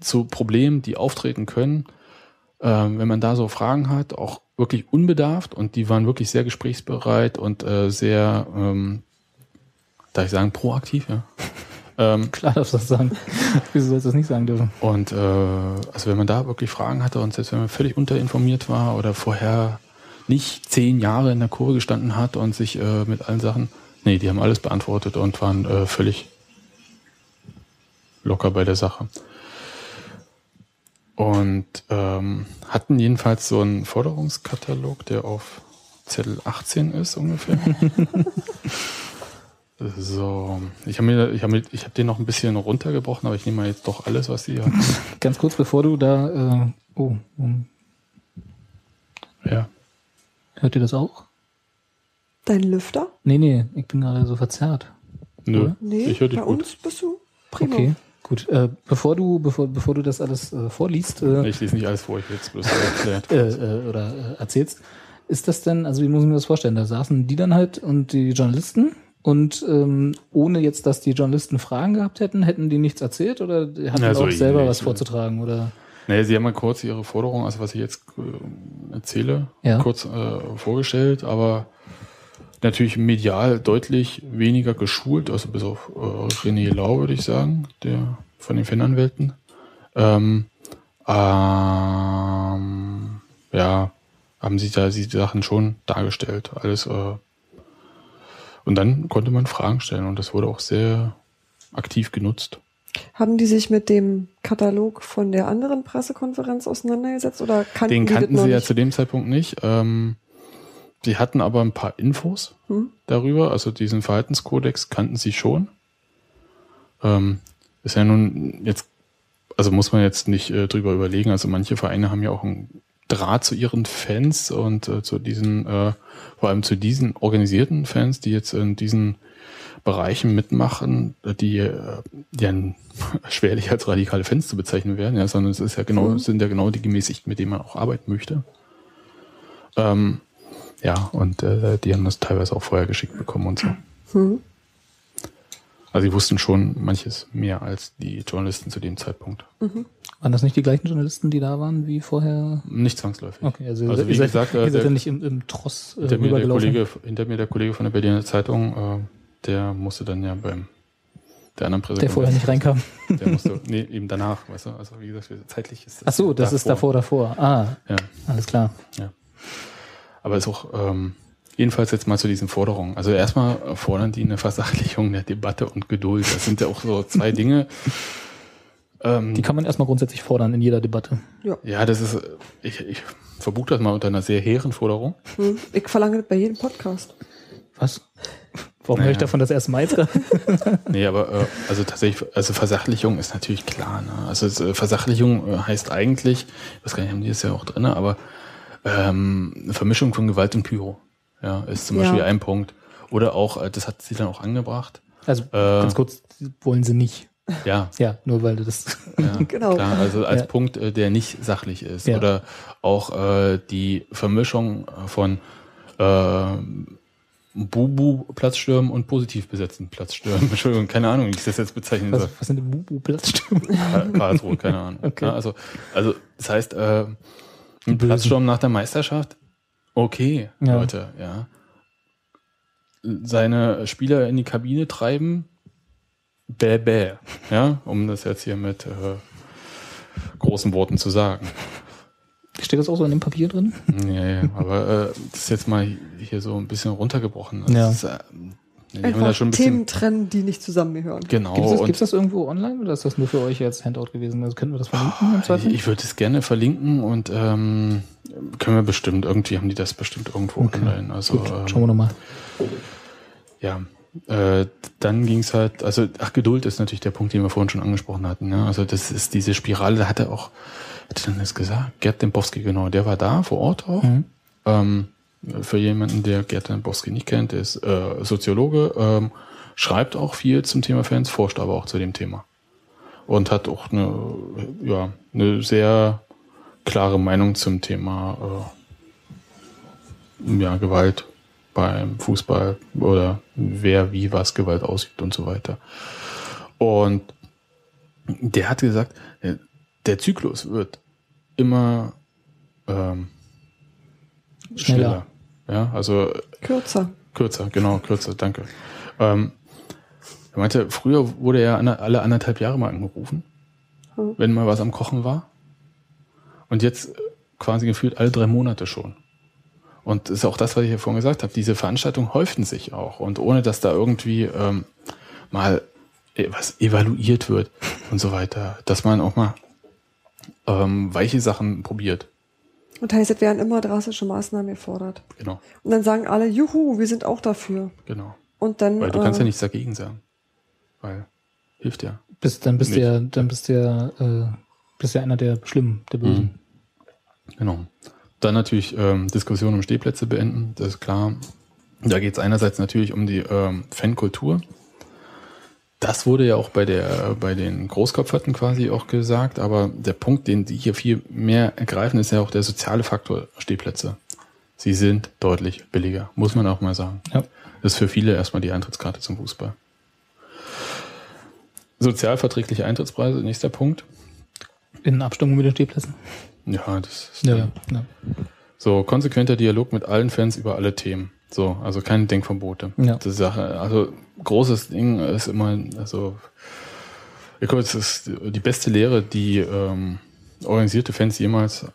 Speaker 2: zu Problemen, die auftreten können, ähm, wenn man da so Fragen hat, auch wirklich unbedarft und die waren wirklich sehr gesprächsbereit und äh, sehr, ähm, darf ich sagen, proaktiv, ja. [laughs] ähm,
Speaker 3: Klar darfst du das sagen. [laughs] Wieso sollst du das nicht sagen dürfen?
Speaker 2: und äh, also wenn man da wirklich Fragen hatte und selbst wenn man völlig unterinformiert war oder vorher nicht zehn Jahre in der Kurve gestanden hat und sich äh, mit allen Sachen, nee, die haben alles beantwortet und waren äh, völlig locker bei der Sache. Und ähm, hatten jedenfalls so einen Forderungskatalog, der auf Zettel 18 ist ungefähr. [laughs] so, ich habe mir, ich habe ich habe den noch ein bisschen runtergebrochen, aber ich nehme mal jetzt doch alles, was die hatten. [laughs]
Speaker 3: Ganz kurz, bevor du da, äh, oh, um,
Speaker 2: Ja.
Speaker 3: hört ihr das auch?
Speaker 1: Dein Lüfter?
Speaker 3: Nee, nee, ich bin gerade so verzerrt.
Speaker 2: Nö?
Speaker 1: Nee,
Speaker 2: ich höre dich
Speaker 1: bei
Speaker 2: gut.
Speaker 1: uns bist du prima.
Speaker 3: Okay, gut. Äh, bevor du, bevor, bevor du das alles äh, vorliest, äh,
Speaker 2: Ich lese nicht alles vor, ich will es bloß erklärt. [laughs]
Speaker 3: äh, äh, oder äh, erzählst, ist das denn, also wie muss ich mir das vorstellen? Da saßen die dann halt und die Journalisten und ähm, ohne jetzt, dass die Journalisten Fragen gehabt hätten, hätten die nichts erzählt oder hatten
Speaker 2: Ja, so
Speaker 3: auch selber
Speaker 2: ähnlich,
Speaker 3: was
Speaker 2: ja.
Speaker 3: vorzutragen oder
Speaker 2: Naja, Sie haben mal kurz Ihre Forderung, also was ich jetzt äh, erzähle,
Speaker 3: Ja.
Speaker 2: kurz äh, vorgestellt, aber natürlich medial deutlich weniger geschult, also bis auf äh, René Lau, würde ich sagen, der von den Fananwälten. Ähm, ähm, ja, haben sie da die Sachen schon dargestellt, alles. Äh, und dann konnte man Fragen stellen und das wurde auch sehr aktiv genutzt.
Speaker 1: Haben die sich mit dem Katalog von der anderen Pressekonferenz auseinandergesetzt oder kannten
Speaker 2: Den kannten sie ja
Speaker 1: nicht?
Speaker 2: zu dem Zeitpunkt nicht. Ähm, sie hatten aber ein paar Infos
Speaker 1: Hm?
Speaker 2: darüber, also diesen Verhaltenskodex kannten sie schon. Ähm, ist ja nun jetzt, also muss man jetzt nicht äh, drüber überlegen, also manche Vereine haben ja auch einen Draht zu ihren Fans und äh, zu diesen, äh, vor allem zu diesen organisierten Fans, die jetzt in diesen Bereichen mitmachen, die äh, ja [laughs] schwerlich als radikale Fans zu bezeichnen werden, ja, sondern es ist ja genau,
Speaker 1: Mhm.
Speaker 2: sind ja genau die gemäßigten, mit denen man auch arbeiten möchte. Ähm, ja, und äh, die haben das teilweise auch vorher geschickt bekommen und so.
Speaker 1: Hm?
Speaker 2: Also sie wussten schon manches mehr als die Journalisten zu dem Zeitpunkt.
Speaker 3: waren das nicht die gleichen Journalisten, die da waren wie vorher?
Speaker 2: Nicht zwangsläufig.
Speaker 3: Okay, also,
Speaker 2: Also
Speaker 3: ihr
Speaker 2: wie
Speaker 3: seid,
Speaker 2: gesagt,
Speaker 3: ihr
Speaker 2: äh,
Speaker 3: seid
Speaker 2: der-
Speaker 3: ja nicht im, im Tross äh,
Speaker 2: Hinter mir, der. Kollege, hinter mir der Kollege von der Berliner Zeitung, äh, der musste dann ja beim der anderen
Speaker 3: der vorher nicht reinkam.
Speaker 2: Der musste, nee, eben danach, weißt du, also wie gesagt, zeitlich ist
Speaker 3: Ach so, das ist davor, davor. Ah,
Speaker 2: Ja,
Speaker 3: alles klar.
Speaker 2: ja. Aber ist auch, ähm, jedenfalls jetzt mal zu diesen Forderungen. Also erstmal fordern die eine Versachlichung der Debatte und Geduld. Das sind ja auch so zwei [laughs] Dinge. Ähm,
Speaker 3: Die kann man erstmal grundsätzlich fordern in jeder Debatte.
Speaker 2: ja, das ist, ich, ich verbuche das mal unter einer sehr hehren Forderung.
Speaker 1: Hm? Ich verlange das bei jedem Podcast.
Speaker 3: Was? Warum
Speaker 2: Naja.
Speaker 3: höre ich davon das erste Mal jetzt? [laughs]
Speaker 2: Nee, aber äh, also tatsächlich, also Versachlichung ist natürlich klar. Ne? Also es, äh, Versachlichung äh, heißt eigentlich, ich weiß gar nicht, haben die das ja auch drin, aber ähm, eine Vermischung von Gewalt und Pyro. Ja, ist zum
Speaker 1: Ja.
Speaker 2: Beispiel ein Punkt. Oder auch, äh, das hat sie dann auch angebracht.
Speaker 3: Also
Speaker 2: Äh,
Speaker 3: ganz kurz, wollen sie nicht.
Speaker 2: Ja,
Speaker 3: Ja, nur weil du das.
Speaker 2: ja [laughs]
Speaker 1: Genau.
Speaker 2: klar. Also als
Speaker 3: Ja.
Speaker 2: Punkt, äh, der nicht sachlich ist.
Speaker 3: Ja.
Speaker 2: Oder auch äh, die Vermischung von äh, Bubu-Platzstürmen und positiv besetzten Platzstürmen. [laughs] Entschuldigung, keine Ahnung, wie ich das jetzt bezeichnen soll.
Speaker 3: Was, was sind denn Bubu-Platzstimmen?
Speaker 2: Ka- Karlsruhe, keine Ahnung. [laughs]
Speaker 3: Okay.
Speaker 2: Ja, also, also das heißt, äh, ein. Platzsturm nach der Meisterschaft, okay,
Speaker 3: Ja.
Speaker 2: Leute, ja. Seine Spieler in die Kabine treiben, bäh, bäh, ja, um das jetzt hier mit äh, großen Worten zu sagen.
Speaker 3: Steht das auch so in dem Papier drin?
Speaker 2: Ja, ja, aber äh, das ist jetzt mal hier so ein bisschen runtergebrochen. Also
Speaker 3: Ja.
Speaker 2: Das ist, äh, wir haben da
Speaker 1: Einfach
Speaker 2: schon ein bisschen,
Speaker 1: Themen trennen, die nicht zusammengehören.
Speaker 2: genau.
Speaker 3: Gibt es das, das irgendwo online oder ist das nur für euch als Handout gewesen? Also könnten wir das verlinken im
Speaker 2: Ich,
Speaker 3: Zweifel?
Speaker 2: ich würde es gerne verlinken und ähm, können wir bestimmt, irgendwie haben die das bestimmt irgendwo
Speaker 3: Okay.
Speaker 2: online. Also
Speaker 3: Gut,
Speaker 2: ähm,
Speaker 3: schauen wir nochmal.
Speaker 2: ja. Äh, dann ging es halt, also ach, Geduld ist natürlich der Punkt, den wir vorhin schon angesprochen hatten. Ja? Also das ist diese Spirale, da hat er auch, hat er denn das gesagt? Gerd Dembowski, genau, der war da vor Ort auch.
Speaker 3: Mhm.
Speaker 2: Ähm, für jemanden, der Gerd Dembowski nicht kennt, der ist äh, Soziologe, ähm, schreibt auch viel zum Thema Fans, forscht aber auch zu dem Thema. Und hat auch eine, ja, eine sehr klare Meinung zum Thema äh, ja, Gewalt beim Fußball oder wer wie was Gewalt ausübt und so weiter. Und der hat gesagt, äh, der Zyklus wird immer ähm, schneller.
Speaker 3: Schneller.
Speaker 2: Ja, also
Speaker 1: Kürzer.
Speaker 2: Kürzer, genau, kürzer, danke. Ähm, er meinte, früher wurde er alle anderthalb Jahre mal angerufen,
Speaker 1: Hm.
Speaker 2: wenn mal was am Kochen war. Und jetzt äh, quasi gefühlt alle drei Monate schon. Und das ist auch das, was ich ja vorhin gesagt habe. Diese Veranstaltungen häuften sich auch. Und ohne dass da irgendwie ähm, mal e- was evaluiert wird und so weiter, dass man auch mal ähm, weiche Sachen probiert.
Speaker 1: Und heißt, es werden immer drastische Maßnahmen gefordert.
Speaker 2: Genau,
Speaker 1: Und dann sagen alle, juhu, wir sind auch dafür.
Speaker 2: genau.
Speaker 1: Und dann.
Speaker 2: Weil du kannst
Speaker 1: äh,
Speaker 2: ja nichts dagegen sagen. Weil hilft ja.
Speaker 3: Bist, dann bist du ja, dann bist du ja, äh, bist ja einer der Schlimmen, der Bösen.
Speaker 2: Genau. Dann natürlich ähm, Diskussion um Stehplätze beenden, das ist klar. Da geht es einerseits natürlich um die ähm, Fankultur. Das wurde ja auch bei der bei den Großkopferten quasi auch gesagt, aber der Punkt, den die hier viel mehr ergreifen, ist ja auch der soziale Faktor Stehplätze. Sie sind deutlich billiger, muss man auch mal sagen.
Speaker 3: Ja.
Speaker 2: Das ist für viele erstmal die Eintrittskarte zum Fußball. Sozialverträgliche Eintrittspreise, nächster Punkt.
Speaker 3: In Abstimmung mit den Stehplätzen.
Speaker 2: Ja, das ist
Speaker 3: Ja, ja.
Speaker 2: So, konsequenter Dialog mit allen Fans über alle Themen. So, also keine Denkverbote.
Speaker 3: Ja.
Speaker 2: Das Sache, also großes Ding ist immer, also ich glaube, es ist die beste Lehre, die ähm, organisierte Fans jemals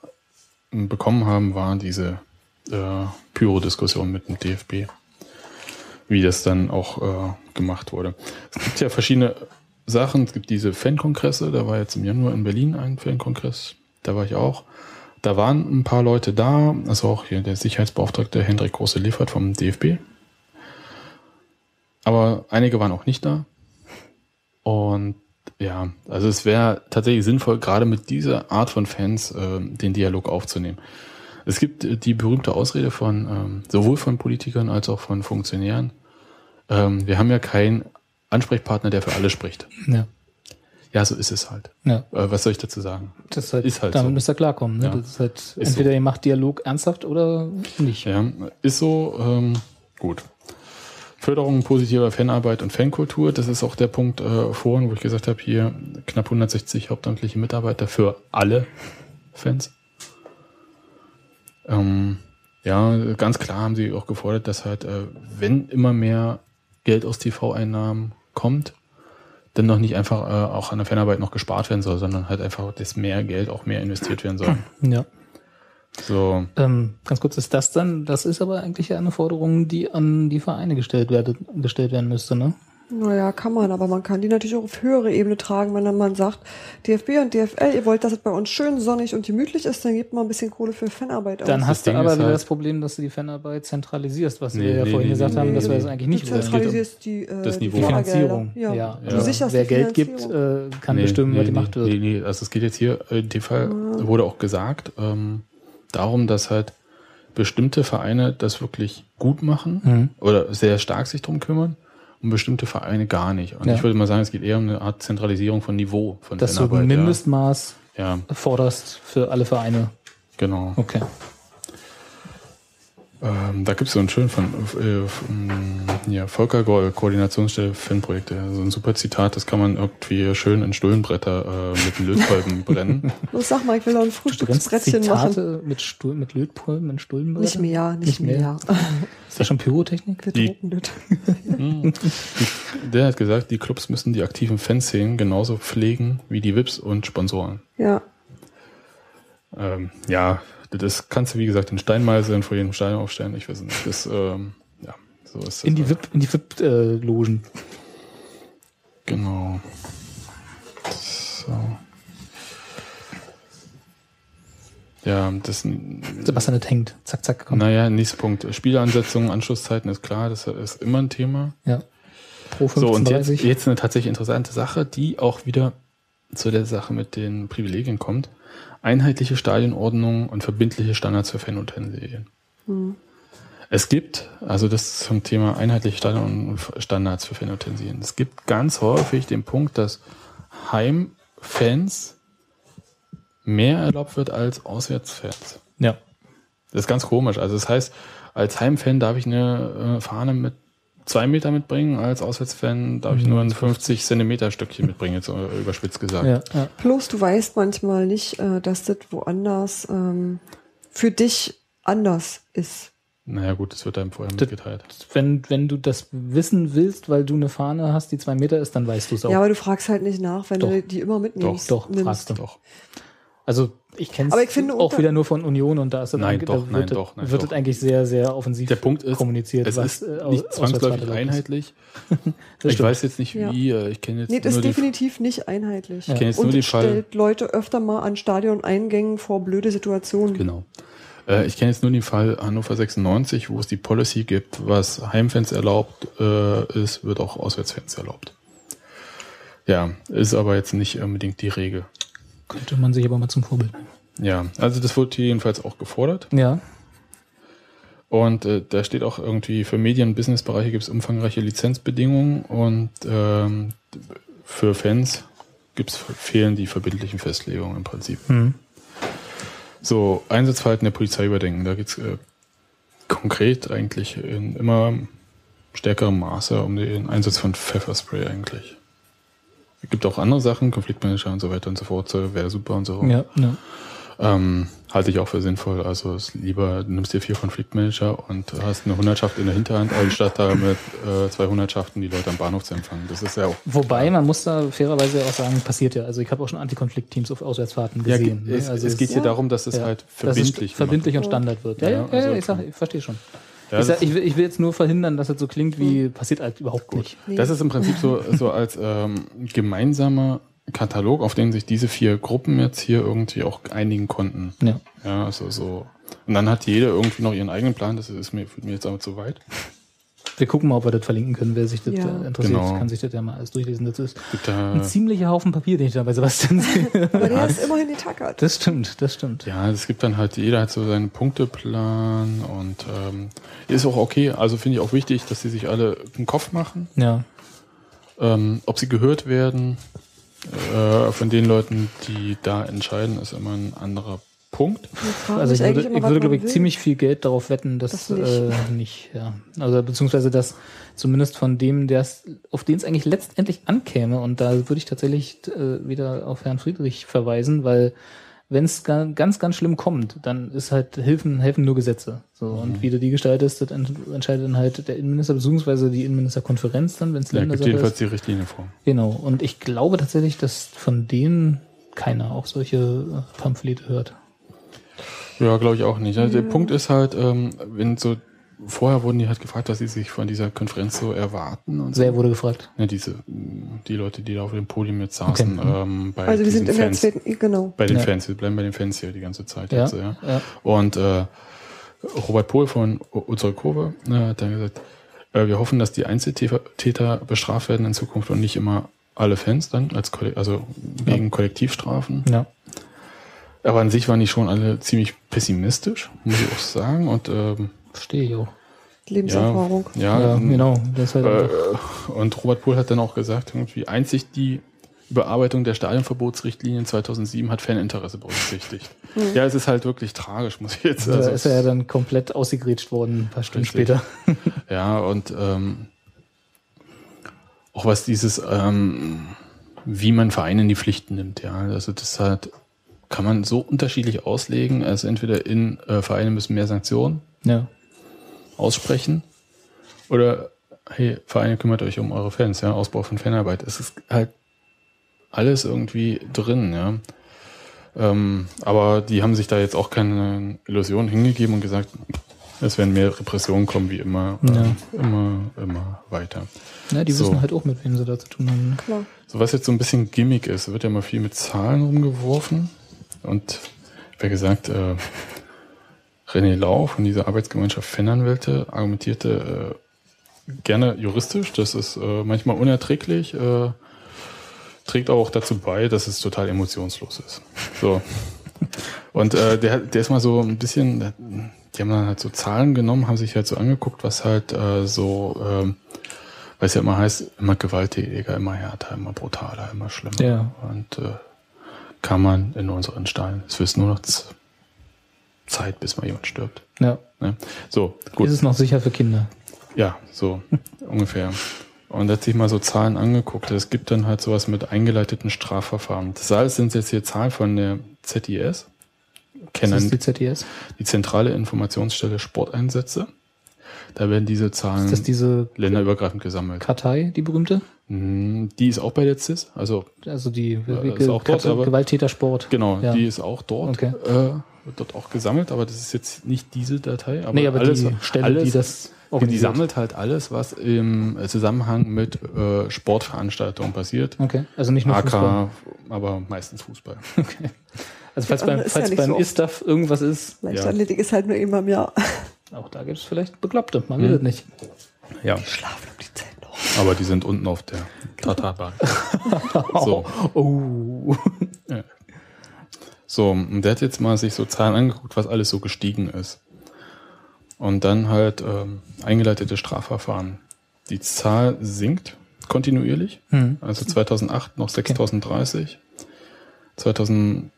Speaker 2: ähm, bekommen haben, war diese äh, Pyro-Diskussion mit dem DFB. Wie das dann auch äh, gemacht wurde. Es gibt ja verschiedene Sachen. Es gibt diese Fankongresse. Da war jetzt im Januar in Berlin ein Fankongress. Da war ich auch. Da waren ein paar Leute da, also auch hier der Sicherheitsbeauftragte Hendrik Große-Liefert vom DFB. Aber einige waren auch nicht da. Und ja, also es wäre tatsächlich sinnvoll, gerade mit dieser Art von Fans äh, den Dialog aufzunehmen. Es gibt äh, die berühmte Ausrede von ähm, sowohl von Politikern als auch von Funktionären. Ähm, wir haben ja keinen Ansprechpartner, der für alle spricht.
Speaker 3: Ja.
Speaker 2: Ja, so ist es halt.
Speaker 3: ja.
Speaker 2: Äh, was soll ich dazu sagen?
Speaker 3: Das ist halt,
Speaker 2: Ist halt
Speaker 3: damit
Speaker 2: so.
Speaker 3: müsst ihr klarkommen. Ne?
Speaker 2: Ja.
Speaker 3: Das ist halt,
Speaker 2: Ist
Speaker 3: entweder
Speaker 2: so.
Speaker 3: ihr macht Dialog ernsthaft oder nicht.
Speaker 2: Ja, ist so, ähm, gut. Förderung positiver Fanarbeit und Fankultur, das ist auch der Punkt äh, vorhin, wo ich gesagt habe, hier knapp 160 hauptamtliche Mitarbeiter für alle Fans. Ähm, ja, ganz klar haben sie auch gefordert, dass halt, äh, wenn immer mehr Geld aus TV-Einnahmen kommt, dann noch nicht einfach äh, auch an der Fanarbeit noch gespart werden soll, sondern halt einfach, dass mehr Geld auch mehr investiert werden soll.
Speaker 3: Ja.
Speaker 2: So,
Speaker 3: Ähm, ganz kurz ist das dann, das ist aber eigentlich eine Forderung, die an die Vereine gestellt, werde, gestellt werden müsste, ne?
Speaker 1: Naja, kann man, aber man kann die natürlich auch auf höhere Ebene tragen, wenn dann man sagt, DFB und DFL, ihr wollt, dass es bei uns schön sonnig und gemütlich ist, dann gebt mal ein bisschen Kohle für Fanarbeit aus.
Speaker 3: Dann hast du
Speaker 2: Ding
Speaker 3: aber wieder
Speaker 2: halt-
Speaker 3: das Problem, dass du die Fanarbeit zentralisierst, was
Speaker 2: Nee,
Speaker 3: wir ja
Speaker 2: nee,
Speaker 3: vorhin
Speaker 2: nee,
Speaker 3: gesagt
Speaker 2: nee,
Speaker 3: haben,
Speaker 2: nee,
Speaker 3: dass wir das eigentlich nicht
Speaker 1: du
Speaker 3: wollen.
Speaker 1: zentralisierst die, äh,
Speaker 2: das Niveau.
Speaker 3: Die. Finanzierung.
Speaker 1: Ja.
Speaker 3: Ja.
Speaker 1: Du
Speaker 2: Ja.
Speaker 1: sicherst
Speaker 3: Wer
Speaker 1: die
Speaker 3: Geld gibt, äh, kann bestimmen, was gemacht wird.
Speaker 2: Nee, nee, also es geht jetzt hier, äh, in dem Fall wurde auch gesagt, ähm, darum, dass halt bestimmte Vereine das wirklich gut machen
Speaker 3: Mhm.
Speaker 2: oder sehr stark sich drum kümmern und bestimmte Vereine gar nicht. Und
Speaker 3: Ja.
Speaker 2: ich würde mal sagen, es geht eher um eine Art Zentralisierung von Niveau von
Speaker 3: Dass du ein Mindestmaß
Speaker 2: ja
Speaker 3: forderst für alle Vereine.
Speaker 2: genau.
Speaker 3: Okay.
Speaker 2: Ähm, da gibt es so einen schönen von äh, von, ja, Volker Goll, Koordinationsstelle Fanprojekte. So ein super Zitat, das kann man irgendwie schön in Stullenbretter äh, mit Lötkolben [laughs] brennen.
Speaker 1: Los, sag mal, ich will noch ein Frühstücksbrettchen machen.
Speaker 3: Mit, Stuhl, mit Lötpullen, mit Stullenbrettern?
Speaker 1: Nicht mehr, nicht,
Speaker 3: Nicht mehr.
Speaker 1: mehr. [laughs]
Speaker 3: Ist das schon Pyrotechnik?
Speaker 1: Wir
Speaker 2: Die-. [laughs] Hm. Der hat gesagt, die Clubs müssen die aktiven Fanszenen genauso pflegen wie die VIPs und Sponsoren.
Speaker 1: Ja.
Speaker 2: Ähm, ja, das kannst du wie gesagt in Steinmeißeln vor jedem Stein aufstellen. Ich weiß nicht. Das, ähm, ja, so ist das.
Speaker 3: In die
Speaker 2: halt.
Speaker 3: VIP, in die VIP-Logen.
Speaker 2: Genau. So. Ja, das,
Speaker 3: Sebastian das hängt. Zack, zack, komm.
Speaker 2: naja, nächster Punkt. Spielansetzungen, Anschlusszeiten ist klar, das ist immer ein Thema.
Speaker 3: Ja. Pro
Speaker 2: So, und jetzt,
Speaker 3: 15.30
Speaker 2: jetzt eine tatsächlich interessante Sache, die auch wieder zu der Sache mit den Privilegien kommt. Einheitliche Stadionordnung und verbindliche Standards für Fanutensilien. Es gibt, also das zum Thema einheitliche Stadion und Standards für Fanutensilien. Es gibt ganz häufig den Punkt, dass Heimfans mehr erlaubt wird als Auswärtsfans.
Speaker 3: Ja.
Speaker 2: Das ist ganz komisch. Also das heißt, als Heimfan darf ich eine äh, Fahne mit zwei Meter mitbringen, als Auswärtsfan darf ich nur ein 50 Zentimeter Stückchen mitbringen, jetzt äh, überspitzt gesagt.
Speaker 3: Ja, ja.
Speaker 1: Plus, du weißt manchmal nicht, äh, dass das woanders ähm, für dich anders ist.
Speaker 2: Naja gut, das wird einem vorher mitgeteilt.
Speaker 3: Wenn, wenn du das wissen willst, weil du eine Fahne hast, die zwei Meter ist, dann weißt du es auch.
Speaker 1: Ja, aber du fragst halt nicht nach, wenn
Speaker 3: Doch.
Speaker 1: du die immer mitnimmst.
Speaker 3: Doch,
Speaker 1: nimmst.
Speaker 3: fragst du.
Speaker 2: Doch.
Speaker 3: Also Ich kenne
Speaker 1: Aber ich finde,
Speaker 3: auch
Speaker 1: unter-
Speaker 3: wieder nur von Union und da ist das
Speaker 2: Nein,
Speaker 3: eigentlich-
Speaker 2: doch,
Speaker 3: da
Speaker 2: nein,
Speaker 3: wird,
Speaker 2: doch, nein,
Speaker 3: wird
Speaker 2: doch.
Speaker 3: es eigentlich sehr, sehr offensiv
Speaker 2: Der Punkt ist,
Speaker 3: kommuniziert.
Speaker 2: es ist
Speaker 3: äh,
Speaker 2: nicht zwangsläufig einheitlich. [laughs] Ich
Speaker 3: stimmt.
Speaker 2: weiß jetzt nicht
Speaker 1: Ja.
Speaker 2: wie, äh, ich kenne jetzt
Speaker 1: Nee, das
Speaker 2: nur
Speaker 1: ist definitiv nicht einheitlich.
Speaker 2: ich kenne jetzt
Speaker 1: Und
Speaker 2: nur den
Speaker 1: es
Speaker 2: Fall.
Speaker 1: stellt Leute öfter mal an Stadioneingängen vor blöde Situationen.
Speaker 2: Genau. Äh, ich kenne jetzt nur den Fall Hannover 96, wo es die Policy gibt, was Heimfans erlaubt äh, ist, wird auch Auswärtsfans erlaubt. Ja, ist aber jetzt nicht unbedingt die Regel.
Speaker 3: Könnte man sich aber mal zum Vorbild nehmen.
Speaker 2: Ja, also das wurde hier jedenfalls auch gefordert.
Speaker 3: Ja,
Speaker 2: Und äh, da steht auch irgendwie, für Medien- und Businessbereiche gibt es umfangreiche Lizenzbedingungen und ähm, für Fans gibt's, fehlen die verbindlichen Festlegungen im Prinzip.
Speaker 3: hm.
Speaker 2: So, Einsatzverhalten der Polizei überdenken. Da geht's äh, konkret eigentlich in immer stärkerem Maße um den Einsatz von Pfefferspray eigentlich. Es gibt auch andere Sachen, Konfliktmanager und so weiter und so fort, wäre super und so.
Speaker 3: ja, ja.
Speaker 2: Ähm, halte ich auch für sinnvoll. Also es lieber, du nimmst dir vier Konfliktmanager und hast eine Hundertschaft in der Hinterhand, anstatt da mit äh, zwei Hundertschaften die Leute am Bahnhof zu empfangen. Das ist ja auch.
Speaker 3: Wobei, man muss da fairerweise auch sagen, passiert ja. Also ich habe auch schon Antikonfliktteams auf Auswärtsfahrten
Speaker 2: Ja,
Speaker 3: gesehen.
Speaker 2: es,
Speaker 3: ne? also
Speaker 2: es geht hier
Speaker 1: ja.
Speaker 2: darum, dass es
Speaker 3: ja,
Speaker 2: halt verbindlich
Speaker 3: verbindlich und
Speaker 1: Ja.
Speaker 3: Standard wird. Ja,
Speaker 2: Ja,
Speaker 3: ja, ja,
Speaker 2: also-
Speaker 3: ich, sag, ich verstehe schon.
Speaker 2: Ja,
Speaker 3: ich, sag,
Speaker 2: das-
Speaker 3: ich, will, ich will jetzt nur verhindern, dass es so klingt wie passiert halt überhaupt nicht.
Speaker 1: Nee.
Speaker 2: Das ist im Prinzip so, [laughs] so als ähm, gemeinsamer Katalog, auf den sich diese vier Gruppen jetzt hier irgendwie auch einigen konnten.
Speaker 3: Ja.
Speaker 2: Ja, also so. Und dann hat jeder irgendwie noch ihren eigenen Plan, das ist mir, mir jetzt aber zu weit.
Speaker 3: Wir gucken mal, ob wir das verlinken können. Wer sich das
Speaker 1: Ja.
Speaker 3: äh, interessiert,
Speaker 2: Genau.
Speaker 3: kann sich das ja mal alles durchlesen. Das ist
Speaker 2: Gibt da,
Speaker 3: ein ziemlicher Haufen Papier, den ich da bei Sebastian [laughs] sehe.
Speaker 1: Aber der ist immerhin getackert.
Speaker 3: Das stimmt, das stimmt.
Speaker 2: ja, es gibt dann halt, jeder hat so seinen Punkteplan und ähm, ist auch okay. Also finde ich auch wichtig, dass sie sich alle einen Kopf machen.
Speaker 3: Ja.
Speaker 2: Ähm, ob sie gehört werden äh, von den Leuten, die da entscheiden, ist immer ein anderer Punkt.
Speaker 3: Also ich würde, ich würde glaube ich,
Speaker 1: will.
Speaker 3: ziemlich viel Geld darauf wetten, dass
Speaker 1: Das nicht.
Speaker 3: äh, nicht, ja. Also beziehungsweise dass zumindest von dem, der es, auf den es eigentlich letztendlich ankäme, und da würde ich tatsächlich äh, wieder auf Herrn Friedrich verweisen, weil wenn es ganz, ganz schlimm kommt, dann ist halt helfen, helfen nur Gesetze. So,
Speaker 2: Mhm.
Speaker 3: und wie du die gestaltest, das ent- entscheidet dann halt der Innenminister beziehungsweise die Innenministerkonferenz dann, wenn es
Speaker 2: gibt
Speaker 3: Ländersache
Speaker 2: jedenfalls
Speaker 3: ist.
Speaker 2: die Richtlinie vor.
Speaker 3: Genau. Und ich glaube tatsächlich, dass von denen keiner auch solche äh, Pamphlete hört.
Speaker 2: Ja, glaube ich auch nicht. Also Der Punkt ist halt, ähm, wenn so, vorher wurden die halt gefragt, was sie sich von dieser Konferenz so erwarten und so.
Speaker 3: Wer wurde gefragt?
Speaker 2: Ja, diese, die Leute, die da auf dem Podium jetzt saßen,
Speaker 3: Okay.
Speaker 2: ähm, bei
Speaker 1: Also wir sind in der
Speaker 2: Fans.
Speaker 1: zweiten, genau.
Speaker 2: Bei den
Speaker 3: Ja.
Speaker 2: Fans, wir bleiben bei den Fans hier die ganze Zeit
Speaker 3: Ja,
Speaker 2: jetzt, ja.
Speaker 3: ja.
Speaker 2: Und äh, Robert Pohl von U- unsere Kurve äh, hat dann gesagt, äh, wir hoffen, dass die Einzeltäter bestraft werden in Zukunft und nicht immer alle Fans dann, als also wegen Kollektivstrafen.
Speaker 3: Ja.
Speaker 2: Aber an sich waren die schon alle ziemlich pessimistisch, muss ich auch sagen. Und ähm,
Speaker 3: Verstehe ich auch.
Speaker 1: Lebenserfahrung.
Speaker 2: ja,
Speaker 3: Ja,
Speaker 2: ähm,
Speaker 3: genau. Halt
Speaker 2: äh, und Robert Pohl hat dann auch gesagt, irgendwie einzig die Überarbeitung der Stadionverbotsrichtlinien 2007 hat Faninteresse berücksichtigt. Ja, es ist halt wirklich tragisch, muss ich jetzt
Speaker 3: da
Speaker 2: also,
Speaker 3: ist er ja dann komplett ausgegrätscht worden, ein paar Stunden
Speaker 2: Richtig.
Speaker 3: später.
Speaker 2: Ja, und ähm, auch was dieses, ähm, wie man Vereine in die Pflichten nimmt, ja. Also das halt, kann man so unterschiedlich auslegen. Also entweder in äh, Vereine müssen mehr Sanktionen
Speaker 3: Ja.
Speaker 2: aussprechen oder hey, Vereine kümmert euch um eure Fans, ja, Ausbau von Fanarbeit. Es ist halt alles irgendwie drin, ja. Ähm, aber die haben sich da jetzt auch keine Illusion hingegeben und gesagt, es werden mehr Repressionen kommen wie immer,
Speaker 3: Ja.
Speaker 2: äh, immer, immer weiter.
Speaker 3: ja, die
Speaker 2: So.
Speaker 3: wissen halt auch, mit wem sie da zu tun haben.
Speaker 1: Klar.
Speaker 2: So was jetzt so ein bisschen Gimmick ist, wird ja mal viel mit Zahlen rumgeworfen. Und wer gesagt, äh, René Lau von dieser Arbeitsgemeinschaft Fananwälte argumentierte äh, gerne juristisch. Das ist äh, manchmal unerträglich, äh, trägt aber auch dazu bei, dass es total emotionslos ist. So. Und äh, der, der ist mal so ein bisschen, die haben dann halt so Zahlen genommen, haben sich halt so angeguckt, was halt äh, so, ähm, weil es ja immer heißt, immer gewalttätiger, immer härter, immer brutaler, immer schlimmer.
Speaker 3: Ja.
Speaker 2: Und äh, kann man in unseren Stahlen. Es wird nur noch Zeit, bis mal jemand stirbt.
Speaker 3: Ja.
Speaker 2: Ne? So, gut.
Speaker 3: Ist es noch sicher für Kinder?
Speaker 2: Ja, so [laughs] ungefähr. Und hat sich mal so Zahlen angeguckt. Es gibt dann halt sowas mit eingeleiteten Strafverfahren. Das alles sind jetzt hier Zahlen von der ZIS. Kennen
Speaker 3: ist die ZDS.
Speaker 2: die zentrale Informationsstelle Sporteinsätze. Da werden diese Zahlen
Speaker 3: Ist das diese
Speaker 2: länderübergreifend gesammelt.
Speaker 3: Kartei, die berühmte?
Speaker 2: Mm, Die ist auch bei der CIS, also
Speaker 3: Also die
Speaker 2: ist auch dort, aber-
Speaker 3: Gewalttätersport.
Speaker 2: genau,
Speaker 3: Ja.
Speaker 2: die ist auch dort,
Speaker 3: Okay.
Speaker 2: äh, wird dort auch gesammelt, aber das ist jetzt nicht diese Datei. Aber
Speaker 3: nee, aber
Speaker 2: alles,
Speaker 3: die Stelle,
Speaker 2: alles,
Speaker 3: die das
Speaker 2: die sammelt halt alles, was im Zusammenhang mit äh, Sportveranstaltungen passiert.
Speaker 3: Okay, also nicht nur
Speaker 2: AK,
Speaker 3: Fußball.
Speaker 2: aber meistens Fußball. [laughs]
Speaker 3: Also falls
Speaker 1: Das
Speaker 3: beim,
Speaker 1: ja
Speaker 3: falls
Speaker 1: nicht
Speaker 3: beim
Speaker 1: so.
Speaker 3: ISTAF irgendwas ist,
Speaker 1: Leichtathletik ist halt nur immer im Jahr.
Speaker 3: auch da gibt es vielleicht Bekloppte, man
Speaker 2: Mhm.
Speaker 3: will es nicht.
Speaker 2: Ja,
Speaker 1: Schlafen um die Zeit.
Speaker 2: Aber die sind unten auf der Tatarbahn. [laughs] so.
Speaker 3: Oh.
Speaker 2: So, und der hat jetzt mal sich so Zahlen angeguckt, was alles so gestiegen ist. Und dann halt ähm, eingeleitete Strafverfahren. Die Zahl sinkt kontinuierlich.
Speaker 3: Hm.
Speaker 2: Also 2008 noch 6030, 2009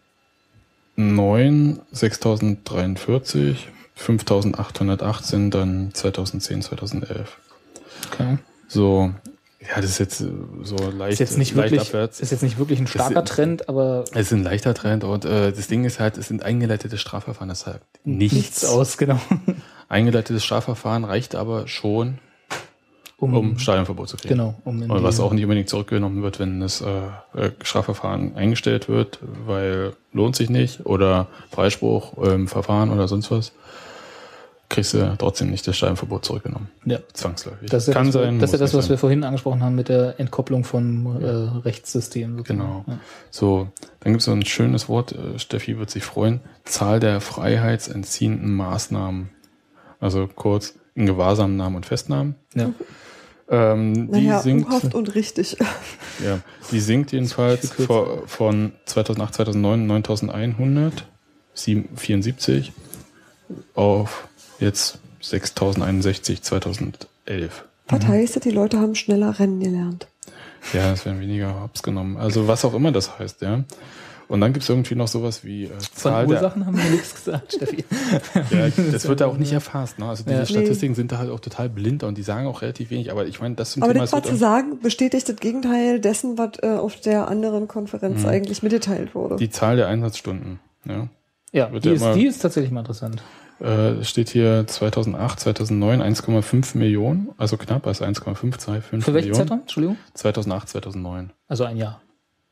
Speaker 2: 6043, 5818 dann 2010, 2011.
Speaker 3: Okay.
Speaker 2: So, ja, das ist jetzt äh, so leicht,
Speaker 3: Ist jetzt nicht
Speaker 2: leicht
Speaker 3: wirklich,
Speaker 2: abwärts.
Speaker 3: ist jetzt nicht wirklich ein starker
Speaker 2: Ist-
Speaker 3: Trend, aber
Speaker 2: Es ist ein leichter Trend und äh, das Ding ist halt, es sind eingeleitete Strafverfahren, das sagt nichts.
Speaker 3: nichts aus, genau. [laughs]
Speaker 2: Eingeleitetes Strafverfahren reicht aber schon, um Stadionverbot zu kriegen.
Speaker 3: genau, um in
Speaker 2: Und was auch nicht unbedingt zurückgenommen wird, wenn das äh, äh, Strafverfahren eingestellt wird, weil lohnt sich nicht oder Freispruch im Verfahren oder sonst was, kriegst du trotzdem nicht das Stadionverbot zurückgenommen.
Speaker 3: ja.
Speaker 2: Zwangsläufig.
Speaker 3: Das ist ja
Speaker 2: Kann
Speaker 3: das,
Speaker 2: sein.
Speaker 3: das, ist ja das was wir vorhin angesprochen haben mit der Entkopplung vom äh, Rechtssystem. sozusagen.
Speaker 2: Genau.
Speaker 3: Ja.
Speaker 2: So, dann gibt es so ein schönes Wort, äh, Steffi wird sich freuen, Zahl der freiheitsentziehenden Maßnahmen. Also kurz in Gewahrsamnahmen und Festnahmen.
Speaker 3: Ja.
Speaker 2: Ähm, die
Speaker 1: Naja,
Speaker 2: sinkt,
Speaker 1: und richtig. [laughs]
Speaker 2: ja, die sinkt jedenfalls vor, von 2008, 2009 9100, 74 auf jetzt 6061 2011.
Speaker 1: Was heißt das? Die Leute haben schneller rennen gelernt.
Speaker 2: Ja, es werden weniger Hops genommen. Also was auch immer das heißt, ja. Und dann gibt es irgendwie noch sowas wie äh,
Speaker 3: Von
Speaker 2: Zahl der,
Speaker 3: Ursachen haben wir nichts gesagt, [laughs] Steffi.
Speaker 2: ja, das wird da auch nicht erfasst. Ne? Also diese
Speaker 3: Ja.
Speaker 2: Statistiken sind da halt auch total blind und die sagen auch relativ wenig. Aber ich meine, das zum
Speaker 1: Aber
Speaker 2: Thema,
Speaker 1: das war
Speaker 2: wird
Speaker 1: zu sagen, bestätigt das Gegenteil dessen, was äh, auf der anderen Konferenz eigentlich mitgeteilt wurde.
Speaker 2: die Zahl der Einsatzstunden. Ja.
Speaker 3: Ja,
Speaker 2: Wird
Speaker 3: die,
Speaker 2: ja
Speaker 3: ist, die ist tatsächlich mal interessant.
Speaker 2: Äh, es steht hier 2008, 2009 1,5 Millionen, also knapp als 1,525
Speaker 3: Für welchen
Speaker 2: Millionen.
Speaker 3: Zeitraum? Entschuldigung?
Speaker 2: 2008, 2009.
Speaker 3: Also ein Jahr.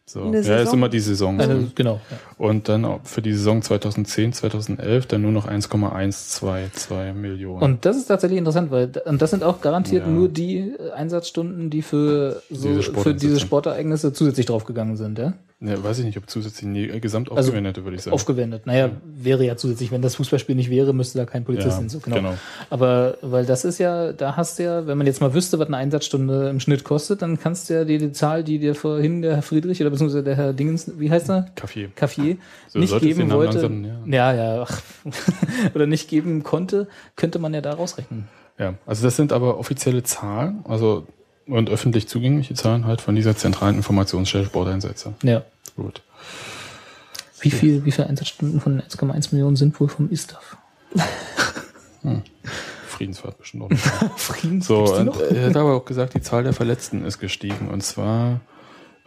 Speaker 2: So. Ja, ist immer die Saison.
Speaker 3: Also, genau. Ja.
Speaker 2: Und dann für die Saison 2010, 2011 dann nur noch 1,122 Millionen.
Speaker 3: Und das ist tatsächlich interessant, weil und das sind auch garantiert
Speaker 2: Ja.
Speaker 3: nur die Einsatzstunden, die für so
Speaker 2: Diese
Speaker 3: für diese Sportereignisse zusätzlich draufgegangen sind, ja?
Speaker 2: Ja, weiß ich nicht, ob zusätzlich nee, gesamt
Speaker 3: Also
Speaker 2: aufgewendet, würde ich sagen.
Speaker 3: Aufgewendet. Naja, wäre ja zusätzlich, wenn das Fußballspiel nicht wäre, müsste da kein Polizist
Speaker 2: Ja,
Speaker 3: hin. So, genau.
Speaker 2: genau.
Speaker 3: Aber weil das ist ja, da hast du ja, wenn man jetzt mal wüsste, was eine Einsatzstunde im Schnitt kostet, dann kannst du ja die, die Zahl, die dir vorhin der Herr Friedrich oder beziehungsweise der Herr Dingens, wie heißt er?
Speaker 2: Kaffee.
Speaker 3: Café
Speaker 2: So,
Speaker 3: nicht geben wollte.
Speaker 2: langsam,
Speaker 3: ja, ja, ach, [laughs] oder nicht geben konnte, könnte man ja da rausrechnen.
Speaker 2: Ja, also das sind aber offizielle Zahlen, also und öffentlich zugängliche Zahlen halt von dieser zentralen Informationsstelle Sporteinsätze.
Speaker 3: Ja.
Speaker 2: Gut.
Speaker 3: Wie viel, wie viele Einsatzstunden von den 1,1 Millionen sind wohl vom ISTAF? [laughs]
Speaker 2: Friedensfahrt bestimmt auch nicht. [laughs]
Speaker 3: Friedens
Speaker 2: So, und
Speaker 3: noch?
Speaker 2: er hat aber auch gesagt, die Zahl der Verletzten ist gestiegen. Und zwar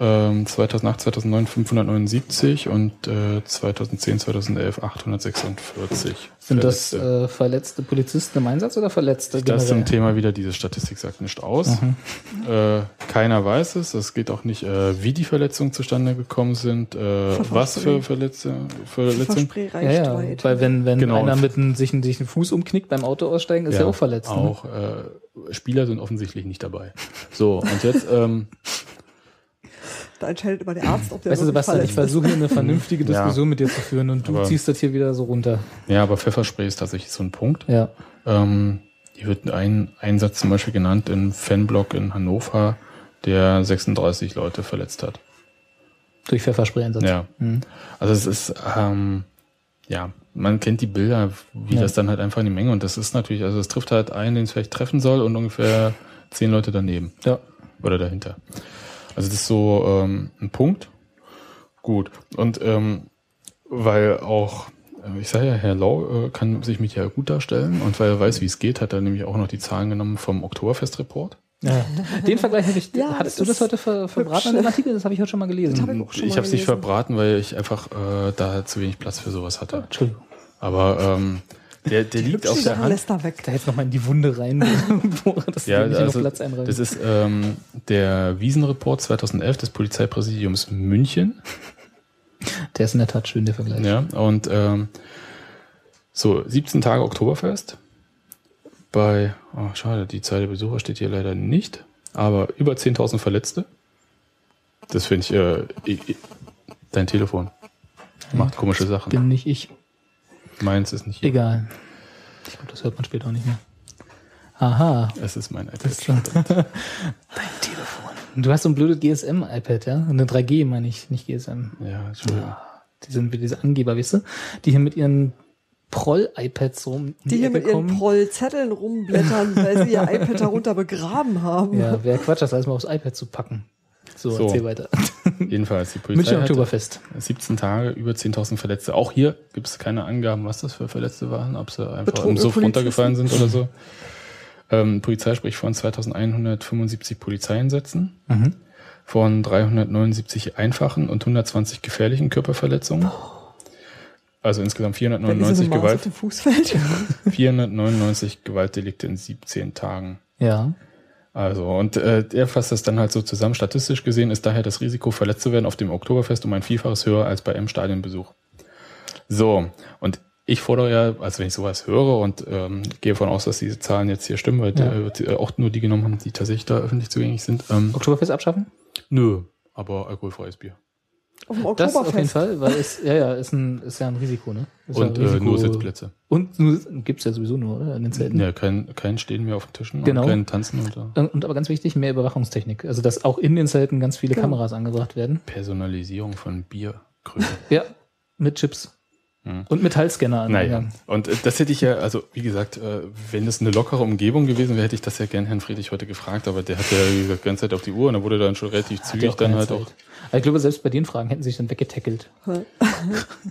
Speaker 2: ähm, 2008, 2009 579 und äh, 2010, 2011 846.
Speaker 3: Sind das
Speaker 2: Verletzte.
Speaker 3: äh, verletzte Polizisten im Einsatz oder Verletzte
Speaker 2: das zum
Speaker 3: generell?
Speaker 2: Thema wieder, diese Statistik sagt nicht aus.
Speaker 3: Mhm.
Speaker 2: Äh, keiner weiß es. Es geht auch nicht, äh, wie die Verletzungen zustande gekommen sind, äh, was für Verletze, Verletzungen.
Speaker 3: Ja, ja, weil wenn, wenn
Speaker 2: Genau.
Speaker 3: einer mit einem, sich, einen, sich einen Fuß umknickt beim Auto aussteigen, ist er auch verletzt. Ne?
Speaker 2: Auch äh, Spieler sind offensichtlich nicht dabei. So, und jetzt, ähm, [laughs]
Speaker 1: da entscheidet immer der Arzt, ob der
Speaker 3: Weißt du, Sebastian, ich versuche hier eine vernünftige
Speaker 2: Ja.
Speaker 3: Diskussion mit dir zu führen und du
Speaker 2: Aber-
Speaker 3: ziehst das hier wieder so runter.
Speaker 2: ja, aber Pfefferspray ist tatsächlich so ein Punkt.
Speaker 3: Ja.
Speaker 2: Ähm, hier wird ein Einsatz zum Beispiel genannt in Fanblock in Hannover, der 36 Leute verletzt hat.
Speaker 3: Durch Pfefferspray-Einsatz.
Speaker 2: Ja.
Speaker 3: Mhm.
Speaker 2: Also es ist, ähm, ja, man kennt die Bilder, wie
Speaker 3: Ja.
Speaker 2: das dann halt einfach in die Menge und das ist natürlich, also es trifft halt einen, den es vielleicht treffen soll und ungefähr zehn Leute daneben
Speaker 3: Ja.
Speaker 2: oder dahinter. Also das ist so ähm, ein Punkt. Gut. Und ähm, weil auch, äh, ich sage ja, Herr Lau äh, kann sich mit ja gut darstellen und weil er weiß, wie es geht, hat er nämlich auch noch die Zahlen genommen vom Oktoberfest-Report.
Speaker 3: ja. Den Vergleich habe ich.
Speaker 1: Ja,
Speaker 3: hattest
Speaker 1: das
Speaker 3: du das heute ver, verbraten an dem Artikel? Das habe ich heute schon mal gelesen.
Speaker 1: hab ich
Speaker 2: Ich habe es nicht verbraten, weil ich einfach äh, da zu wenig Platz für sowas hatte.
Speaker 3: Entschuldigung.
Speaker 2: Aber ähm, Der, der liegt auf der Hand.
Speaker 1: lässt da weg.
Speaker 3: Da jetzt nochmal in die Wunde rein, [laughs] wo das
Speaker 2: Ja,
Speaker 3: nicht
Speaker 2: also,
Speaker 3: noch Platz einräumt.
Speaker 2: das ist ähm, der Wiesenreport 2011 des Polizeipräsidiums München.
Speaker 3: Der ist in der Tat schön, der Vergleich.
Speaker 2: Ja, und ähm, so 17 Tage Oktoberfest. Bei, oh, schade, die Zahl der Besucher steht hier leider nicht, aber über 10.000 Verletzte. Das finde ich, äh, ich, ich, dein Telefon macht komische Sachen.
Speaker 3: Bin nicht ich.
Speaker 2: Meins ist nicht hier.
Speaker 3: Egal. Ich glaube, das hört man später auch nicht mehr. Aha.
Speaker 2: Es ist mein iPad.
Speaker 3: Das ist schon. [laughs] Dein Telefon. Du hast so ein blödes GSM-iPad, ja? Eine 3G meine ich, nicht GSM.
Speaker 2: Ja, Entschuldigung.
Speaker 3: Die sind wie diese Angeber, weißt du? Die hier mit ihren Proll-iPads rum um
Speaker 1: Die hier mit ihren Prollzetteln rumblättern, weil sie ihr iPad darunter begraben haben.
Speaker 3: Ja, wäre Quatsch, das alles mal aufs iPad zu packen. So,
Speaker 2: So.
Speaker 3: erzähl weiter. [laughs]
Speaker 2: Jedenfalls, die Polizei
Speaker 3: München Oktoberfest.
Speaker 2: 17 Tage, über 10.000 Verletzte. Auch hier gibt es keine Angaben, was das für Verletzte waren, ob sie einfach im
Speaker 1: Betrunkene
Speaker 2: Suff runtergefallen sind oder so. Ähm, Polizei spricht von 2175 Polizeieinsätzen,
Speaker 3: Mhm.
Speaker 2: von 379 einfachen und 120 gefährlichen Körperverletzungen. Also insgesamt
Speaker 1: Wenn diese
Speaker 2: 499,
Speaker 1: Maß
Speaker 2: Gewalt,
Speaker 1: auf dem Fußfeld. [laughs] [laughs]
Speaker 2: 499 Gewaltdelikte in 17 Tagen.
Speaker 3: Ja.
Speaker 2: Also, und äh, er fasst das dann halt so zusammen. Statistisch gesehen ist daher das Risiko, verletzt zu werden auf dem Oktoberfest um ein Vielfaches höher als bei einem Stadionbesuch. So, und ich fordere ja, also wenn ich sowas höre und ähm, gehe davon aus, dass diese Zahlen jetzt hier stimmen, weil
Speaker 3: Ja.
Speaker 2: äh, die, äh, auch nur die genommen haben, die tatsächlich da öffentlich zugänglich sind. Ähm,
Speaker 3: Oktoberfest abschaffen?
Speaker 2: nö, aber alkoholfreies Bier.
Speaker 1: Auf dem
Speaker 3: Das auf jeden. Fall, weil es, ja, ja, ist, ein, ist ja ein Risiko, ne? Ist
Speaker 2: Und
Speaker 3: ja
Speaker 2: äh, nur
Speaker 3: Risiko-
Speaker 2: Sitzplätze.
Speaker 3: Und nur, gibt's ja sowieso nur, oder? In den Zelten.
Speaker 2: Ja, kein, kein Stehen mehr auf den Tischen
Speaker 3: Genau.
Speaker 2: und kein Tanzen und
Speaker 3: Und und aber ganz wichtig, mehr Überwachungstechnik. Also, dass auch in den Zelten ganz viele
Speaker 1: Genau.
Speaker 3: Kameras angebracht werden.
Speaker 2: Personalisierung von Bierkrügen.
Speaker 3: Ja, mit Chips.
Speaker 2: Hm.
Speaker 3: Und Metallscanner an
Speaker 2: Naja, und äh, das hätte ich ja, also wie gesagt, äh, wenn das eine lockere Umgebung gewesen wäre, hätte ich das ja gern Herrn Friedrich heute gefragt, aber der hat ja wie gesagt, die ganze Zeit auf die Uhr und da wurde dann schon relativ
Speaker 3: Hat ja
Speaker 2: zügig dann halt
Speaker 3: Zeit.
Speaker 2: auch.
Speaker 3: Aber ich glaube, selbst bei den Fragen hätten sie sich dann weggetackelt.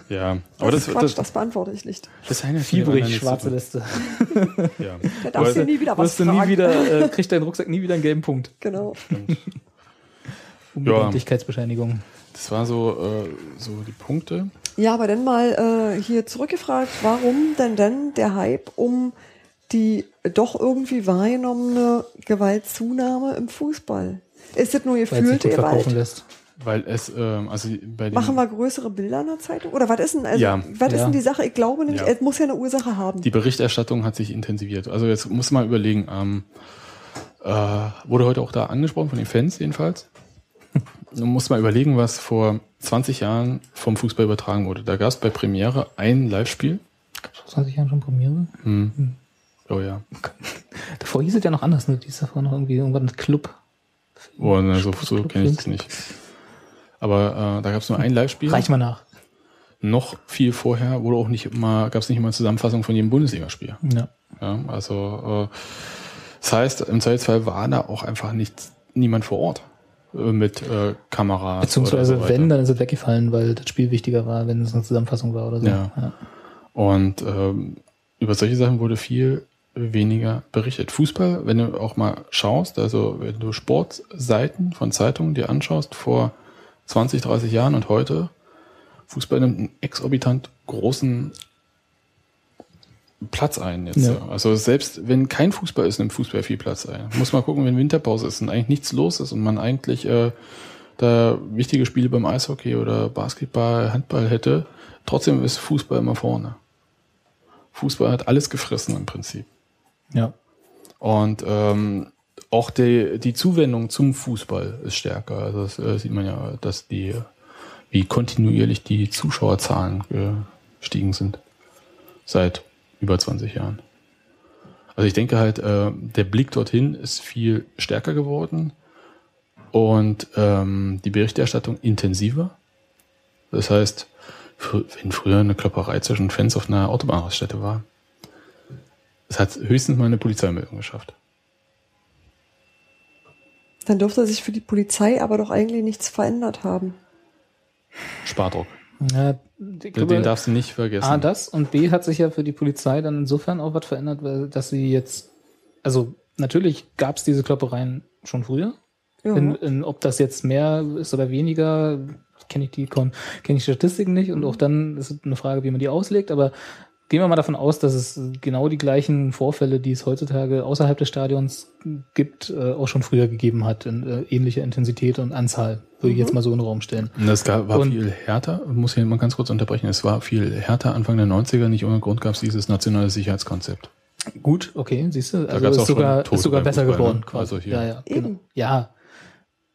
Speaker 2: Ja, aber
Speaker 1: das
Speaker 2: das,
Speaker 1: ist Quatsch,
Speaker 2: das,
Speaker 1: das beantworte ich nicht.
Speaker 2: das, das eine
Speaker 3: Fiebrig, schwarze Liste.
Speaker 2: Ja. [laughs]
Speaker 1: Da darfst du nie wieder was
Speaker 3: du nie
Speaker 1: fragen.
Speaker 3: wieder, äh, [laughs] kriegt dein Rucksack nie wieder einen gelben Punkt.
Speaker 1: Genau.
Speaker 3: Unbedenklichkeitsbescheinigung.
Speaker 2: Das war so, äh, so die Punkte.
Speaker 1: Ja, aber dann mal äh, hier zurückgefragt, warum denn denn der Hype um die doch irgendwie wahrgenommene Gewaltzunahme im Fußball? Ist das nur gefühlte
Speaker 3: verkaufen
Speaker 1: Gewalt?
Speaker 3: lässt.
Speaker 2: Weil es, ähm, also bei den,
Speaker 1: Machen wir größere Bilder in der Zeitung? Oder was ist denn, also,
Speaker 2: Ja.
Speaker 1: was ist
Speaker 3: Ja.
Speaker 1: denn die Sache? Ich glaube nämlich,
Speaker 2: Ja.
Speaker 1: es muss ja eine Ursache haben.
Speaker 2: die Berichterstattung hat sich intensiviert. Also jetzt muss man überlegen, ähm, äh, wurde heute auch da angesprochen von den Fans jedenfalls. Man muss mal überlegen, was vor 20 Jahren vom Fußball übertragen wurde. Da gab es bei Premiere ein Live-Spiel.
Speaker 3: Vor 20 Jahren schon Premiere.
Speaker 2: Hm. Oh ja. [laughs]
Speaker 3: Davor hieß es ja noch anders, ne? Die ist davor noch irgendwie irgendwann ein Club.
Speaker 2: Oh, ne, so, so kenne ich es nicht. Aber äh, da gab es nur ein Live-Spiel.
Speaker 3: Reich mal nach.
Speaker 2: Noch viel vorher wurde auch nicht immer, gab es nicht immer eine Zusammenfassung von jedem Bundesligaspiel.
Speaker 3: Ja.
Speaker 2: Ja, also äh, das heißt, im Zweifelsfall war da auch einfach nicht, niemand vor Ort mit äh, Kameras.
Speaker 3: Beziehungsweise
Speaker 2: so
Speaker 3: wenn, dann ist es weggefallen, weil das Spiel wichtiger war, wenn es eine Zusammenfassung war oder so.
Speaker 2: Ja. Und ähm, über solche Sachen wurde viel weniger berichtet. Fußball, wenn du auch mal schaust, also wenn du Sportseiten von Zeitungen dir anschaust vor 20, 30 Jahren und heute, Fußball nimmt einen exorbitant großen Platz ein jetzt.
Speaker 3: Ja.
Speaker 2: Also selbst wenn kein Fußball ist, nimmt Fußball viel Platz ein. Muss mal gucken, wenn Winterpause ist und eigentlich nichts los ist und man eigentlich äh, da wichtige Spiele beim Eishockey oder Basketball, Handball hätte, trotzdem ist Fußball immer vorne. Fußball hat alles gefressen im Prinzip.
Speaker 3: ja.
Speaker 2: Und ähm, auch die, die Zuwendung zum Fußball ist stärker. Also das äh, sieht man ja, dass die, wie kontinuierlich die Zuschauerzahlen gestiegen sind. Seit über 20 Jahren. Also ich denke halt, äh, der Blick dorthin ist viel stärker geworden und ähm, die Berichterstattung intensiver. Das heißt, wenn früher eine Klopperei zwischen Fans auf einer Autobahnraststätte war, es hat höchstens mal eine Polizeimeldung geschafft.
Speaker 1: Dann dürfte sich für die Polizei aber doch eigentlich nichts verändert haben.
Speaker 2: Spardruck.
Speaker 3: Ja
Speaker 2: Den,
Speaker 3: glaube,
Speaker 2: den darfst du nicht vergessen.
Speaker 3: A, das und B hat sich ja für die Polizei dann insofern auch was verändert, weil, dass sie jetzt, also natürlich gab es diese Kloppereien schon früher.
Speaker 1: Ja.
Speaker 3: In, in, ob das jetzt mehr ist oder weniger, kenne ich die kenne ich die Statistiken nicht und auch dann ist es eine Frage, wie man die auslegt, aber gehen wir mal davon aus, dass es genau die gleichen Vorfälle, die es heutzutage außerhalb des Stadions gibt, äh, auch schon früher gegeben hat, in äh, ähnlicher Intensität und Anzahl, würde ich jetzt mal so in den Raum stellen.
Speaker 2: Das gab, war
Speaker 3: Und-
Speaker 2: viel härter, muss ich mal ganz kurz unterbrechen, es war viel härter Anfang der 90er, nicht ohne Grund gab es dieses nationale Sicherheitskonzept.
Speaker 3: Gut, okay, siehst du, also ist
Speaker 2: auch schon
Speaker 3: sogar, ist sogar besser
Speaker 2: Fußball,
Speaker 3: geworden.
Speaker 2: ne?
Speaker 3: Quasi.
Speaker 2: Also hier.
Speaker 3: Ja, ja, genau. Ja,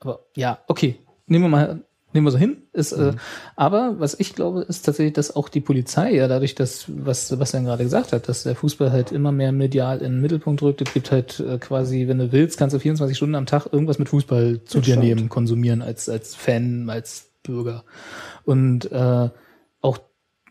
Speaker 3: aber ja, okay, nehmen wir mal, nehmen wir so hin. Ist, äh, aber was ich glaube, ist tatsächlich, dass auch die Polizei ja dadurch, dass was Sebastian gerade gesagt hat, dass der Fußball halt immer mehr medial in den Mittelpunkt rückt. Es gibt halt äh, quasi, wenn du willst, kannst du 24 Stunden am Tag irgendwas mit Fußball zu
Speaker 1: Das
Speaker 3: dir
Speaker 1: stimmt.
Speaker 3: nehmen, konsumieren als als Fan, als Bürger und äh, auch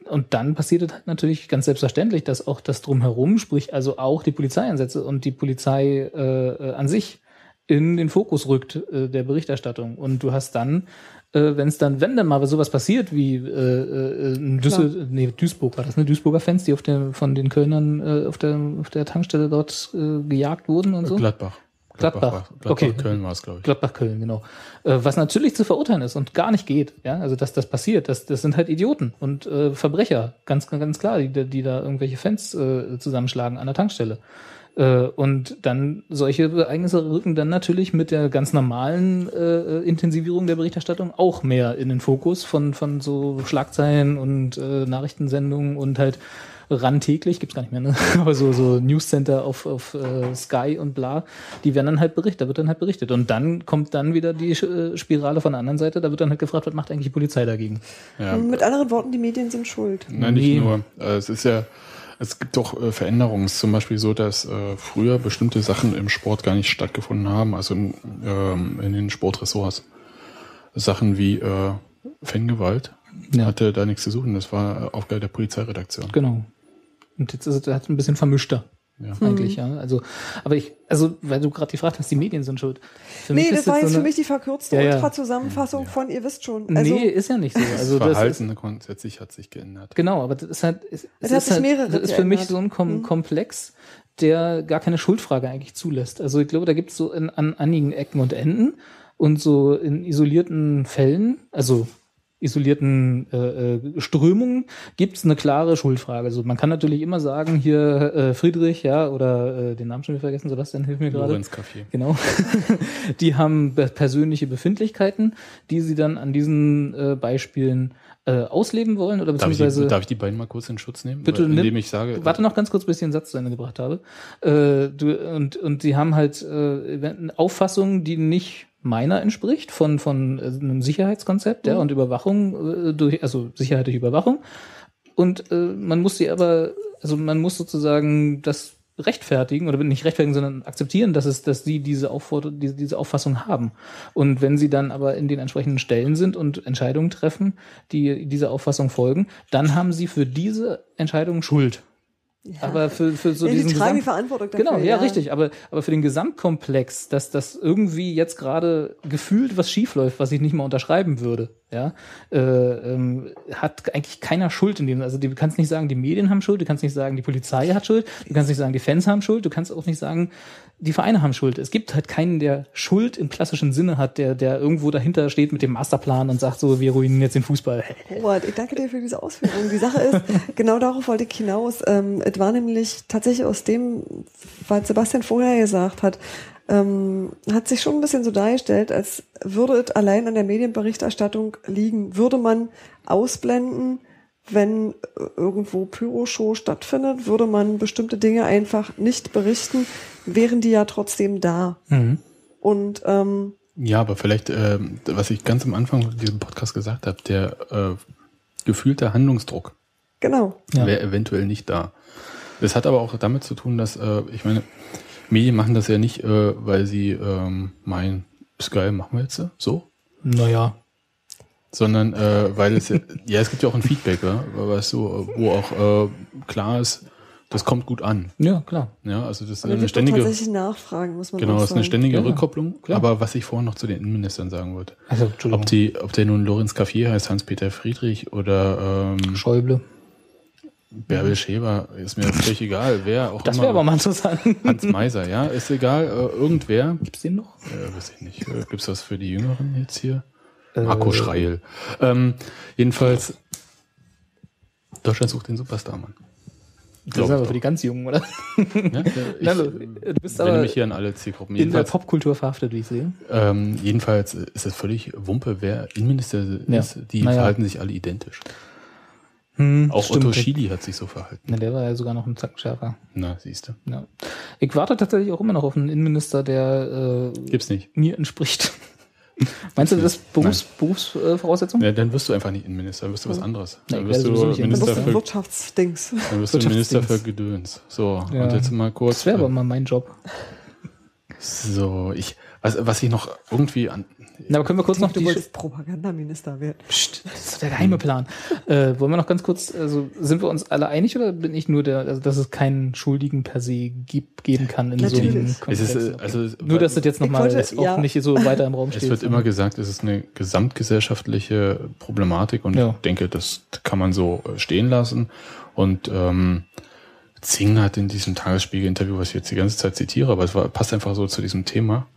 Speaker 3: und dann passiert es halt natürlich ganz selbstverständlich, dass auch das drumherum, sprich also auch die Polizeieinsätze und die Polizei äh, äh, an sich in den Fokus rückt äh, der Berichterstattung. Und du hast dann, äh, wenn es dann, wenn dann mal sowas passiert wie äh, äh, Düssel, nee, Duisburg war das, ne? Duisburger Fans, die auf der von den Kölnern äh, auf der auf der Tankstelle dort äh, gejagt wurden und so.
Speaker 2: Gladbach.
Speaker 3: Gladbach.
Speaker 2: war- Gladbach
Speaker 3: Okay.
Speaker 2: Köln war es, glaube ich.
Speaker 3: Gladbach-Köln, genau. Äh, was natürlich zu verurteilen ist und gar nicht geht. Ja, also dass das passiert, das, das sind halt Idioten und äh, Verbrecher, ganz, ganz klar, die, die da irgendwelche Fans äh, zusammenschlagen an der Tankstelle. Äh, und dann solche Ereignisse rücken dann natürlich mit der ganz normalen äh, Intensivierung der Berichterstattung auch mehr in den Fokus von, von so Schlagzeilen und äh, Nachrichtensendungen und halt ran täglich, gibt's gar nicht mehr, ne? [laughs] Aber so, so Newscenter auf, auf äh, Sky und bla, die werden dann halt berichtet, da wird dann halt berichtet. Und dann kommt dann wieder die äh, Spirale von der anderen Seite, da wird dann halt gefragt, was macht eigentlich die Polizei dagegen?
Speaker 2: Ja.
Speaker 1: Mit anderen Worten, die Medien sind schuld.
Speaker 2: Nein, nicht
Speaker 3: Nee.
Speaker 2: nur. Äh, Es ist ja, es gibt doch äh, Veränderungen. Es ist zum Beispiel so, dass äh, früher bestimmte Sachen im Sport gar nicht stattgefunden haben, also in, ähm, in den Sportressorts. Sachen wie äh, Fangewalt
Speaker 3: Ja.
Speaker 2: hatte da nichts zu suchen. Das war Aufgabe der Polizeiredaktion.
Speaker 3: Genau. Und jetzt ist es halt ein bisschen vermischter.
Speaker 2: Ja.
Speaker 3: Eigentlich, ja. Also, aber ich, also, weil du gerade gefragt hast, die Medien sind schuld. Für
Speaker 1: Nee,
Speaker 3: mich
Speaker 1: das
Speaker 3: ist
Speaker 1: war
Speaker 3: so
Speaker 1: jetzt für
Speaker 3: eine-
Speaker 1: mich die verkürzte
Speaker 3: Ja, ja.
Speaker 1: Ultra-Zusammenfassung von, ihr wisst schon. Also,
Speaker 3: nee, ist ja nicht so. [laughs] Also
Speaker 2: das
Speaker 3: das ist,
Speaker 2: Verhalten grundsätzlich hat sich geändert.
Speaker 3: Genau, aber das ist halt, es, es ist, halt,
Speaker 1: mehrere
Speaker 3: das ist für mich so ein Kom Komplex, der gar keine Schuldfrage eigentlich zulässt. Also ich glaube, da gibt es so in, an einigen Ecken und Enden und so in isolierten Fällen, also isolierten äh, äh, Strömungen, gibt es eine klare Schuldfrage. Also man kann natürlich immer sagen, hier äh, Friedrich, ja, oder äh, den Namen schon wieder vergessen, Sebastian, hilf mir gerade.
Speaker 2: Lorenz Café.
Speaker 3: Genau. [laughs] die haben be- persönliche Befindlichkeiten, die sie dann an diesen äh, Beispielen äh, ausleben wollen oder
Speaker 2: Darf ich,
Speaker 3: beziehungsweise.
Speaker 2: die, darf ich die beiden mal kurz in Schutz nehmen?
Speaker 3: Bitte
Speaker 2: Weil-
Speaker 3: nimm-
Speaker 2: Indem ich sage,
Speaker 3: Warte noch ganz kurz, bis ich den Satz zu Ende gebracht habe. Äh, du, und, und sie haben halt äh, eine Auffassung, die nicht meiner entspricht, von, von äh, einem Sicherheitskonzept ja, und Überwachung, äh, durch, also Sicherheit durch Überwachung. Und äh, man muss sie aber, also man muss sozusagen das rechtfertigen oder nicht rechtfertigen, sondern akzeptieren, dass es, dass sie diese Aufforderung, diese, diese Auffassung haben. Und wenn sie dann aber in den entsprechenden Stellen sind und Entscheidungen treffen, die dieser Auffassung folgen, dann haben sie für diese Entscheidung Schuld. Aber für, für so
Speaker 1: Ja, die
Speaker 3: diesen
Speaker 1: tragen die Verantwortung dafür.
Speaker 3: Genau, ja, richtig. Aber, aber für den Gesamtkomplex, dass das irgendwie jetzt gerade gefühlt was schiefläuft, was ich nicht mal unterschreiben würde, ja, äh, ähm, hat eigentlich keiner Schuld in dem. Also du kannst nicht sagen, die Medien haben Schuld, du kannst nicht sagen, die Polizei hat Schuld, du kannst nicht sagen, die Fans haben Schuld, du kannst auch nicht sagen, die Vereine haben Schuld. Es gibt halt keinen, der Schuld im klassischen Sinne hat, der, der irgendwo dahinter steht mit dem Masterplan und sagt so, wir ruinieren jetzt den Fußball.
Speaker 1: Robert, ich danke dir für diese Ausführung. Die Sache ist, [laughs] genau darauf wollte ich hinaus. Ähm, es war nämlich tatsächlich aus dem, was Sebastian vorher gesagt hat, ähm, hat sich schon ein bisschen so dargestellt, als würde es allein an der Medienberichterstattung liegen. Würde man ausblenden, wenn äh, irgendwo Pyroshow stattfindet, würde man bestimmte Dinge einfach nicht berichten, wären die ja trotzdem da.
Speaker 3: Mhm.
Speaker 1: Und ähm,
Speaker 2: Ja, aber vielleicht, ähm, was ich ganz am Anfang von diesem Podcast gesagt habe, der äh, gefühlte Handlungsdruck
Speaker 1: genau.
Speaker 3: Ja.
Speaker 2: wäre eventuell nicht da. Das hat aber auch damit zu tun, dass, äh, ich meine, Medien machen das ja nicht, äh, weil sie ähm, meinen, ist geil, machen wir jetzt so,
Speaker 3: Naja.
Speaker 2: sondern äh, weil es [laughs] ja, es gibt ja auch ein Feedback, ja, weißt du, wo auch äh, klar ist, das kommt gut an.
Speaker 3: Ja, klar.
Speaker 2: Ja, also das ist eine ständige,
Speaker 1: tatsächlich nachfragen, muss man
Speaker 2: genau, das ist eine ständige
Speaker 3: Ja,
Speaker 2: Rückkopplung.
Speaker 3: klar.
Speaker 2: Aber was ich vorhin noch zu den Innenministern sagen wollte,
Speaker 3: Also,
Speaker 2: ob die, ob der nun Lorenz Café heißt, Hans-Peter Friedrich oder ähm,
Speaker 3: Schäuble.
Speaker 2: Bärbel Schäber, ist mir völlig [laughs] egal, wer auch
Speaker 3: Das wäre aber mal interessant.
Speaker 2: Hans Meiser, ja, ist egal, äh, irgendwer.
Speaker 3: Gibt's den noch?
Speaker 2: Äh, weiß ich nicht. Äh, gibt's was für die Jüngeren jetzt hier?
Speaker 3: Äh,
Speaker 2: Marco Schreil. Ähm, jedenfalls, Deutschland sucht den Superstar, Mann.
Speaker 3: Das ist aber
Speaker 2: doch.
Speaker 3: für die ganz Jungen, oder?
Speaker 2: Ja, [laughs] ich
Speaker 3: Na, du, bist aber
Speaker 2: mich hier an alle Zielgruppen.
Speaker 3: in der
Speaker 2: Jedenfalls,
Speaker 3: Popkultur verhaftet, wie ich sehe.
Speaker 2: ähm, jedenfalls ist es völlig Wumpe, wer Innenminister
Speaker 3: Ja.
Speaker 2: ist. Die
Speaker 3: Naja.
Speaker 2: verhalten sich alle identisch.
Speaker 3: Hm,
Speaker 2: Auch
Speaker 3: stimmt.
Speaker 2: Otto Schily hat sich so verhalten.
Speaker 3: Na, der war ja sogar noch ein Zack schärfer.
Speaker 2: Na, siehst du.
Speaker 3: Ja. Ich warte tatsächlich auch immer noch auf einen Innenminister, der äh,
Speaker 2: Gibt's nicht.
Speaker 3: mir entspricht. [laughs] Meinst du, das ist Berufs, Berufsvoraussetzung?
Speaker 2: Ja, dann wirst du einfach nicht Innenminister, dann wirst du was anderes. [laughs] Dann wirst du Minister für,
Speaker 1: Wirtschaftsdings.
Speaker 2: dann wirst du Minister für. Gedöns. So,
Speaker 3: Ja.
Speaker 2: und jetzt mal kurz.
Speaker 3: Das wäre aber
Speaker 2: äh,
Speaker 3: mal mein Job.
Speaker 2: So, ich, was, was ich noch irgendwie an,
Speaker 3: Na, aber können wir kurz noch
Speaker 1: du
Speaker 3: die...
Speaker 1: wolltest Propagandaminister werden.
Speaker 3: Psst, das ist der geheime Plan. äh, wollen wir noch ganz kurz, also sind wir uns alle einig oder bin ich nur der, also dass es keinen Schuldigen per se gibt, geben kann in so einem
Speaker 1: Natürlich.
Speaker 2: es
Speaker 3: Kontext?
Speaker 2: ist, äh, also,
Speaker 3: nur, dass das jetzt nochmal auch
Speaker 1: ja.
Speaker 3: nicht so weiter im Raum steht.
Speaker 2: Es wird immer gesagt, es ist eine gesamtgesellschaftliche Problematik und
Speaker 3: Ja.
Speaker 2: ich denke, das kann man so äh, stehen lassen. Und ähm, Zing hat in diesem Tagesspiegel-Interview, was ich jetzt die ganze Zeit zitiere, aber es war, passt einfach so zu diesem Thema,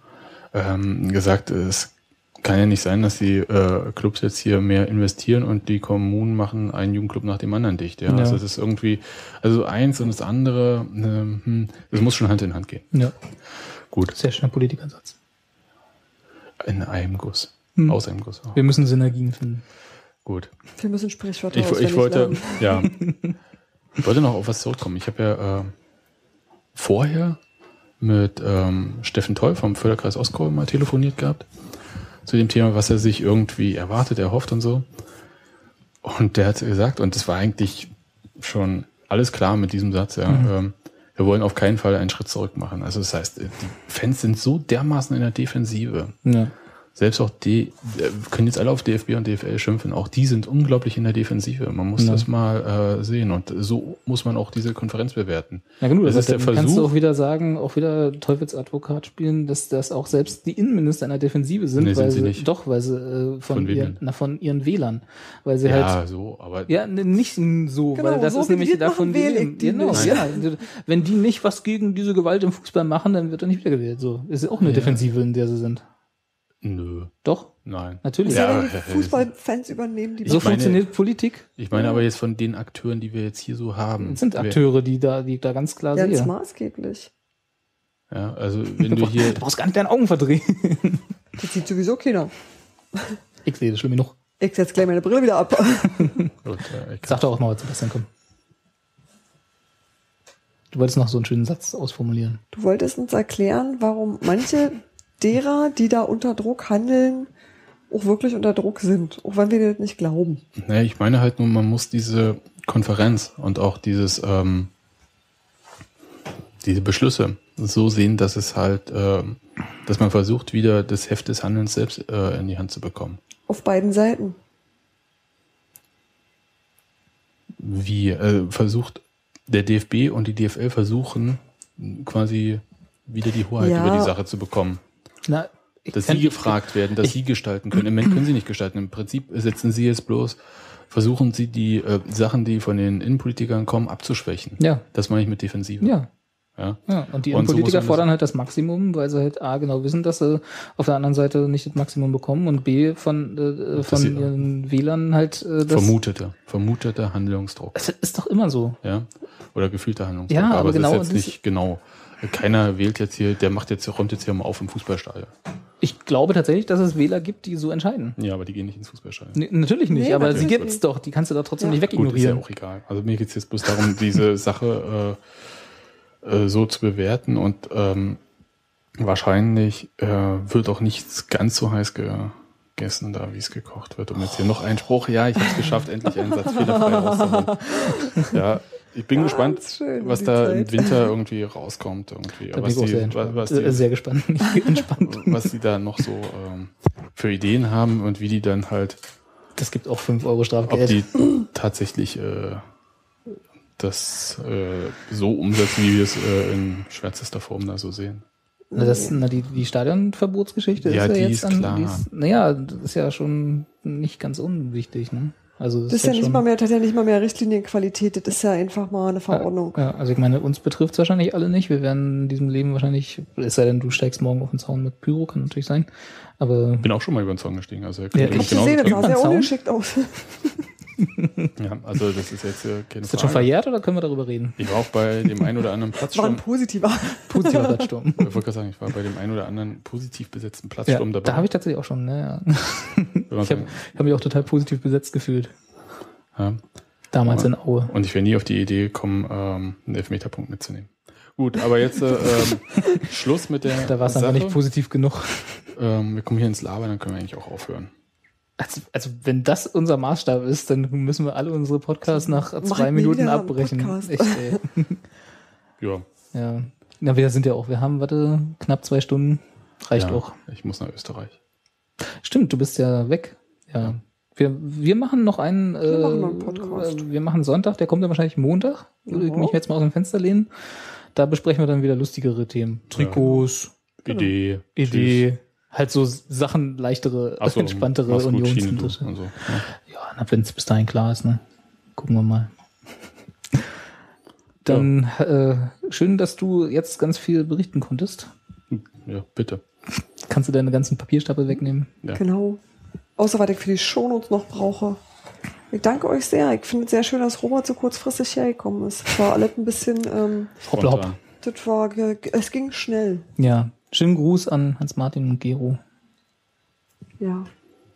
Speaker 2: ähm, gesagt, es kann ja nicht sein, dass die äh, Clubs jetzt hier mehr investieren und die Kommunen machen einen Jugendclub nach dem anderen dicht. Ja?
Speaker 3: Ja.
Speaker 2: Also es ist irgendwie, also eins und das andere, ähm, hm, das muss schon Hand in Hand gehen.
Speaker 3: Ja,
Speaker 2: Gut,
Speaker 3: sehr schöner Politikansatz.
Speaker 2: in einem Guss.
Speaker 3: Hm.
Speaker 2: Aus einem Guss. auch.
Speaker 3: Wir müssen Synergien finden.
Speaker 2: Gut.
Speaker 1: Wir müssen Sprichwörter
Speaker 2: Ich, ich wollte,
Speaker 1: lernen.
Speaker 2: ja, [laughs] ich wollte noch auf was zurückkommen. Ich habe ja äh, vorher mit ähm, Steffen Toll vom Förderkreis Ostkurve mal telefoniert gehabt zu dem Thema, was er sich irgendwie erwartet, erhofft und so. Und der hat gesagt, und das war eigentlich schon alles klar mit diesem Satz, ja, ähm, wir wollen auf keinen Fall einen Schritt zurück machen. Also das heißt, die Fans sind so dermaßen in der Defensive.
Speaker 3: Ja.
Speaker 2: Selbst auch die, äh, können jetzt alle auf DFB und DFL schimpfen, auch die sind unglaublich in der Defensive. Man muss
Speaker 3: Ja.
Speaker 2: das mal äh, sehen und so muss man auch diese Konferenz bewerten.
Speaker 3: Ja genau,
Speaker 2: Das
Speaker 3: das
Speaker 2: ist der
Speaker 3: dann kannst du
Speaker 2: Versuch.
Speaker 3: auch wieder sagen, auch wieder Teufelsadvokat spielen, dass das auch selbst die Innenminister in der Defensive sind,
Speaker 2: Nee, sind
Speaker 3: weil
Speaker 2: sie
Speaker 3: sie,
Speaker 2: nicht.
Speaker 3: doch, weil sie äh, von,
Speaker 2: Von denn?
Speaker 3: na, von ihren Wählern, weil sie
Speaker 2: Ja,
Speaker 3: halt
Speaker 2: so, aber
Speaker 3: ja, ne, nicht so,
Speaker 1: Genau,
Speaker 3: weil das
Speaker 1: so
Speaker 3: ist nämlich davon
Speaker 1: machen, wähle
Speaker 3: leben.
Speaker 1: ich die
Speaker 3: Genau, ja. Wenn die nicht was gegen diese Gewalt im Fußball machen, dann wird er nicht wiedergewählt. So, ist auch eine
Speaker 2: Ja.
Speaker 3: Defensive, in der sie sind.
Speaker 2: Nö,
Speaker 3: Doch,
Speaker 2: nein.
Speaker 3: natürlich.
Speaker 1: Ja,
Speaker 2: Ja,
Speaker 1: die Fußballfans übernehmen die
Speaker 3: so
Speaker 2: Ich meine-
Speaker 3: funktioniert Politik.
Speaker 2: Ich meine aber jetzt von den Akteuren, die wir jetzt hier so haben.
Speaker 3: Es sind Akteure, die da, die da ganz klar
Speaker 1: ganz
Speaker 3: sehe.
Speaker 1: maßgeblich.
Speaker 2: Ja, also wenn du [laughs] hier,
Speaker 3: Du brauchst gar nicht deine Augen verdrehen.
Speaker 1: Das sieht sowieso keiner. [laughs]
Speaker 3: Ich sehe das schlimm genug.
Speaker 1: Ich setze gleich meine Brille wieder ab. [laughs]
Speaker 2: gut, äh, ich
Speaker 3: Sag doch auch mal was, Sebastian, komm. Du wolltest noch so einen schönen Satz ausformulieren.
Speaker 1: Du wolltest uns erklären, warum manche derer, die da unter Druck handeln, auch wirklich unter Druck sind, auch wenn wir das nicht glauben.
Speaker 2: Naja, ich meine halt nur, man muss diese Konferenz und auch dieses, ähm, diese Beschlüsse so sehen, dass es halt, ähm, dass man versucht, wieder das Heft des Handelns selbst äh, in die Hand zu bekommen.
Speaker 1: Auf beiden Seiten.
Speaker 2: Wie äh, versucht der DFB und die DFL versuchen, quasi wieder die Hoheit
Speaker 1: Ja.
Speaker 2: über die Sache zu bekommen.
Speaker 3: Na,
Speaker 2: Dass sie gefragt werden, dass
Speaker 3: ich-
Speaker 2: sie gestalten können. Im Moment können sie nicht gestalten. Im Prinzip setzen sie jetzt bloß, versuchen sie die äh, Sachen, die von den Innenpolitikern kommen, abzuschwächen.
Speaker 3: Ja,
Speaker 2: Das meine ich mit Defensive.
Speaker 3: ja.
Speaker 2: Ja.
Speaker 3: Ja, und die
Speaker 2: Und so
Speaker 3: Politiker
Speaker 2: das-
Speaker 3: fordern halt das Maximum, weil sie halt A genau wissen, dass sie auf der anderen Seite nicht das Maximum bekommen und B von, äh, von
Speaker 2: sie-
Speaker 3: ihren Wählern halt äh, das.
Speaker 2: Vermuteter, vermuteter Handlungsdruck.
Speaker 3: Es ist doch immer so.
Speaker 2: Ja. Oder gefühlter Handlungsdruck.
Speaker 3: Ja, aber
Speaker 2: es
Speaker 3: genau,
Speaker 2: ist jetzt nicht genau. Keiner wählt jetzt hier, der macht jetzt, räumt jetzt hier mal auf im Fußballstadion.
Speaker 3: Ich glaube tatsächlich, dass es Wähler gibt, die so entscheiden.
Speaker 2: Ja, aber die gehen nicht ins Fußballstadion.
Speaker 3: Nee, natürlich nicht,
Speaker 1: Nee,
Speaker 3: aber
Speaker 1: natürlich
Speaker 3: sie gibt's
Speaker 1: nicht.
Speaker 3: doch. Die kannst du doch trotzdem
Speaker 1: Ja.
Speaker 3: nicht
Speaker 2: Gut, ist ja
Speaker 3: wegignorieren.
Speaker 2: auch egal. Also mir geht's jetzt bloß darum, diese [laughs] Sache äh, äh, so zu bewerten und ähm, wahrscheinlich äh, wird auch nichts ganz so heiß gegessen, da wie es gekocht wird. Um jetzt hier noch einen Spruch, ja, ich habe es geschafft, endlich einen Satz fehlerfrei rauszuhauen. [laughs] Ja, ich bin
Speaker 1: Ganz
Speaker 2: gespannt,
Speaker 1: schön,
Speaker 2: was da
Speaker 1: Zeit.
Speaker 2: im Winter irgendwie rauskommt. Irgendwie.
Speaker 3: Da bin
Speaker 2: Was
Speaker 3: ich auch
Speaker 2: die,
Speaker 3: sehr
Speaker 2: was,
Speaker 3: äh,
Speaker 2: die,
Speaker 3: sehr gespannt, [laughs] entspannt.
Speaker 2: was die da noch so ähm, für Ideen haben und wie die dann halt
Speaker 3: Das gibt auch 5 Euro
Speaker 2: ob
Speaker 3: Strafgeld.
Speaker 2: die tatsächlich äh, das äh, so umsetzen, wie wir es äh, in schwärzester Form da so sehen.
Speaker 3: Na, das, na, die, die Stadionverbotsgeschichte
Speaker 2: Ja,
Speaker 3: ist ja
Speaker 2: die
Speaker 3: jetzt
Speaker 2: ist
Speaker 3: an,
Speaker 2: klar.
Speaker 3: Die ist, naja, das ist ja schon nicht ganz unwichtig, ne? Also
Speaker 1: Das ist ja nicht mal mehr, das hat ja nicht mal mehr Richtlinienqualität, das ist ja einfach mal eine Verordnung.
Speaker 3: Ja, also ich meine, uns betrifft es wahrscheinlich alle nicht. Wir werden in diesem Leben wahrscheinlich, es sei denn, du steigst morgen auf den Zaun mit Pyro, kann natürlich sein. Aber
Speaker 2: Bin auch schon mal über den Zaun gestiegen. Also
Speaker 3: Ja,
Speaker 1: Ich
Speaker 3: ich
Speaker 1: gesehen, das sah sehr
Speaker 3: Zaun?
Speaker 1: ungeschickt aus. [laughs]
Speaker 2: Ja, also das ist jetzt keine
Speaker 3: Ist das schon
Speaker 2: Frage.
Speaker 3: verjährt oder können wir darüber reden?
Speaker 2: Ich war auch bei dem einen oder anderen
Speaker 1: War ein
Speaker 2: Platzsturm.
Speaker 1: positiver.
Speaker 3: Positiver [laughs] Platzsturm.
Speaker 2: Ich wollte gerade sagen, ich war bei dem einen oder anderen positiv besetzten
Speaker 3: Ja,
Speaker 2: Platzsturm dabei.
Speaker 3: da habe ich tatsächlich auch schon. Ne, ja. Ich habe hab mich auch total positiv besetzt gefühlt.
Speaker 2: ja.
Speaker 3: Damals
Speaker 2: Aber-
Speaker 3: in Aue.
Speaker 2: Und ich wäre nie auf die Idee gekommen, ähm, einen Elfmeterpunkt mitzunehmen. Gut, aber jetzt äh, ähm, [laughs] Schluss mit der
Speaker 3: Da war es einfach nicht positiv genug.
Speaker 2: Ähm, wir kommen hier ins Labern, dann können wir eigentlich auch aufhören.
Speaker 3: Also, also wenn das unser Maßstab ist, dann müssen wir alle unsere Podcasts nach
Speaker 1: Mach
Speaker 3: zwei Minuten
Speaker 1: wieder einen
Speaker 3: abbrechen.
Speaker 1: Podcast.
Speaker 3: Echt, ey. [laughs]
Speaker 2: Ja,
Speaker 3: Ja. Na, wir sind ja auch, wir haben, warte, knapp zwei Stunden. Reicht
Speaker 2: ja,
Speaker 3: auch.
Speaker 2: Ich muss nach Österreich.
Speaker 3: Stimmt, du bist ja weg. Ja. Wir, wir machen noch einen, äh,
Speaker 1: machen noch einen Podcast.
Speaker 3: äh, wir machen Sonntag, der kommt dann wahrscheinlich Montag. Würde ich mich jetzt mal aus dem Fenster lehnen. Da besprechen wir dann wieder lustigere Themen. Trikots,
Speaker 2: Idee.
Speaker 3: Idee, halt so Sachen leichtere,
Speaker 2: Ach so,
Speaker 3: entspanntere
Speaker 2: mach's gut,
Speaker 3: Unions
Speaker 2: Schienen und so. Ja.
Speaker 3: Ja, wenn es bis dahin klar ist, ne? Gucken wir mal. Dann äh, schön, dass du jetzt ganz viel berichten konntest.
Speaker 2: ja, bitte.
Speaker 3: Kannst du deine ganzen Papierstapel wegnehmen?
Speaker 2: Ja.
Speaker 1: Genau. Außer was ich für die Shownotes noch brauche. Ich danke euch sehr. Ich finde es sehr schön, dass Robert so kurzfristig hergekommen ist. Es war alles ein bisschen, ähm,
Speaker 3: Hoppla hopp.
Speaker 1: Das war, es ging schnell.
Speaker 3: Ja, schönen Gruß an Hans-Martin und Gero,
Speaker 1: Ja.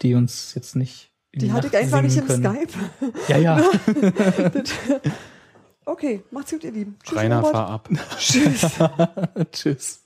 Speaker 3: die uns jetzt nicht. in
Speaker 1: Die hatte ich einfach nicht im
Speaker 3: können.
Speaker 1: Skype.
Speaker 3: Ja, ja. [laughs]
Speaker 1: Okay, macht's gut, ihr Lieben. Tschüss,
Speaker 2: Rainer,
Speaker 1: Robert.
Speaker 2: fahr ab.
Speaker 1: Tschüss. [laughs]
Speaker 3: Tschüss.